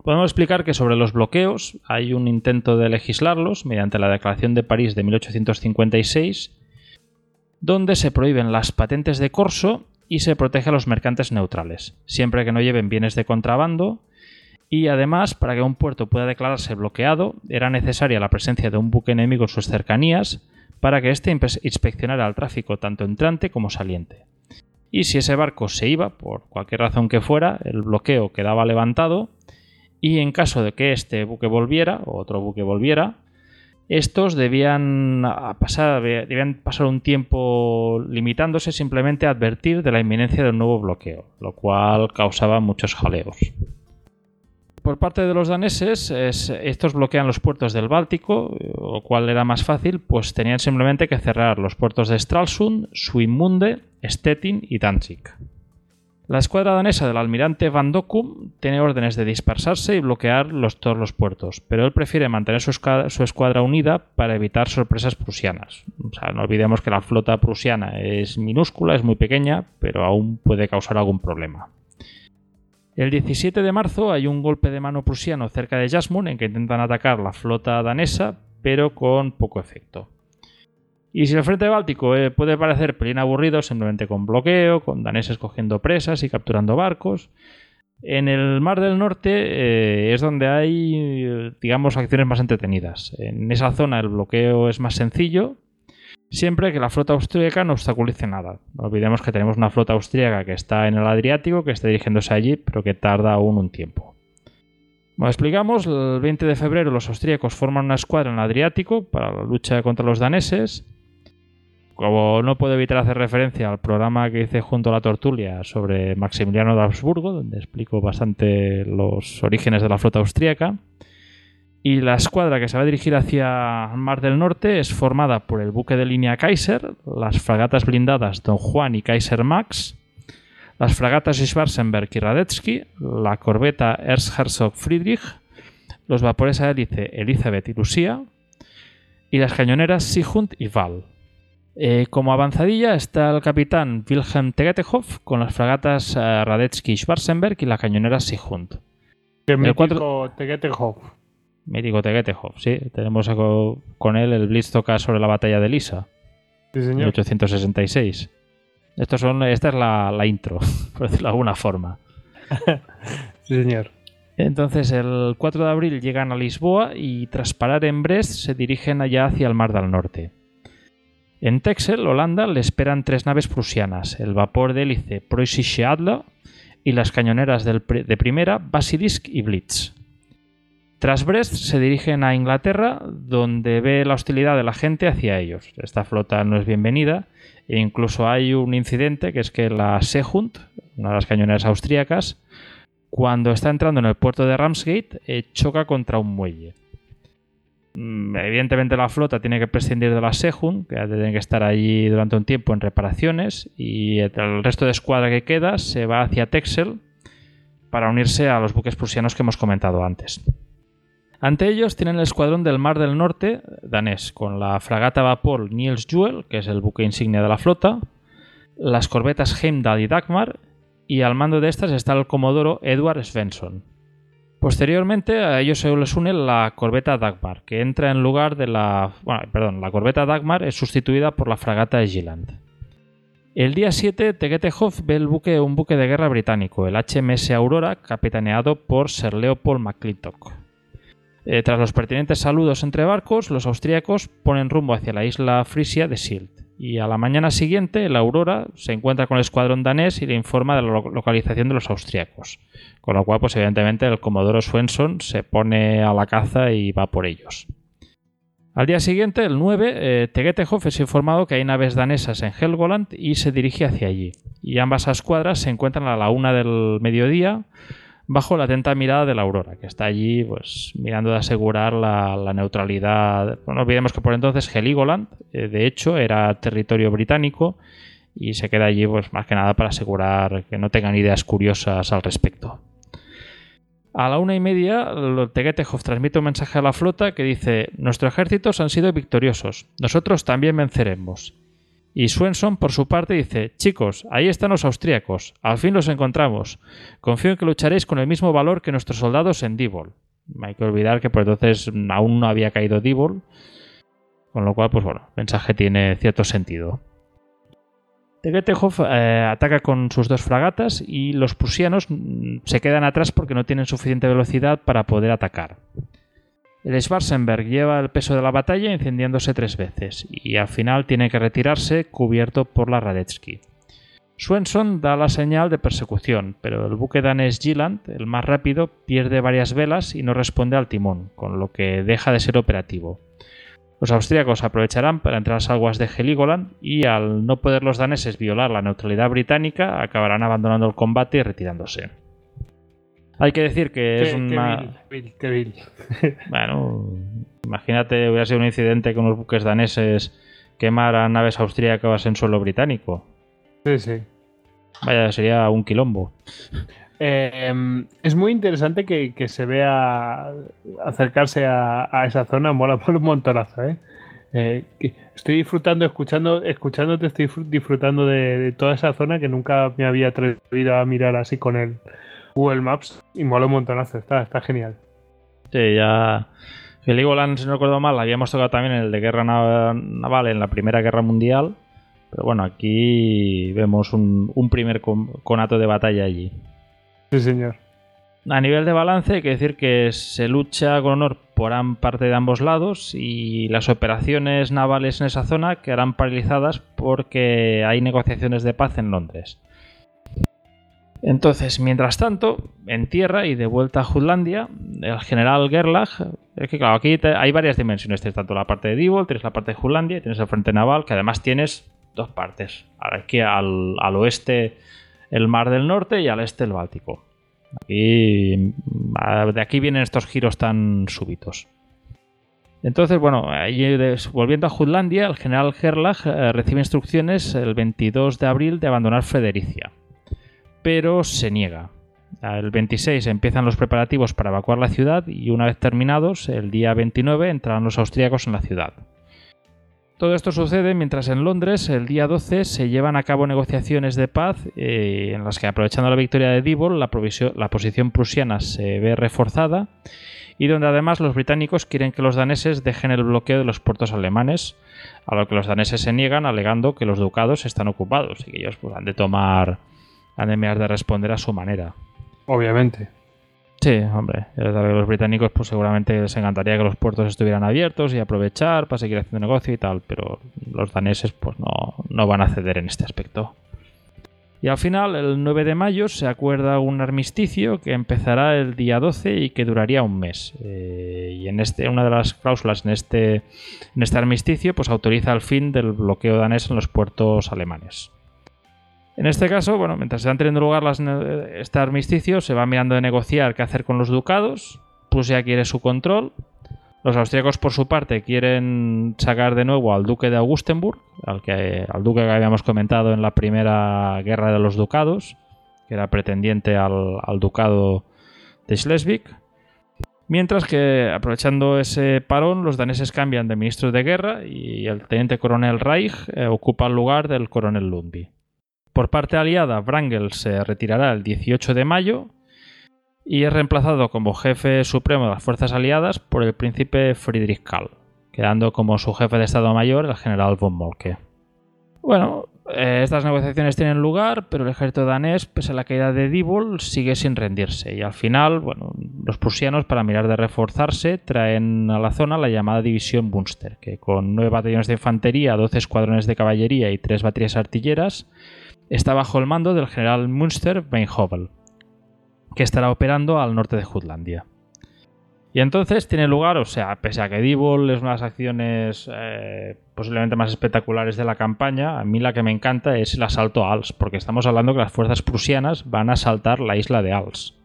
Podemos explicar que sobre los bloqueos hay un intento de legislarlos mediante la Declaración de París de 1856, donde se prohíben las patentes de corso y se protege a los mercantes neutrales, siempre que no lleven bienes de contrabando, y además, para que un puerto pueda declararse bloqueado, era necesaria la presencia de un buque enemigo en sus cercanías, para que éste inspeccionara el tráfico tanto entrante como saliente. Y si ese barco se iba, por cualquier razón que fuera, el bloqueo quedaba levantado y en caso de que este buque volviera o otro buque volviera, estos debían pasar, debían pasar un tiempo limitándose simplemente a advertir de la inminencia del nuevo bloqueo, lo cual causaba muchos jaleos por parte de los daneses, estos bloquean los puertos del Báltico, lo cual era más fácil, pues tenían simplemente que cerrar los puertos de Stralsund, Suimunde, Stettin y Danzig. La escuadra danesa del almirante Van Dokkum tiene órdenes de dispersarse y bloquear todos los puertos, pero él prefiere mantener su, su, escuadra unida para evitar sorpresas prusianas. O sea, no olvidemos que la flota prusiana es minúscula, es muy pequeña, pero aún puede causar algún problema. El 17 de marzo hay un golpe de mano prusiano cerca de Jasmund en que intentan atacar la flota danesa, pero con poco efecto. Y si el frente báltico eh, puede parecer pelín aburrido simplemente con bloqueo, con daneses cogiendo presas y capturando barcos, En el Mar del Norte eh, es donde hay, digamos, acciones más entretenidas. En esa zona el bloqueo es más sencillo, siempre que la flota austríaca no obstaculice nada. No olvidemos que tenemos una flota austríaca que está en el Adriático, que está dirigiéndose allí, pero que tarda aún un tiempo. Como explicamos, el 20 de febrero los austríacos forman una escuadra en el Adriático para la lucha contra los daneses como no puedo evitar hacer referencia al programa que hice junto a la Tortulia sobre Maximiliano de Habsburgo, donde explico bastante los orígenes de la flota austríaca. Y la escuadra que se va a dirigir hacia el Mar del Norte es formada por el buque de línea Kaiser, las fragatas blindadas Don Juan y Kaiser Max, las fragatas Schwarzenberg y Radetzky, la corbeta Erzherzog Friedrich, los vapores a hélice Elizabeth y Lucía, y las cañoneras Sigund y Val. Eh, como avanzadilla está el capitán Wilhelm Tegetehoff con las fragatas eh, Radetzky y Schwarzenberg y la cañonera Sigund. El cuatro- Tegetehoff. Mítico Tegetehoff, sí. Tenemos con él el Blitz toca sobre la batalla de Lisa, Sí, señor. 1866. Estos son, esta es la, la intro, por decirlo de alguna forma. Sí, señor. Entonces, el 4 de abril llegan a Lisboa y tras parar en Brest se dirigen allá hacia el Mar del Norte. En Texel, Holanda, le esperan tres naves prusianas, el vapor de hélice Preußische Adler y las cañoneras del de primera Basilisk y Blitz. Tras Brest se dirigen a Inglaterra, donde ve la hostilidad de la gente hacia ellos. Esta flota no es bienvenida e incluso hay un incidente que es que la Seehund, una de las cañoneras austríacas, cuando está entrando en el puerto de Ramsgate, eh, choca contra un muelle. Mm, Evidentemente la flota tiene que prescindir de la Sehun, que tiene que estar allí durante un tiempo en reparaciones, y el resto de escuadra que queda se va hacia Texel para unirse a los buques prusianos que hemos comentado antes. Ante ellos tienen el escuadrón del Mar del Norte danés, con la fragata vapor Niels Juel, que es el buque insignia de la flota, las corbetas Heimdall y Dagmar, y al mando de estas está el comodoro Edward Svensson. Posteriormente a ellos se les une la corbeta Dagmar, que entra en lugar de la... Bueno, perdón, la corbeta Dagmar es sustituida por la fragata Egiland. El día 7, Tegetehoff ve el buque, un buque de guerra británico, el HMS Aurora, capitaneado por Sir Leopold McClintock. Eh, tras los pertinentes saludos entre barcos, los austríacos ponen rumbo hacia la isla Frisia de Silt. Y a la mañana siguiente, el Aurora se encuentra con el escuadrón danés y le informa de la lo- localización de los austríacos. Con lo cual, pues evidentemente, el comodoro Swenson se pone a la caza y va por ellos. Al día siguiente, el 9, eh, Tegetehoff es informado que hay naves danesas en Helgoland y se dirige hacia allí. Y ambas escuadras se encuentran a la una del mediodía bajo la atenta mirada de la Aurora, que está allí pues mirando de asegurar la, la neutralidad. No olvidemos que por entonces Heligoland, eh, de hecho, era territorio británico y se queda allí pues más que nada para asegurar que no tengan ideas curiosas al respecto. A la una y media, Tegetehoff transmite un mensaje a la flota que dice: Nuestros ejércitos han sido victoriosos, nosotros también venceremos. Y Swenson, por su parte, dice: Chicos, ahí están los austríacos, al fin los encontramos. Confío en que lucharéis con el mismo valor que nuestros soldados en Dibol. Hay que olvidar que por entonces aún no había caído Dibol, con lo cual, pues bueno, el mensaje tiene cierto sentido. Tegetehoff eh, ataca con sus dos fragatas y los prusianos mm, se quedan atrás porque no tienen suficiente velocidad para poder atacar. El Schwarzenberg lleva el peso de la batalla incendiándose tres veces y al final tiene que retirarse cubierto por la Radetzky. Swenson da la señal de persecución, pero el buque danés Gilland, el más rápido, pierde varias velas y no responde al timón, con lo que deja de ser operativo. Los austríacos aprovecharán para entrar a las aguas de Heligoland y al no poder los daneses violar la neutralidad británica, acabarán abandonando el combate y retirándose. Hay que decir que es Qué- una... qué vil, qué vil. Bueno, imagínate, hubiera sido un incidente con los buques daneses quemaran naves austríacas en suelo británico. Sí, sí. Vaya, sería un quilombo. Eh, es muy interesante que, que se vea acercarse a, a esa zona, mola por un montonazo, ¿eh? Eh, estoy disfrutando, escuchando, escuchándote, estoy disfr- disfrutando de, de toda esa zona que nunca me había atrevido a mirar así con el Google Maps y mola un montonazo, está, está genial. Sí, ya. Heligoland, si no recuerdo mal, habíamos tocado también en el de guerra na- naval en la Primera Guerra Mundial. Pero bueno, aquí vemos un, un primer con- conato de batalla allí. Sí, señor. a nivel de balance, hay que decir que se lucha con honor por parte de ambos lados y las operaciones navales en esa zona quedarán paralizadas porque hay negociaciones de paz en Londres. Entonces, mientras tanto, en tierra y de vuelta a Jutlandia, el general Gerlach, es que claro, aquí hay varias dimensiones, tienes tanto la parte de Divol, tienes la parte de Jutlandia, tienes el frente naval, que además tienes dos partes, aquí al, al oeste el Mar del Norte y al este el Báltico. Aquí, de aquí vienen estos giros tan súbitos. Entonces, bueno, volviendo a Jutlandia, el general Gerlach eh, recibe instrucciones el 22 de abril de abandonar Fredericia, pero se niega. El 26 empiezan los preparativos para evacuar la ciudad y una vez terminados, el día 29 entrarán los austríacos en la ciudad. Todo esto sucede mientras en Londres, el día 12, se llevan a cabo negociaciones de paz eh, en las que, aprovechando la victoria de la, la posición prusiana se ve reforzada y donde además los británicos quieren que los daneses dejen el bloqueo de los puertos alemanes, a lo que los daneses se niegan alegando que los ducados están ocupados y que ellos pues, han de tomar, han de, de responder a su manera. Obviamente. Sí, hombre, los británicos pues seguramente les encantaría que los puertos estuvieran abiertos y aprovechar para seguir haciendo negocio y tal, pero los daneses pues no, no van a ceder en este aspecto. Y al final, el 9 de mayo, se acuerda un armisticio que empezará el día 12 y que duraría un mes. Eh, y en este, una de las cláusulas en este, en este armisticio pues autoriza el fin del bloqueo danés en los puertos alemanes. En este caso, bueno, mientras se van teniendo lugar las, este armisticio, se va mirando de negociar qué hacer con los ducados. Prusia quiere su control. Los austríacos, por su parte, quieren sacar de nuevo al duque de Augustenburg, al, que, al duque que habíamos comentado en la primera guerra de los ducados, que era pretendiente al, al ducado de Schleswig. Mientras que, aprovechando ese parón, los daneses cambian de ministros de guerra y el teniente coronel Reich eh, ocupa el lugar del coronel Lundby. Por parte aliada, Wrangel se retirará el 18 de mayo y es reemplazado como jefe supremo de las fuerzas aliadas por el príncipe Friedrich Karl, quedando como su jefe de Estado Mayor el general von Moltke. Bueno, eh, estas negociaciones tienen lugar, pero el ejército danés, pese a la caída de Dibol, sigue sin rendirse. Y al final, bueno, los prusianos, para mirar de reforzarse, traen a la zona la llamada División Bunster, que con nueve batallones de infantería, 12 escuadrones de caballería y tres baterías artilleras, está bajo el mando del general Münster Weinhobel, que estará operando al norte de Jutlandia. Y entonces tiene lugar, o sea, pese a que Dibol es una de las acciones eh, posiblemente más espectaculares de la campaña, a mí la que me encanta es el asalto a Als, porque estamos hablando que las fuerzas prusianas van a asaltar la isla de Als.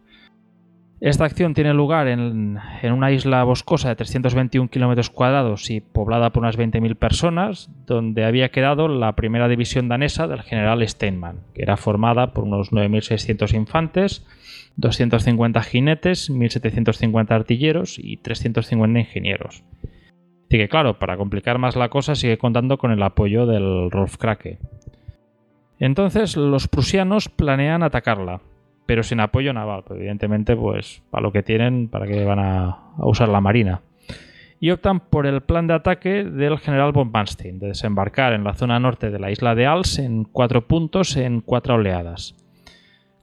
Esta acción tiene lugar en, una isla boscosa de 321 kilómetros cuadrados y poblada por unas 20.000 personas, donde había quedado la primera división danesa del general Steinmann, que era formada por unos 9.600 infantes, 250 jinetes, 1.750 artilleros y 350 ingenieros. Así que claro, para complicar más la cosa sigue contando con el apoyo del Rolf Krake. Entonces los prusianos planean atacarla, pero sin apoyo naval. Pues, evidentemente, pues para lo que tienen, para que van a, usar la marina. Y optan por el plan de ataque del general von Manstein, de desembarcar en la zona norte de la isla de Als en cuatro puntos en cuatro oleadas.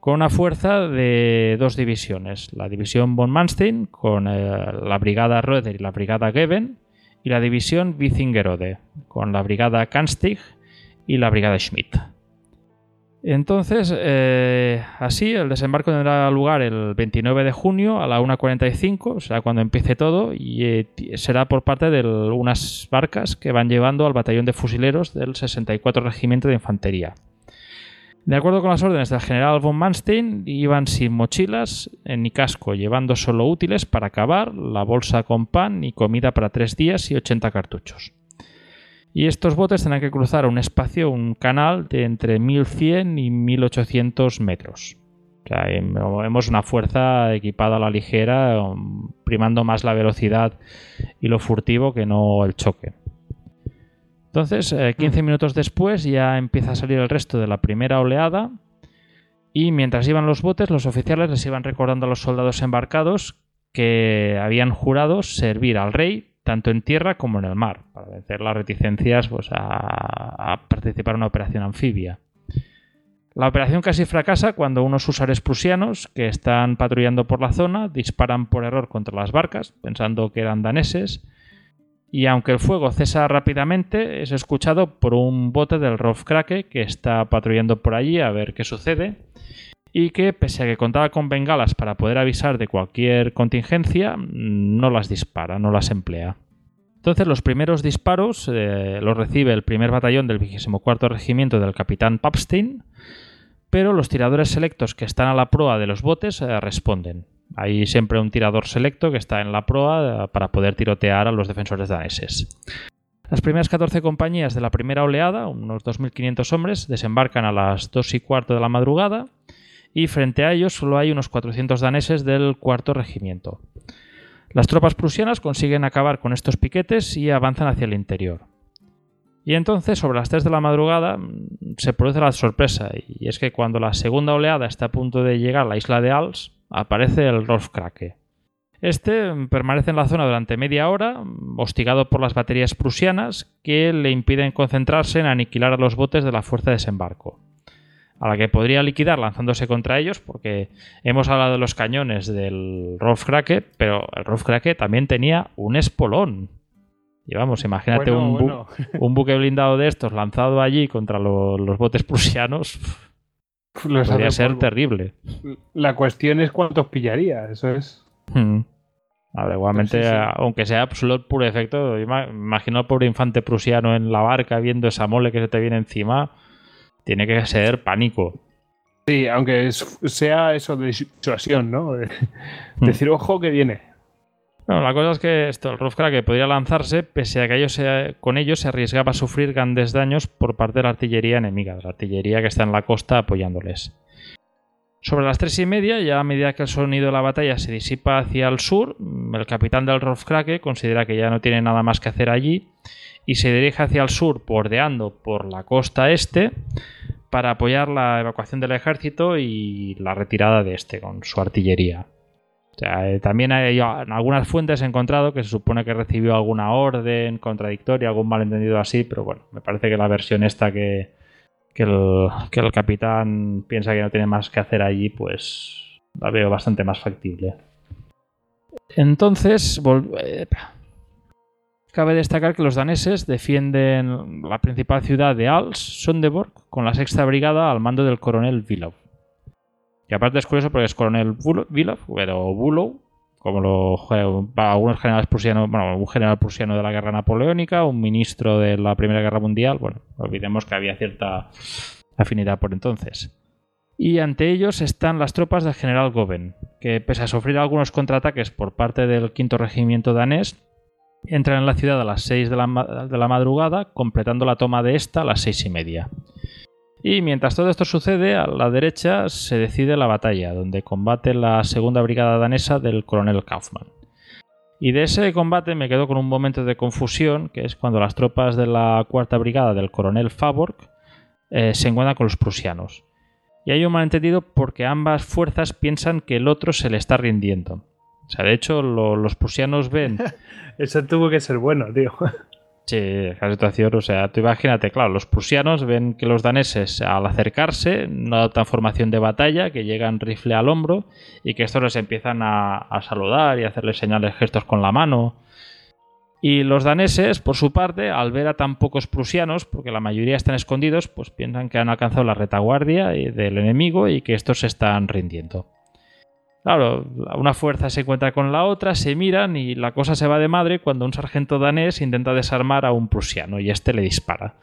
Con una fuerza de dos divisiones, la división von Manstein con eh, la brigada Röder y la brigada Geben, y la división Witzingerode con la brigada Kanstig y la brigada Schmidt. Entonces, eh, así, el desembarco tendrá lugar el 29 de junio a la 1.45, será cuando empiece todo, y eh, será por parte de unas barcas que van llevando al batallón de fusileros del 64 Regimiento de Infantería. De acuerdo con las órdenes del general von Manstein, iban sin mochilas ni casco, llevando solo útiles para acabar, la bolsa con pan y comida para tres días y 80 cartuchos. Y estos botes tendrán que cruzar un espacio, un canal de entre 1100 y 1800 metros. O sea, vemos una fuerza equipada a la ligera, um, primando más la velocidad y lo furtivo que no el choque. Entonces, 15 eh, minutos después ya empieza a salir el resto de la primera oleada y mientras iban los botes, los oficiales les iban recordando a los soldados embarcados que habían jurado servir al rey tanto en tierra como en el mar, para vencer las reticencias pues, a, participar en una operación anfibia. La operación casi fracasa cuando unos usares prusianos que están patrullando por la zona disparan por error contra las barcas, pensando que eran daneses, y aunque el fuego cesa rápidamente, es escuchado por un bote del Krake que está patrullando por allí a ver qué sucede y que, pese a que contaba con bengalas para poder avisar de cualquier contingencia, no las dispara, no las emplea. Entonces los primeros disparos eh, los recibe el primer batallón del 24 Regimiento del capitán Papstein, pero los tiradores selectos que están a la proa de los botes eh, responden. Hay siempre un tirador selecto que está en la proa eh, para poder tirotear a los defensores daneses. Las primeras 14 compañías de la primera oleada, unos 2.500 hombres, desembarcan a las 2 y cuarto de la madrugada y frente a ellos solo hay unos 400 daneses del cuarto regimiento. Las tropas prusianas consiguen acabar con estos piquetes y avanzan hacia el interior. Y entonces, sobre las 3 de la madrugada, se produce la sorpresa, y es que cuando la segunda oleada está a punto de llegar a la isla de Als, aparece el Rolf Krake. Este permanece en la zona durante media hora, hostigado por las baterías prusianas que le impiden concentrarse en aniquilar a los botes de la fuerza de desembarco. A la que podría liquidar lanzándose contra ellos, porque hemos hablado de los cañones del Rolf Krake, pero el Rolf Krake también tenía un espolón. Y vamos, imagínate un, buque blindado de estos lanzado allí contra los botes prusianos. Podría ser terrible. La cuestión es cuántos pillaría, eso es. Hmm. igualmente, pues aunque sea solo puro efecto, imagino al pobre infante prusiano en la barca viendo esa mole que se te viene encima. Tiene que ser pánico. Sí, aunque sea eso de situación, ¿no? Hmm. Decir, ojo que viene. Bueno, la cosa es que esto, el que podría lanzarse, pese a que ellos con ello se arriesgaba a sufrir grandes daños por parte de la artillería enemiga, de la artillería que está en la costa apoyándoles. Sobre las tres y media, ya a medida que el sonido de la batalla se disipa hacia el sur, el capitán del Rolfkrake considera que ya no tiene nada más que hacer allí y se dirige hacia el sur, bordeando por la costa este, para apoyar la evacuación del ejército y la retirada de este con su artillería. Eh, también hay, en algunas fuentes he encontrado que se supone que recibió alguna orden contradictoria, algún malentendido así, pero bueno, me parece que la versión esta que, el, capitán piensa que no tiene más que hacer allí, pues la veo bastante más factible. Entonces, eh, cabe destacar que los daneses defienden la principal ciudad de Als, Sondeborg, con la sexta brigada al mando del coronel Vilov. Y aparte es curioso porque es coronel Vilov, pero Bulow, como lo algunos generales prusianos, bueno, un general prusiano de la guerra napoleónica, un ministro de la Primera Guerra Mundial, bueno, olvidemos que había cierta afinidad por entonces. Y ante ellos están las tropas del general Goven, que pese a sufrir algunos contraataques por parte del quinto regimiento danés, entran en la ciudad a las 6 de la, madrugada, completando la toma de esta a las seis y media. Y mientras todo esto sucede, a la derecha se decide la batalla, donde combate la segunda brigada danesa del coronel Kaufmann. Y de ese combate me quedo con un momento de confusión, que es cuando las tropas de la cuarta brigada del coronel Faborg eh, se encuentran con los prusianos. Y hay un malentendido porque ambas fuerzas piensan que el otro se le está rindiendo. O sea, de hecho, los prusianos ven. Eso tuvo que ser bueno, tío. Sí, la situación, o sea, tú imagínate, claro, los prusianos ven que los daneses al acercarse no adoptan formación de batalla, que llegan rifle al hombro y que estos les empiezan a, saludar y a hacerles señales, gestos con la mano. Y los daneses, por su parte, al ver a tan pocos prusianos, porque la mayoría están escondidos, pues piensan que han alcanzado la retaguardia del enemigo y que estos se están rindiendo. Claro, una fuerza se encuentra con la otra, se miran y la cosa se va de madre cuando un sargento danés intenta desarmar a un prusiano y este le dispara.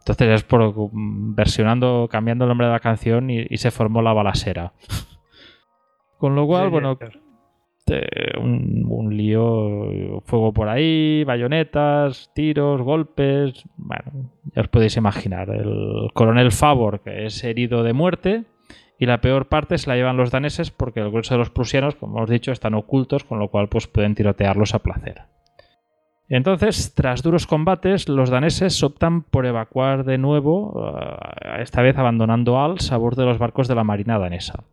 Entonces es por versionando, cambiando el nombre de la canción y, se formó la balasera. Con lo cual, bueno, un, un, lío, fuego por ahí, bayonetas, tiros, golpes. Bueno, ya os podéis imaginar. El coronel Favor, que es herido de muerte, y la peor parte se la llevan los daneses porque el grueso de los prusianos, como hemos dicho, están ocultos, con lo cual pues, pueden tirotearlos a placer. Entonces, tras duros combates, los daneses optan por evacuar de nuevo, eh, esta vez abandonando Als a bordo de los barcos de la marina danesa.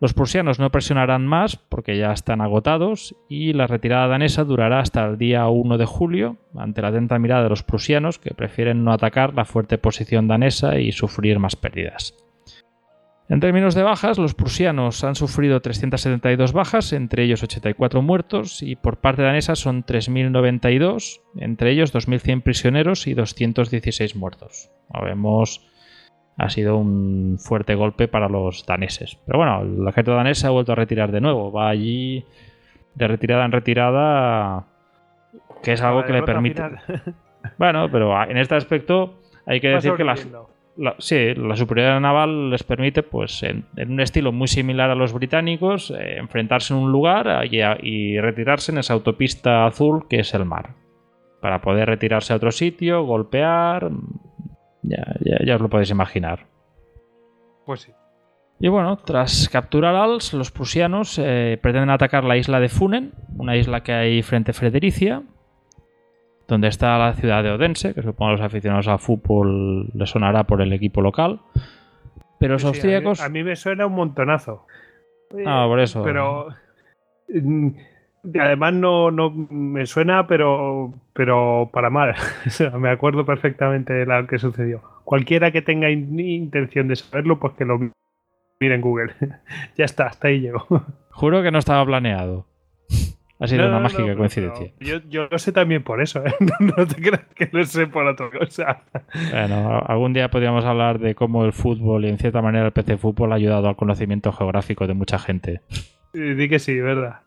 Los prusianos no presionarán más porque ya están agotados y la retirada danesa durará hasta el día 1 de julio, ante la atenta mirada de los prusianos que prefieren no atacar la fuerte posición danesa y sufrir más pérdidas. En términos de bajas, los prusianos han sufrido 372 bajas, entre ellos 84 muertos, y por parte danesa son 3.092, entre ellos 2.100 prisioneros y 216 muertos. Como vemos, ha sido un fuerte golpe para los daneses. Pero bueno, el ejército danés se ha vuelto a retirar de nuevo, va allí de retirada en retirada, que es algo que le permite... Bueno, pero en este aspecto hay que decir que las la, sí, la superioridad naval les permite, pues, en, un estilo muy similar a los británicos, eh, enfrentarse en un lugar y, retirarse en esa autopista azul que es el mar. Para poder retirarse a otro sitio, golpear. Ya, ya, os lo podéis imaginar. Pues sí. Y bueno, tras capturar Als, los prusianos eh, pretenden atacar la isla de Funen, una isla que hay frente a Fredericia, donde está la ciudad de Odense, que supongo a los aficionados al fútbol les sonará por el equipo local. Pero los austríacos. A mí, me suena un montonazo. Ah, por eso. Pero. Mm, además no, no me suena, pero, pero para mal. me acuerdo perfectamente de lo que sucedió. Cualquiera que tenga intención de saberlo, pues que lo mire en Google. ya está, hasta ahí llego. Juro que no estaba planeado. Ha sido una mágica coincidencia. Yo, lo sé también por eso, ¿eh? no te creas que lo sé por otra cosa. Bueno, algún día podríamos hablar de cómo el fútbol y en cierta manera el PC fútbol ha ayudado al conocimiento geográfico de mucha gente. Di que sí, ¿verdad?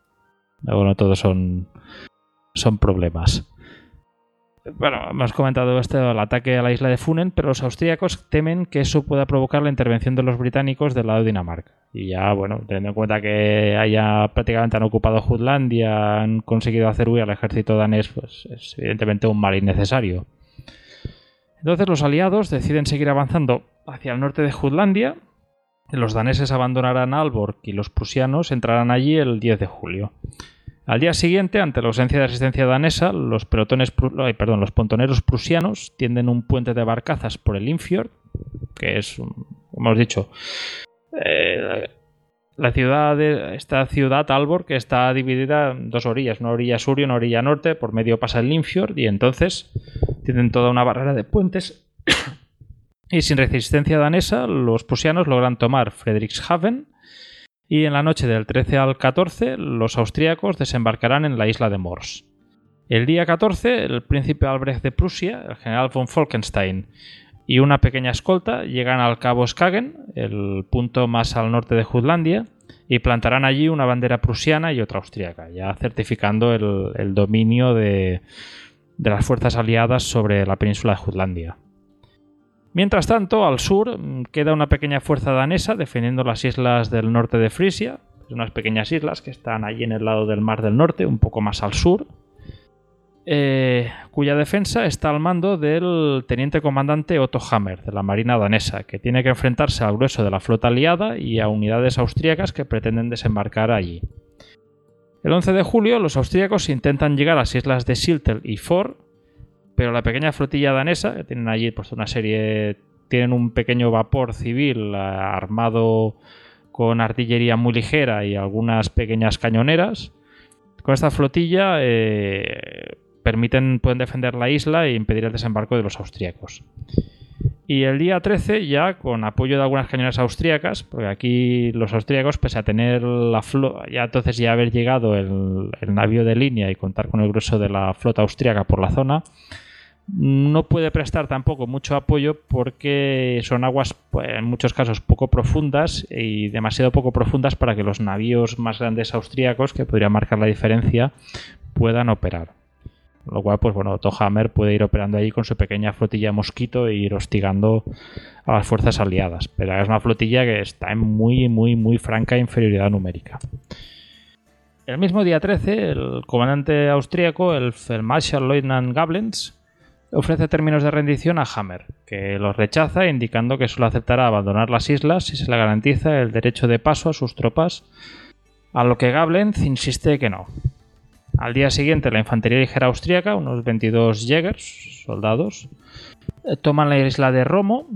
Bueno, todos son, son problemas. Bueno, hemos comentado este el ataque a la isla de Funen, pero los austríacos temen que eso pueda provocar la intervención de los británicos del lado de Dinamarca. Y ya, bueno, teniendo en cuenta que prácticamente han ocupado Jutlandia, han conseguido hacer huir al ejército danés, pues es evidentemente un mal innecesario. Entonces los aliados deciden seguir avanzando hacia el norte de Jutlandia. Los daneses abandonarán Alborg y los prusianos entrarán allí el 10 de julio. Al día siguiente, ante la ausencia de resistencia danesa, los, pelotones, perdón, los pontoneros prusianos tienden un puente de barcazas por el Innfjord, que es, como hemos dicho, eh, la ciudad de, esta ciudad Alborg que está dividida en dos orillas, una orilla sur y una orilla norte, por medio pasa el Innfjord y entonces tienen toda una barrera de puentes. Y sin resistencia danesa los prusianos logran tomar Frederikshaven y en la noche del 13 al 14 los austríacos desembarcarán en la isla de Mors. El día 14 el príncipe Albrecht de Prusia, el general von Falkenstein y una pequeña escolta llegan al cabo Skagen, el punto más al norte de Jutlandia, y plantarán allí una bandera prusiana y otra austríaca, ya certificando el, dominio de, de las fuerzas aliadas sobre la península de Jutlandia. Mientras tanto, al sur mm, queda una pequeña fuerza danesa defendiendo las islas del norte de Frisia, unas pequeñas islas que están allí en el lado del Mar del Norte, un poco más al sur, eh, cuya defensa está al mando del teniente comandante Otto Hammer, de la Marina danesa, que tiene que enfrentarse al grueso de la flota aliada y a unidades austríacas que pretenden desembarcar allí. El 11 de julio, los austríacos intentan llegar a las islas de Siltel y For, pero la pequeña flotilla danesa, que tienen allí pues, una serie, tienen un pequeño vapor civil eh, armado con artillería muy ligera y algunas pequeñas cañoneras. Con esta flotilla eh, permiten, pueden defender la isla e impedir el desembarco de los austríacos. Y el día 13, ya con apoyo de algunas cañoneras austríacas, porque aquí los austríacos, pese a tener la flota, ya entonces ya haber llegado el, navío de línea y contar con el grueso de la flota austríaca por la zona, no puede prestar tampoco mucho apoyo porque son aguas pues, en muchos casos poco profundas y demasiado poco profundas para que los navíos más grandes austríacos, que podrían marcar la diferencia, puedan operar. Lo cual, pues bueno, Tohammer puede ir operando ahí con su pequeña flotilla mosquito e ir hostigando a las fuerzas aliadas. Pero es una flotilla que está en muy, muy, muy franca inferioridad numérica. El mismo día 13, el comandante austríaco, el Feldmarschall Leutnant Gablens, ofrece términos de rendición a Hammer, que los rechaza indicando que solo aceptará abandonar las islas si se le garantiza el derecho de paso a sus tropas, a lo que Gablenz insiste que no. Al día siguiente la infantería ligera austríaca, unos 22 Jägers, soldados, eh, toman la isla de Romo,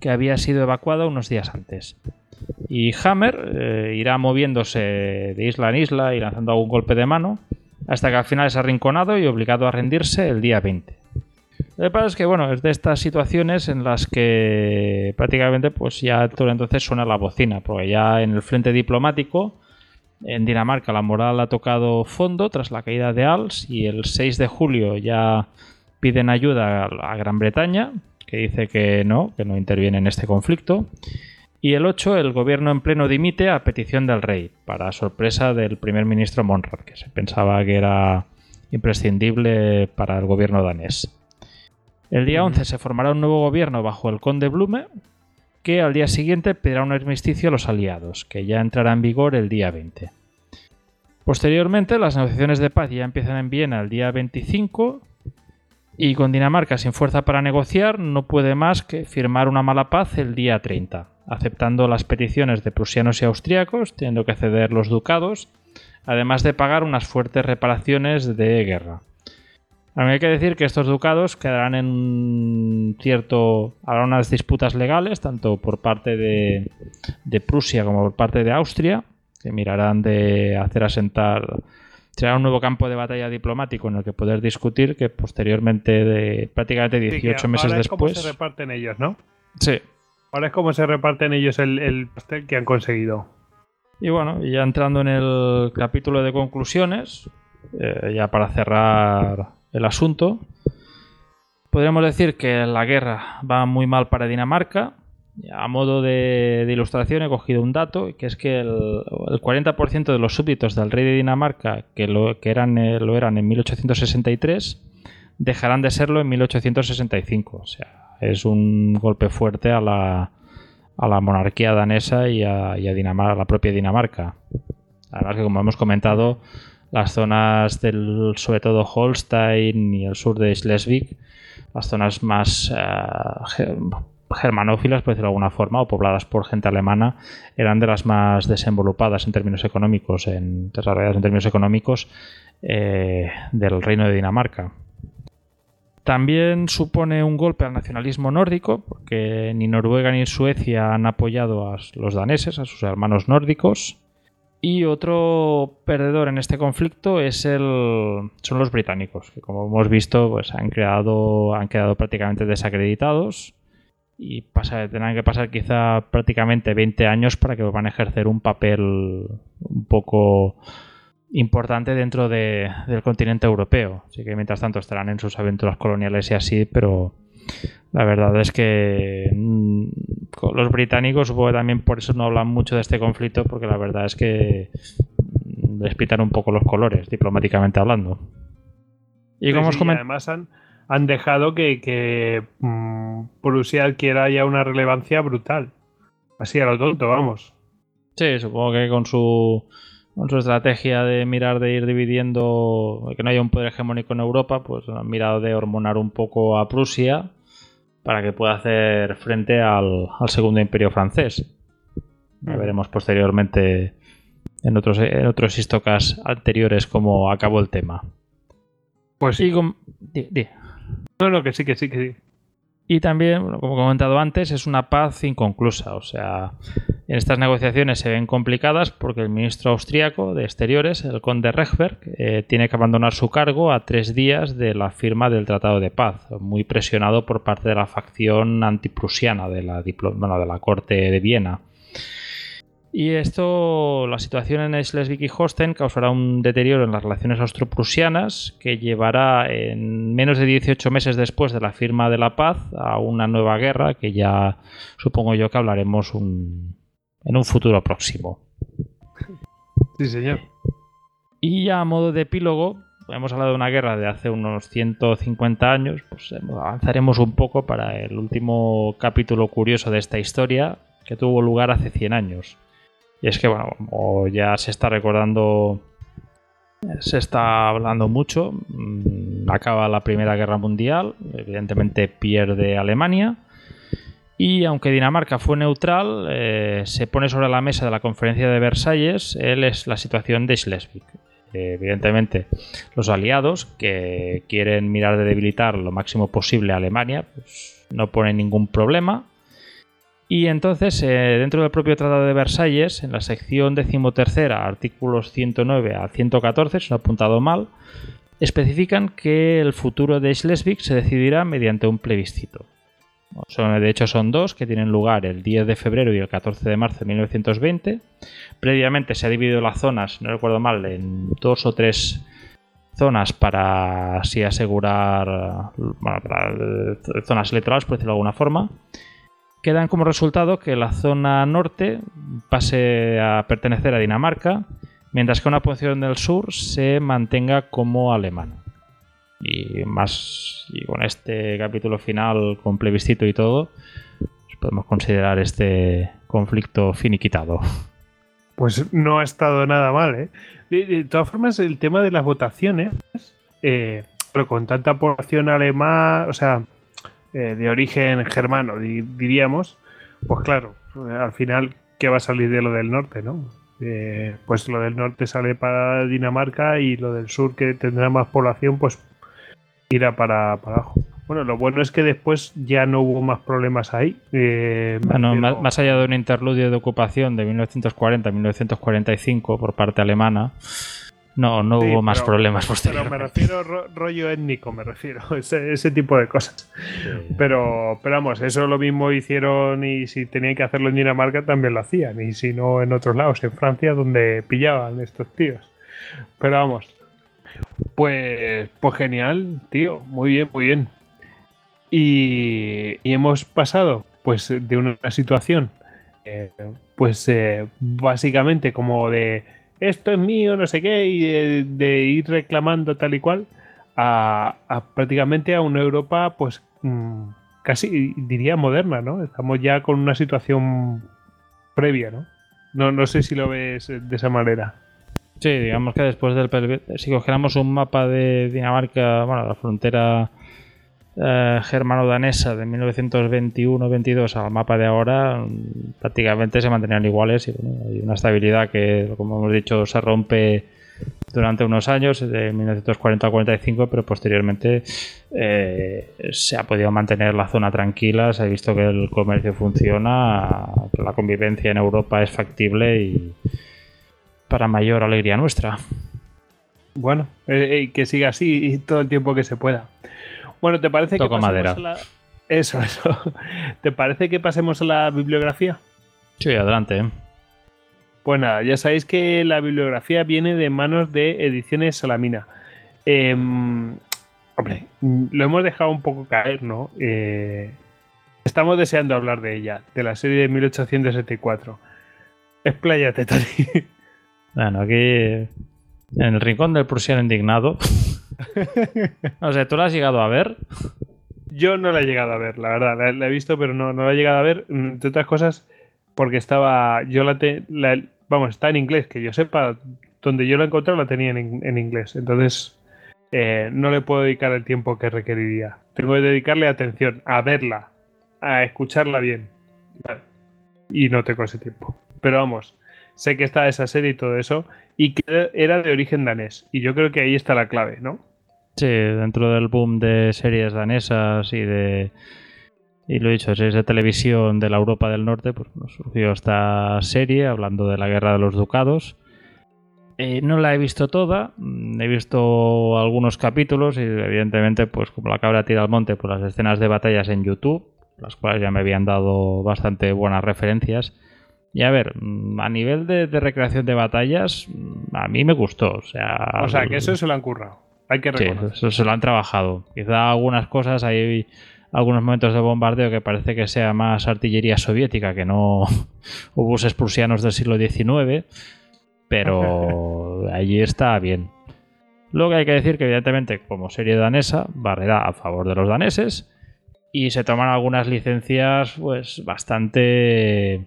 que había sido evacuada unos días antes. Y Hammer eh, irá moviéndose de isla en isla y lanzando algún golpe de mano, hasta que al final es arrinconado y obligado a rendirse el día 20. Lo que pasa es que, bueno, es de estas situaciones en las que prácticamente pues ya todo entonces suena la bocina, porque ya en el frente diplomático, en Dinamarca la moral ha tocado fondo tras la caída de Als y el 6 de julio ya piden ayuda a Gran Bretaña, que dice que no, que no interviene en este conflicto. Y el 8, el gobierno en pleno dimite a petición del rey, para sorpresa del primer ministro Monrad, que se pensaba que era imprescindible para el gobierno danés. El día 11 se formará un nuevo gobierno bajo el conde Blume, que al día siguiente pedirá un armisticio a los aliados, que ya entrará en vigor el día 20. Posteriormente, las negociaciones de paz ya empiezan en Viena el día 25 y con Dinamarca sin fuerza para negociar no puede más que firmar una mala paz el día 30, aceptando las peticiones de prusianos y austriacos, teniendo que ceder los ducados, además de pagar unas fuertes reparaciones de guerra. A mí hay que decir que estos ducados quedarán en cierto. Habrá unas disputas legales, tanto por parte de, de Prusia como por parte de Austria, que mirarán de hacer asentar. Será un nuevo campo de batalla diplomático en el que poder discutir que posteriormente, de prácticamente 18 Sí, que meses ahora es después. se reparten ellos, ¿no? Sí. Ahora es como se reparten ellos el, el pastel que han conseguido. Y bueno, ya entrando en el capítulo de conclusiones, eh, ya para cerrar el asunto, podríamos decir que la guerra va muy mal para Dinamarca. A modo de, ilustración he cogido un dato, que es que el, el 40% de los súbditos del rey de Dinamarca, que lo, que eran, eh, lo eran en 1863, dejarán de serlo en 1865. O sea, es un golpe fuerte a la, a la monarquía danesa y a, y a Dinamar- a la propia Dinamarca. Además que, como hemos comentado, las zonas del, sobre todo Holstein y el sur de Schleswig, las zonas más eh, ge- germanófilas, por decirlo de alguna forma, o pobladas por gente alemana, eran de las más desenvolupadas en términos económicos, en, desarrolladas en términos económicos eh, del reino de Dinamarca. También supone un golpe al nacionalismo nórdico, porque ni Noruega ni Suecia han apoyado a los daneses, a sus hermanos nórdicos. Y otro perdedor en este conflicto es el, son los británicos, que como hemos visto, pues han, creado, han quedado prácticamente desacreditados y pasa- tendrán que pasar quizá prácticamente 20 años para que van a ejercer un papel un poco importante dentro de- del continente europeo. Así que mientras tanto estarán en sus aventuras coloniales y así, pero la verdad es que mm, los británicos supongo que también por eso no hablan mucho de este conflicto, porque la verdad es que mm, les pitan un poco los colores, diplomáticamente hablando. Y como Sí, os sí, comen- además han, han dejado que, que mm, Prusia adquiera ya una relevancia brutal. Así a lo tonto, vamos. Sí, supongo que con su, con su estrategia de mirar de ir dividiendo, que no haya un poder hegemónico en Europa, pues han mirado de hormonar un poco a Prusia para que pueda hacer frente al, al segundo imperio francés. Ya veremos posteriormente en otros, en otros histocas anteriores cómo acabó el tema. Pues sí. Y com- di- di. No, no, que sí, que sí, que sí. Y también, bueno, como he comentado antes, es una paz inconclusa. O sea, estas negociaciones se ven complicadas porque el ministro austríaco de Exteriores, el conde Rechberg, eh, tiene que abandonar su cargo a tres días de la firma del Tratado de Paz, muy presionado por parte de la facción antiprusiana de la, de la corte de Viena. Y esto, la situación en Schleswig y Holstein causará un deterioro en las relaciones austro-prusianas que llevará en menos de 18 meses después de la firma de la paz a una nueva guerra que ya supongo yo que hablaremos un- en un futuro próximo. Sí, señor. Y ya a modo de epílogo, hemos hablado de una guerra de hace unos 150 años, pues avanzaremos un poco para el último capítulo curioso de esta historia que tuvo lugar hace 100 años. Y es que, bueno, como ya se está recordando, se está hablando mucho, mm, acaba la Primera Guerra Mundial, evidentemente pierde Alemania, y aunque Dinamarca fue neutral, eh, se pone sobre la mesa de la conferencia de Versalles él es la situación de Schleswig. Eh, evidentemente, los aliados que quieren mirar de debilitar lo máximo posible a Alemania, pues no ponen ningún problema. Y entonces, eh, dentro del propio Tratado de Versalles, en la sección decimotercera, artículos 109 a 114, si no he apuntado mal, especifican que el futuro de Schleswig se decidirá mediante un plebiscito. Son, de hecho, son dos que tienen lugar el 10 de febrero y el 14 de marzo de 1920. Previamente se ha dividido las zonas, no recuerdo mal, en dos o tres zonas para así asegurar zonas electorales, por decirlo de alguna forma. Quedan como resultado que la zona norte pase a pertenecer a Dinamarca, mientras que una posición del sur se mantenga como alemana y más y con este capítulo final con plebiscito y todo pues podemos considerar este conflicto finiquitado pues no ha estado nada mal ¿eh? de, todas formas el tema de las votaciones eh, pero con tanta población alemana o sea eh, de origen germano diríamos pues claro al final qué va a salir de lo del norte no eh, pues lo del norte sale para Dinamarca y lo del sur que tendrá más población pues irá para, abajo. Bueno, lo bueno es que después ya no hubo más problemas ahí. Eh, bueno, más allá de un interludio de ocupación de 1940-1945 por parte alemana, no, no hubo más problemas posteriormente. Pero me refiero rollo étnico, me refiero, ese, ese tipo de cosas. Pero, pero vamos, eso lo mismo hicieron y si tenían que hacerlo en Dinamarca también lo hacían. Y si no en otros lados, en Francia, donde pillaban estos tíos. Pero vamos, pues, pues genial, tío. Muy bien, muy bien. Y, hemos pasado, pues, de una situación, eh, pues, eh, básicamente como de esto es mío, no sé qué, y de, ir reclamando tal y cual, a, prácticamente a una Europa, pues, mm, casi diría moderna, ¿no? Estamos ya con una situación previa, ¿no? No, no sé si lo ves de esa manera. Sí, digamos que después del si cogiéramos un mapa de Dinamarca, bueno, la frontera eh, germano-danesa de 1921-22 al mapa de ahora, prácticamente se mantenían iguales y hay una estabilidad que, como hemos dicho, se rompe durante unos años, de 1940 a 45, pero posteriormente eh, se ha podido mantener la zona tranquila, se ha visto que el comercio funciona, que la convivencia en Europa es factible y para mayor alegría nuestra. Bueno, eh, eh, que siga así todo el tiempo que se pueda. Bueno, ¿te parece que pasemos madera. A la... Eso, eso. ¿Te parece que pasemos a la bibliografía? Sí, adelante. Pues nada, ya sabéis que la bibliografía viene de manos de Ediciones Salamina. Em, hombre, lo hemos dejado un poco caer, ¿no? Eh, estamos deseando hablar de ella, de la serie de 1874. Expláyate, Tony. Bueno, aquí en el rincón del prusiano indignado. no sé, ¿tú la has llegado a ver? Yo no la he llegado a ver, la verdad. La, he visto, pero no, no la he llegado a ver. Entre otras cosas, porque estaba. Yo la, te, Vamos, está en inglés, que yo sepa. Donde yo la he encontrado la tenía en, inglés. Entonces, eh, no le puedo dedicar el tiempo que requeriría. Tengo que dedicarle atención a verla, a escucharla bien. Y no tengo ese tiempo. Pero vamos, sé que está esa serie y todo eso, y que era de origen danés. Y yo creo que ahí está la clave, ¿no? Sí, dentro del boom de series danesas y de. Y lo he dicho, series de televisión de la Europa del Norte, pues nos surgió esta serie hablando de la guerra de los ducados. Eh, no la he visto toda, mm, he visto algunos capítulos y evidentemente, pues como la cabra tira al monte, pues las escenas de batallas en YouTube, las cuales ya me habían dado bastante buenas referencias. Y a ver, a nivel de, recreación de batallas, a mí me gustó. O sea, o sea que eso se lo han currado. Hay que reconocer. Sí, eso se lo han trabajado. Quizá algunas cosas, hay algunos momentos de bombardeo que parece que sea más artillería soviética que no buses prusianos del siglo XIX, pero allí está bien. Luego hay que decir que evidentemente como serie danesa barrerá a favor de los daneses y se toman algunas licencias pues bastante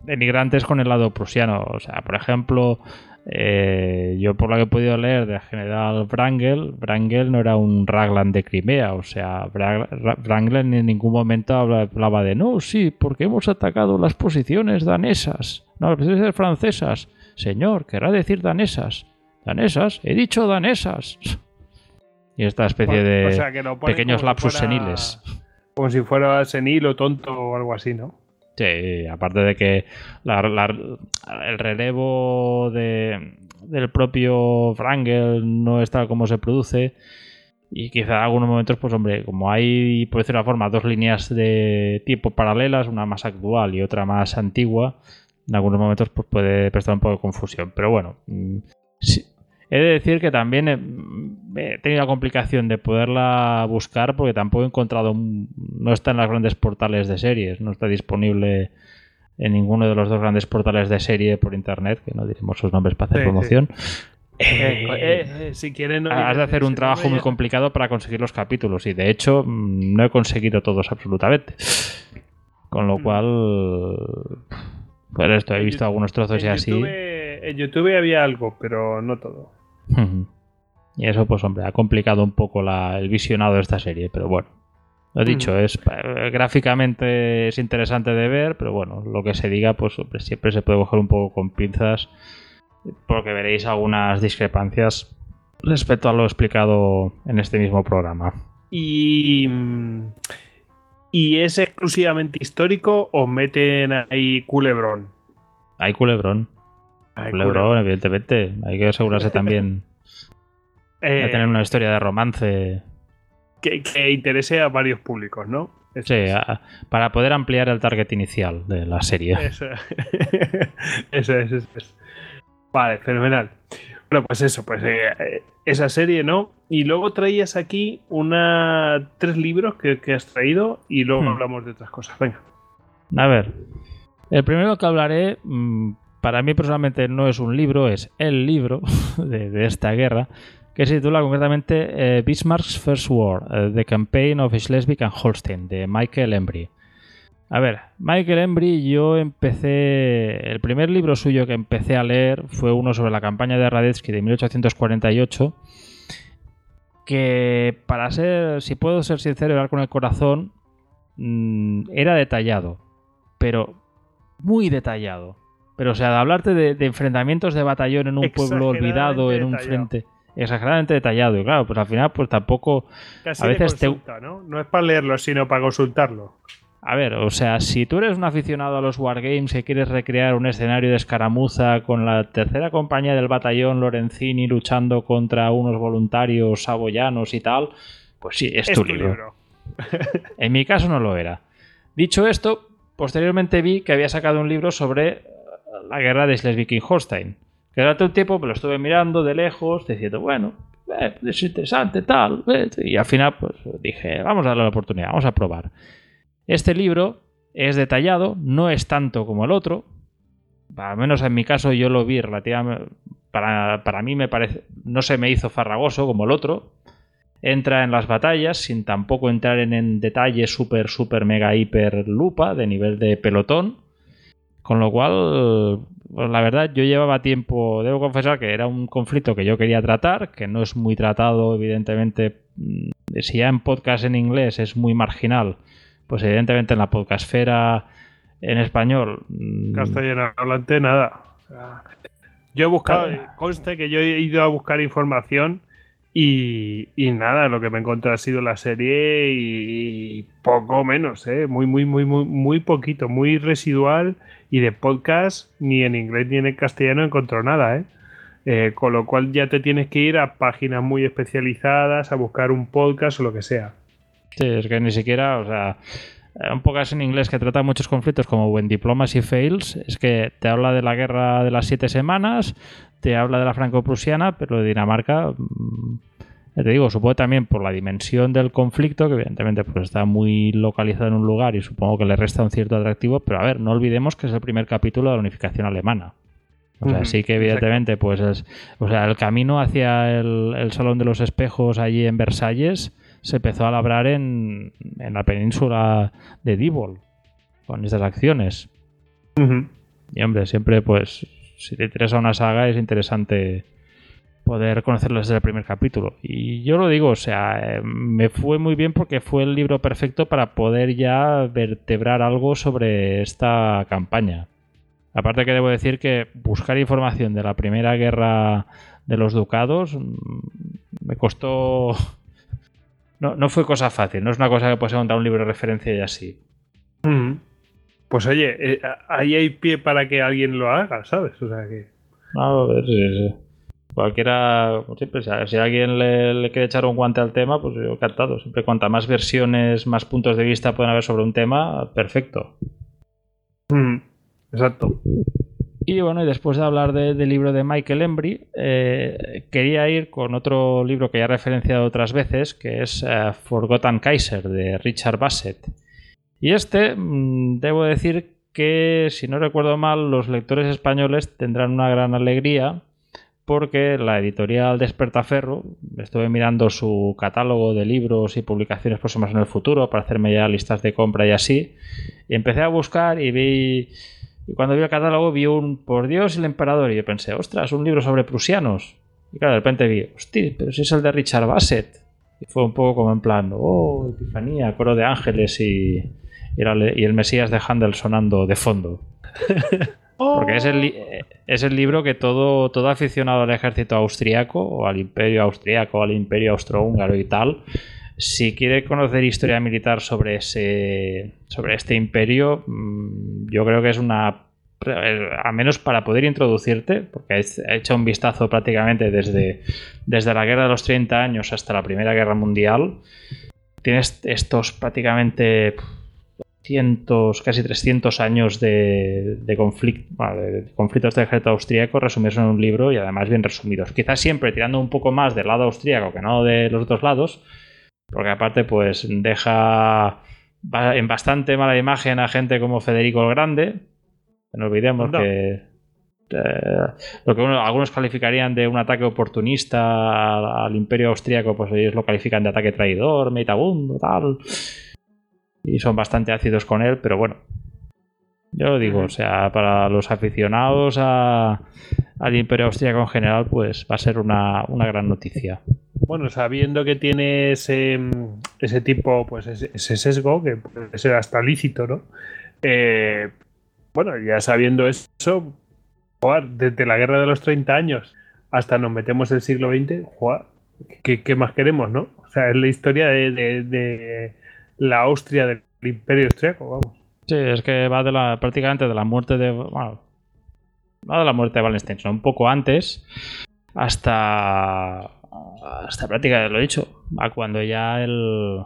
denigrantes con el lado prusiano. O sea, por ejemplo, eh, yo por lo que he podido leer del general Wrangel, Wrangel no era un Raglan de Crimea. O sea, Wrangel en ningún momento hablaba de no, sí, porque hemos atacado las posiciones danesas, no, las posiciones francesas. Señor, querrá decir danesas. Danesas, he dicho danesas. Y esta especie de pequeños lapsus seniles. Como si fuera senil o tonto o algo así, ¿no? Sí, aparte de que el relevo de del propio Wrangel no está como se produce. Y quizá en algunos momentos, pues hombre, como hay, por decirlo de forma, dos líneas de tiempo paralelas, una más actual y otra más antigua, en algunos momentos pues puede prestar un poco de confusión. Pero bueno, mm, he de decir que también he, tenido la complicación de poderla buscar porque tampoco he encontrado, no está en los grandes portales de series, no está disponible en ninguno de los dos grandes portales de serie por internet, que no diremos sus nombres para hacer promoción. Eh, eh, eh, si quieren, has de hacer un trabajo muy complicado para conseguir los capítulos y de hecho mm, no he conseguido todos absolutamente. Con lo mm. cual, pues esto, he visto algunos trozos y así. En YouTube había algo, pero no todo. Y eso, pues hombre, ha complicado un poco el visionado de esta serie, pero bueno. Lo he dicho, es gráficamente es interesante de ver, pero bueno, lo que se diga, pues siempre se puede coger un poco con pinzas porque veréis algunas discrepancias respecto a lo explicado en este mismo programa. ¿Y, ¿y es exclusivamente histórico o meten ahí culebrón? Hay culebrón. Culebrón, evidentemente. Hay que asegurarse también de tener una historia de romance. Que, interese a varios públicos, ¿no? sí, para poder ampliar el target inicial de la serie. Eso, eso es. Eso es. Vale, fenomenal. Bueno, pues eso, pues eh, esa serie, ¿no? Y luego traías aquí una tres libros que, has traído y luego hmm. hablamos de otras cosas. Venga. A ver, el primero que hablaré, mm, para mí personalmente no es un libro, es el libro de, esta guerra, que se titula concretamente eh, Bismarck's First War, eh, The Campaign of Schleswig and Holstein, de Michael Embry. A ver, Michael Embry, yo empecé. El primer libro suyo que empecé a leer fue uno sobre la campaña de Radetzky de 1848. Que, para ser. Si puedo ser sincero y hablar con el corazón, mm, era detallado. Pero muy detallado. Pero, o sea, de hablarte de, enfrentamientos de batallón en un pueblo olvidado, en un frente exageradamente detallado. Y claro, pues al final, pues tampoco. a veces te... ¿no? No es para leerlo, sino para consultarlo. A ver, o sea, si tú eres un aficionado a los wargames que quieres recrear un escenario de escaramuza con la tercera compañía del batallón Lorenzini luchando contra unos voluntarios saboyanos y tal, pues sí, es, tu, libro. en mi caso no lo era. Dicho esto, posteriormente vi que había sacado un libro sobre la guerra de Schleswig-Holstein. Que durante un tiempo me lo estuve mirando de lejos, diciendo, bueno, eh, es interesante, tal. Eh", y al final, pues dije, vamos a darle la oportunidad, vamos a probar. Este libro es detallado, no es tanto como el otro. Al menos en mi caso yo lo vi relativamente... Para, para mí me parece... No se me hizo farragoso como el otro. Entra en las batallas sin tampoco entrar en, en detalle súper, súper, mega, hiper lupa de nivel de pelotón. Con lo cual, pues la verdad, yo llevaba tiempo, debo confesar que era un conflicto que yo quería tratar, que no es muy tratado, evidentemente, mm, si ya en podcast en inglés es muy marginal, pues evidentemente en la podcastfera en español. Mm, Castellano hablante, nada. Yo he buscado, conste que yo he ido a buscar información y, nada, lo que me he encontrado ha sido la serie y, poco menos, ¿eh? muy, muy, muy, muy, muy poquito, muy residual y de podcast ni en inglés ni en castellano encontró nada, ¿eh? ¿eh? con lo cual ya te tienes que ir a páginas muy especializadas a buscar un podcast o lo que sea. Sí, es que ni siquiera, o sea, un poco en inglés que trata muchos conflictos como When Diplomacy Fails, es que te habla de la guerra de las siete semanas, te habla de la franco-prusiana, pero de Dinamarca, te digo, supongo también por la dimensión del conflicto, que evidentemente pues, está muy localizado en un lugar y supongo que le resta un cierto atractivo, pero a ver, no olvidemos que es el primer capítulo de la unificación alemana. O sea, sí que evidentemente, pues es, o sea, el camino hacia el, el Salón de los Espejos allí en Versalles, se empezó a labrar en, la península de Dibol con estas acciones. Y hombre, siempre pues si te interesa una saga es interesante poder conocerlo desde el primer capítulo. Y yo lo digo, o sea, eh, me fue muy bien porque fue el libro perfecto para poder ya vertebrar algo sobre esta campaña. Aparte que debo decir que buscar información de la primera guerra de los ducados mm, me costó no, no fue cosa fácil, no es una cosa que puedes encontrar un libro de referencia y así. Mm. Pues oye, eh, ahí hay pie para que alguien lo haga, ¿sabes? O sea que. A ver, sí, sí. Cualquiera, como siempre, si a- alguien le, le quiere echar un guante al tema, pues yo encantado. Siempre cuanta más versiones, más puntos de vista pueden haber sobre un tema, perfecto. Mm, exacto. Y bueno, y después de hablar de- del libro de Michael Embry, eh, quería ir con otro libro que ya he referenciado otras veces, que es eh, Forgotten Kaiser, de Richard Bassett. Y este, mm, debo decir que, si no recuerdo mal, los lectores españoles tendrán una gran alegría porque la editorial Despertaferro, estuve mirando su catálogo de libros y publicaciones próximas en el futuro para hacerme ya listas de compra y así, y empecé a buscar y vi y cuando vi el catálogo vi un Por Dios el Emperador y yo pensé, ostras, un libro sobre prusianos. Y claro, de repente vi, hostia, pero si es el de Richard Bassett. Y fue un poco como en plan, oh, Epifanía, coro de ángeles y, y, le- y el Mesías de Handel sonando de fondo. Porque es el, li- es el libro que todo, todo aficionado al ejército austriaco o al imperio austriaco o al imperio austrohúngaro y tal, si quiere conocer historia militar sobre ese sobre este imperio, mm, yo creo que es una a menos para poder introducirte, porque he hecho un vistazo prácticamente desde, desde la guerra de los 30 años hasta la Primera Guerra Mundial, tienes estos prácticamente casi 300 años de, de, conflict- bueno, de conflictos del ejército austríaco resumidos en un libro y además bien resumidos. Quizás siempre tirando un poco más del lado austríaco que no de los otros lados, porque aparte pues deja en bastante mala imagen a gente como Federico el Grande. No olvidemos No. que eh, lo que uno- algunos calificarían de un ataque oportunista al, al imperio austríaco, pues ellos lo califican de ataque traidor, metabundo, tal. Y son bastante ácidos con él, pero bueno. Yo lo digo, o sea, para los aficionados a- al imperio austríaco en general, pues va a ser una, una gran noticia. Bueno, sabiendo que tiene ese, ese tipo, pues ese, ese sesgo, que puede ser hasta lícito, ¿no? Eh, bueno, ya sabiendo eso, jugar desde la guerra de los 30 años hasta nos metemos el siglo XX, jugar, ¿qué, qué más queremos, no? O sea, es la historia de, de- de la Austria, del imperio austriaco, vamos. Sí, es que va de la, prácticamente de la muerte de. Bueno, no de la muerte de Wallenstein, sino un poco antes, hasta. Hasta prácticamente, lo he dicho, a cuando ya el.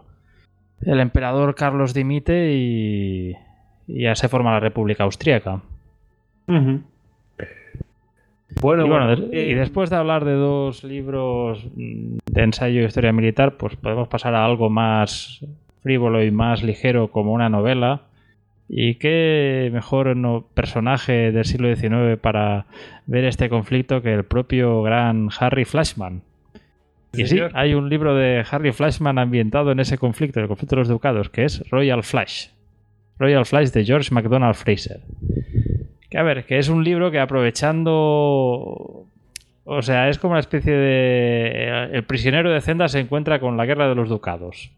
El emperador Carlos dimite y. y ya se forma la República Austríaca. Bueno, y, bueno, eh, y después de hablar de dos libros mm, de ensayo de historia militar, pues podemos pasar a algo más frívolo y más ligero como una novela. Y qué mejor no- personaje del siglo XIX para ver este conflicto que el propio gran Harry Flashman. Y sí, señor. hay un libro de Harry Flashman ambientado en ese conflicto, el conflicto de los ducados, que es Royal Flash. Royal Flash de George MacDonald Fraser. Que a ver, que es un libro que aprovechando. O sea, es como una especie de. El prisionero de Zenda se encuentra con la guerra de los ducados.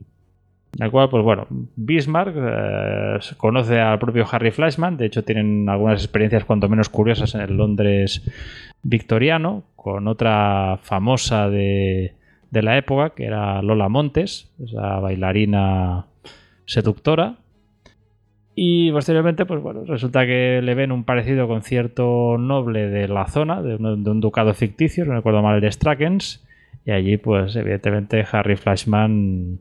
El cual, pues bueno, Bismarck eh, conoce al propio Harry Flashman. De hecho, tienen algunas experiencias, cuanto menos curiosas, en el Londres victoriano, con otra famosa de, de la época, que era Lola Montes, esa bailarina seductora. Y posteriormente, pues bueno, resulta que le ven un parecido con cierto noble de la zona, de un, de un ducado ficticio, no recuerdo mal, el de Strakens. Y allí, pues evidentemente, Harry Flashman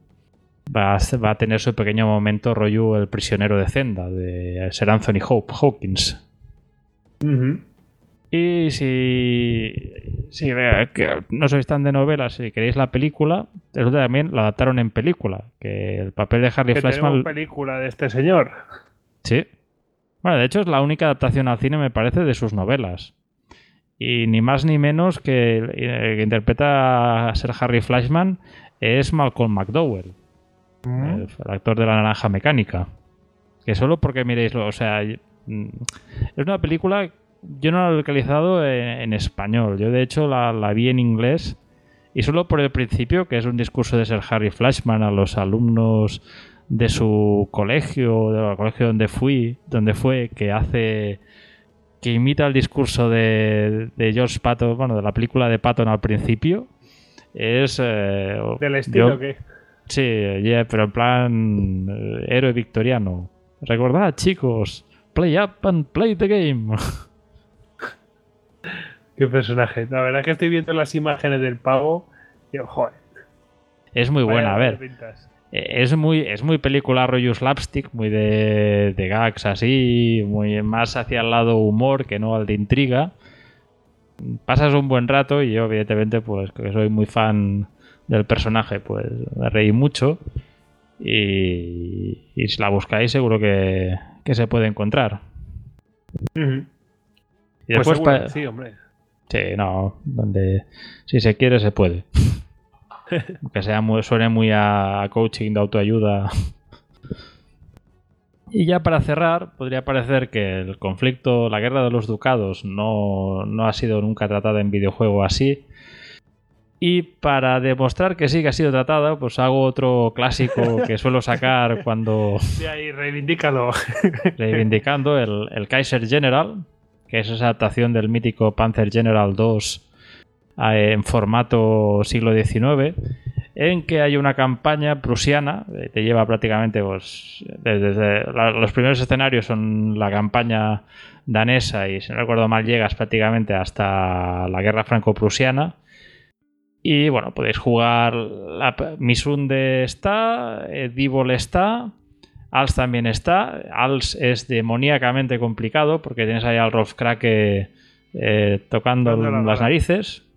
va a, va a tener su pequeño momento rollo el prisionero de Zenda, de Sir Anthony Hope, Hawkins. Y si, si que no sois tan de novelas, si queréis la película, resulta también la adaptaron en película. Que el papel de Harry que Flashman. película de este señor. Sí. Bueno, de hecho es la única adaptación al cine, me parece, de sus novelas. Y ni más ni menos que el que interpreta a ser Harry Flashman es Malcolm McDowell, el, el actor de la naranja mecánica. Que solo porque miréis, o sea, mm, es una película, yo no la he localizado en, en español, yo de hecho la, la vi en inglés y solo por el principio, que es un discurso de ser Harry Flashman a los alumnos de su colegio, del colegio donde fui, donde fue, que hace que imita el discurso de, de George Patton, bueno, de la película de Patton al principio, es eh, Del estilo yo- que. Sí, yeah, pero en plan eh, héroe victoriano. Recordad, chicos, play up and play the game. Qué personaje. La verdad es que estoy viendo las imágenes del pavo y, joder. Es muy buena, a ver. pintas. Eh, Es muy, es muy película rollo slapstick, muy de, de gags así, muy más hacia el lado humor que no al de intriga. Pasas un buen rato y yo, evidentemente, pues que soy muy fan del personaje, pues me reí mucho. Y, y si la buscáis, seguro que, que se puede encontrar. Y Pues después, seguro sí, hombre. Sí, no, donde si se quiere se puede. Aunque sea muy, suene muy a, a coaching de autoayuda. Y ya para cerrar, podría parecer que el conflicto, la guerra de los ducados, no, no ha sido nunca tratada en videojuego así. Y para demostrar que sí que ha sido tratada, pues hago otro clásico que suelo sacar cuando Sí, ahí, reivindícalo. reivindicando el, el Kaiser General, que es esa adaptación del mítico Panzer General 2 eh, en formato siglo XIX, en que hay una campaña prusiana, eh, te lleva prácticamente, pues, desde, desde la- los primeros escenarios son la campaña danesa y si no recuerdo mal llegas prácticamente hasta la guerra franco-prusiana. Y bueno, podéis jugar. La, Misunde está, eh, Divol está, Als también está. Als es demoníacamente complicado porque tienes ahí al Rolf Krake eh, tocando las narices.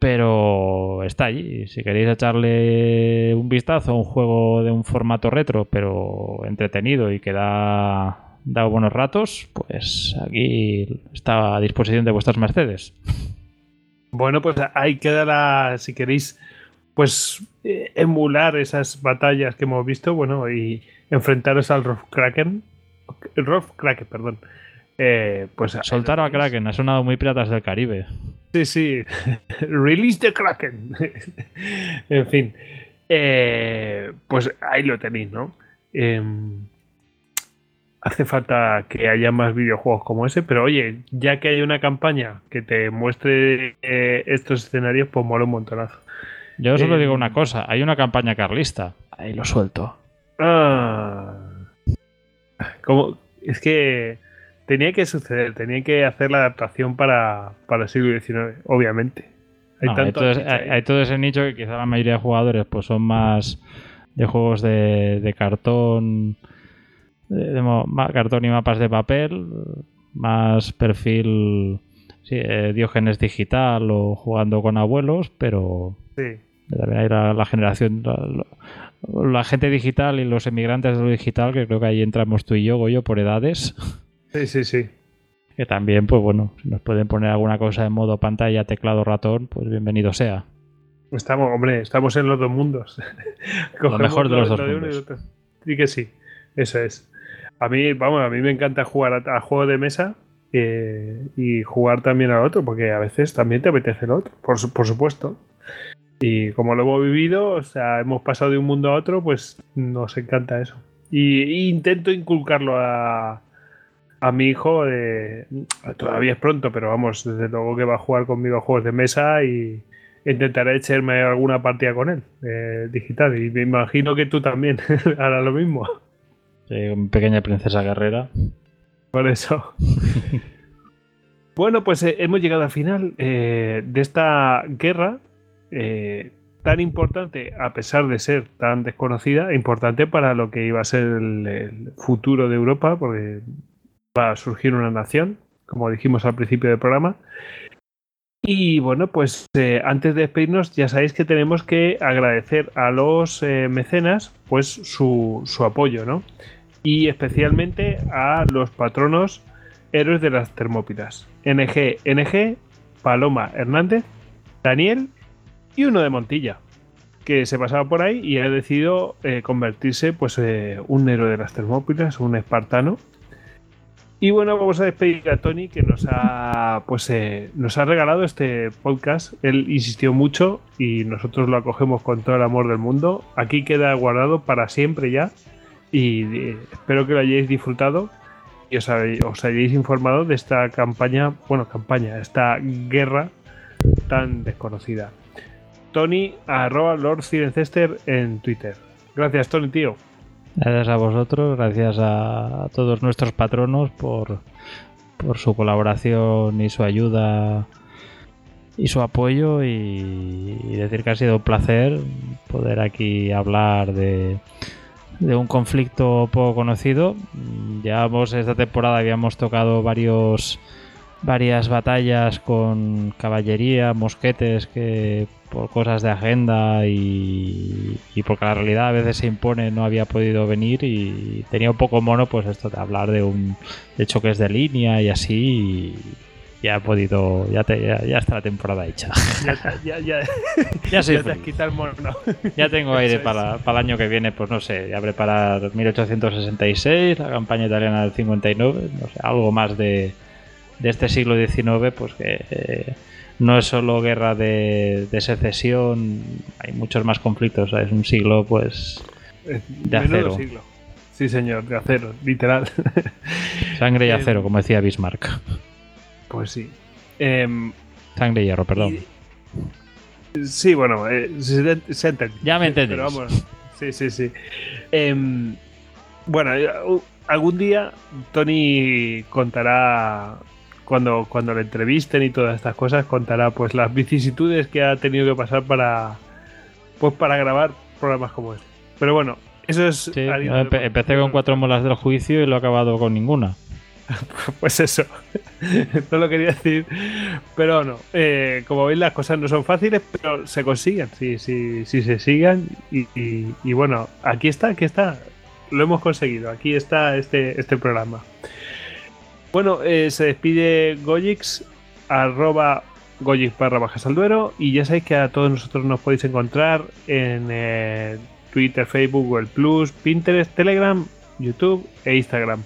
Pero está allí. Si queréis echarle un vistazo a un juego de un formato retro, pero entretenido y que da, da buenos ratos, pues aquí está a disposición de vuestras mercedes. Bueno, pues ahí queda la. Si queréis, pues eh, emular esas batallas que hemos visto, bueno, y enfrentaros al Rolf Kraken. Rolf Kraken, perdón. Eh, pues Soltar a Kraken, ha sonado muy Piratas del Caribe. Sí, sí. Release the Kraken. en fin. Eh, pues ahí lo tenéis, ¿no? Hace falta que haya más videojuegos como ese, pero oye, ya que hay una campaña que te muestre eh, estos escenarios, pues mola un montonazo. Yo solo Eh, digo una cosa, hay una campaña carlista. Ahí lo suelto. Ah. Como, es que tenía que suceder, tenía que hacer la adaptación para, para el siglo XIX, obviamente. Hay No, hay, tanto todo hay- todo ese nicho que quizá la mayoría de jugadores pues son más de juegos de, de cartón, cartón y mapas de papel, más perfil sí, eh, Diógenes digital o jugando con abuelos, pero Sí. también hay la, la generación, la, gente digital y los emigrantes de lo digital, que creo que ahí entramos tú y yo, Goyo, por edades. Sí, sí, sí. Que también, pues bueno, si nos pueden poner alguna cosa en modo pantalla, teclado, ratón, pues bienvenido sea. Estamos, hombre, estamos en los dos mundos. Cogemos mejor de los lo dos y mundos. lo. Sí que sí, eso es. A mí, vamos, a mí me encanta jugar a, a juegos de mesa eh, y jugar también al otro, porque a veces también te apetece el otro, por, por supuesto. Y como lo hemos vivido, o sea, hemos pasado de un mundo a otro, pues nos encanta eso. Y, y intento inculcarlo a, a mi hijo. de- todavía es pronto, pero vamos, desde luego que va a jugar conmigo a juegos de mesa y intentaré echarme alguna partida con él, eh, digital. Y me imagino que tú también harás lo mismo. Mi pequeña princesa guerrera. Por eso. bueno, pues eh, hemos llegado al final eh, de esta guerra eh, tan importante, a pesar de ser tan desconocida, importante para lo que iba a ser el, el futuro de Europa, porque va a surgir una nación, como dijimos al principio del programa. Y bueno, pues eh, antes de despedirnos, ya sabéis que tenemos que agradecer a los eh, mecenas pues su, su apoyo, ¿no? Y especialmente a los patronos héroes de las Termópilas. NG, NG, Paloma Hernández, Daniel y uno de Montilla, que se pasaba por ahí y ha decidido eh, convertirse pues eh, un héroe de las Termópilas, un espartano. Y bueno, vamos a despedir a Tony que nos ha pues eh, nos ha regalado este podcast. Él insistió mucho y nosotros lo acogemos con todo el amor del mundo. Aquí queda guardado para siempre ya y espero que lo hayáis disfrutado y os, hayáis informado de esta campaña, bueno, campaña, esta guerra tan desconocida. Tony, arroba Lord Cirencester en Twitter. Gracias, Tony, tío. Gracias a vosotros, gracias a, a todos nuestros patronos por, por su colaboración y su ayuda y su apoyo y, decir que ha sido un placer poder aquí hablar de, de un conflicto poco conocido. Ya esta temporada habíamos tocado varios varias batallas con caballería, mosquetes que por cosas de agenda y, y, porque la realidad a veces se impone no había podido venir y tenía un poco mono pues esto de hablar de un de choques de línea y así ya ha podido ya, ya, está la temporada hecha ya, ya, ya, te has quitado el mono ya tengo aire para, para, el año que viene pues no sé ya preparar 1866 la campaña italiana del 59 no sé algo más de de este siglo XIX, pues que eh, no es solo guerra de, secesión, hay muchos más conflictos, es un siglo pues de acero. Siglo. Sí, señor, de acero, literal. Sangre y eh, acero, como decía Bismarck. Pues sí. Em, Sangre y hierro, perdón. sí, bueno, eh, se, Ya me. Pero vamos, sí, sí, sí. Em, bueno, algún día Tony contará cuando, cuando le entrevisten y todas estas cosas, contará pues las vicisitudes que ha tenido que pasar para pues para grabar programas como este. Pero bueno, eso es. empecé con cuatro molas del juicio y lo he acabado con ninguna. pues eso. no lo quería decir. Pero no. Eh, como veis, las cosas no son fáciles, pero se consiguen. Si, sí, sí, se sigan. Y, y, bueno, aquí está, aquí está. Lo hemos conseguido. Aquí está este, este programa. Bueno, eh, se despide Gojix, arroba Gojix barra bajas al duero. Y ya sabéis que a todos nosotros nos podéis encontrar en eh, Twitter, Facebook, Google Plus, Pinterest, Telegram, YouTube e Instagram.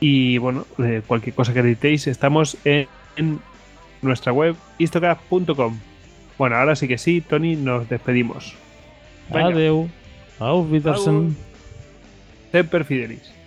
Y bueno, eh, cualquier cosa que necesitéis, estamos en, nuestra web istocraft.com. Bueno, ahora sí que sí, Tony, nos despedimos. Adeu. Auf Wiedersehen. Semper Fidelis.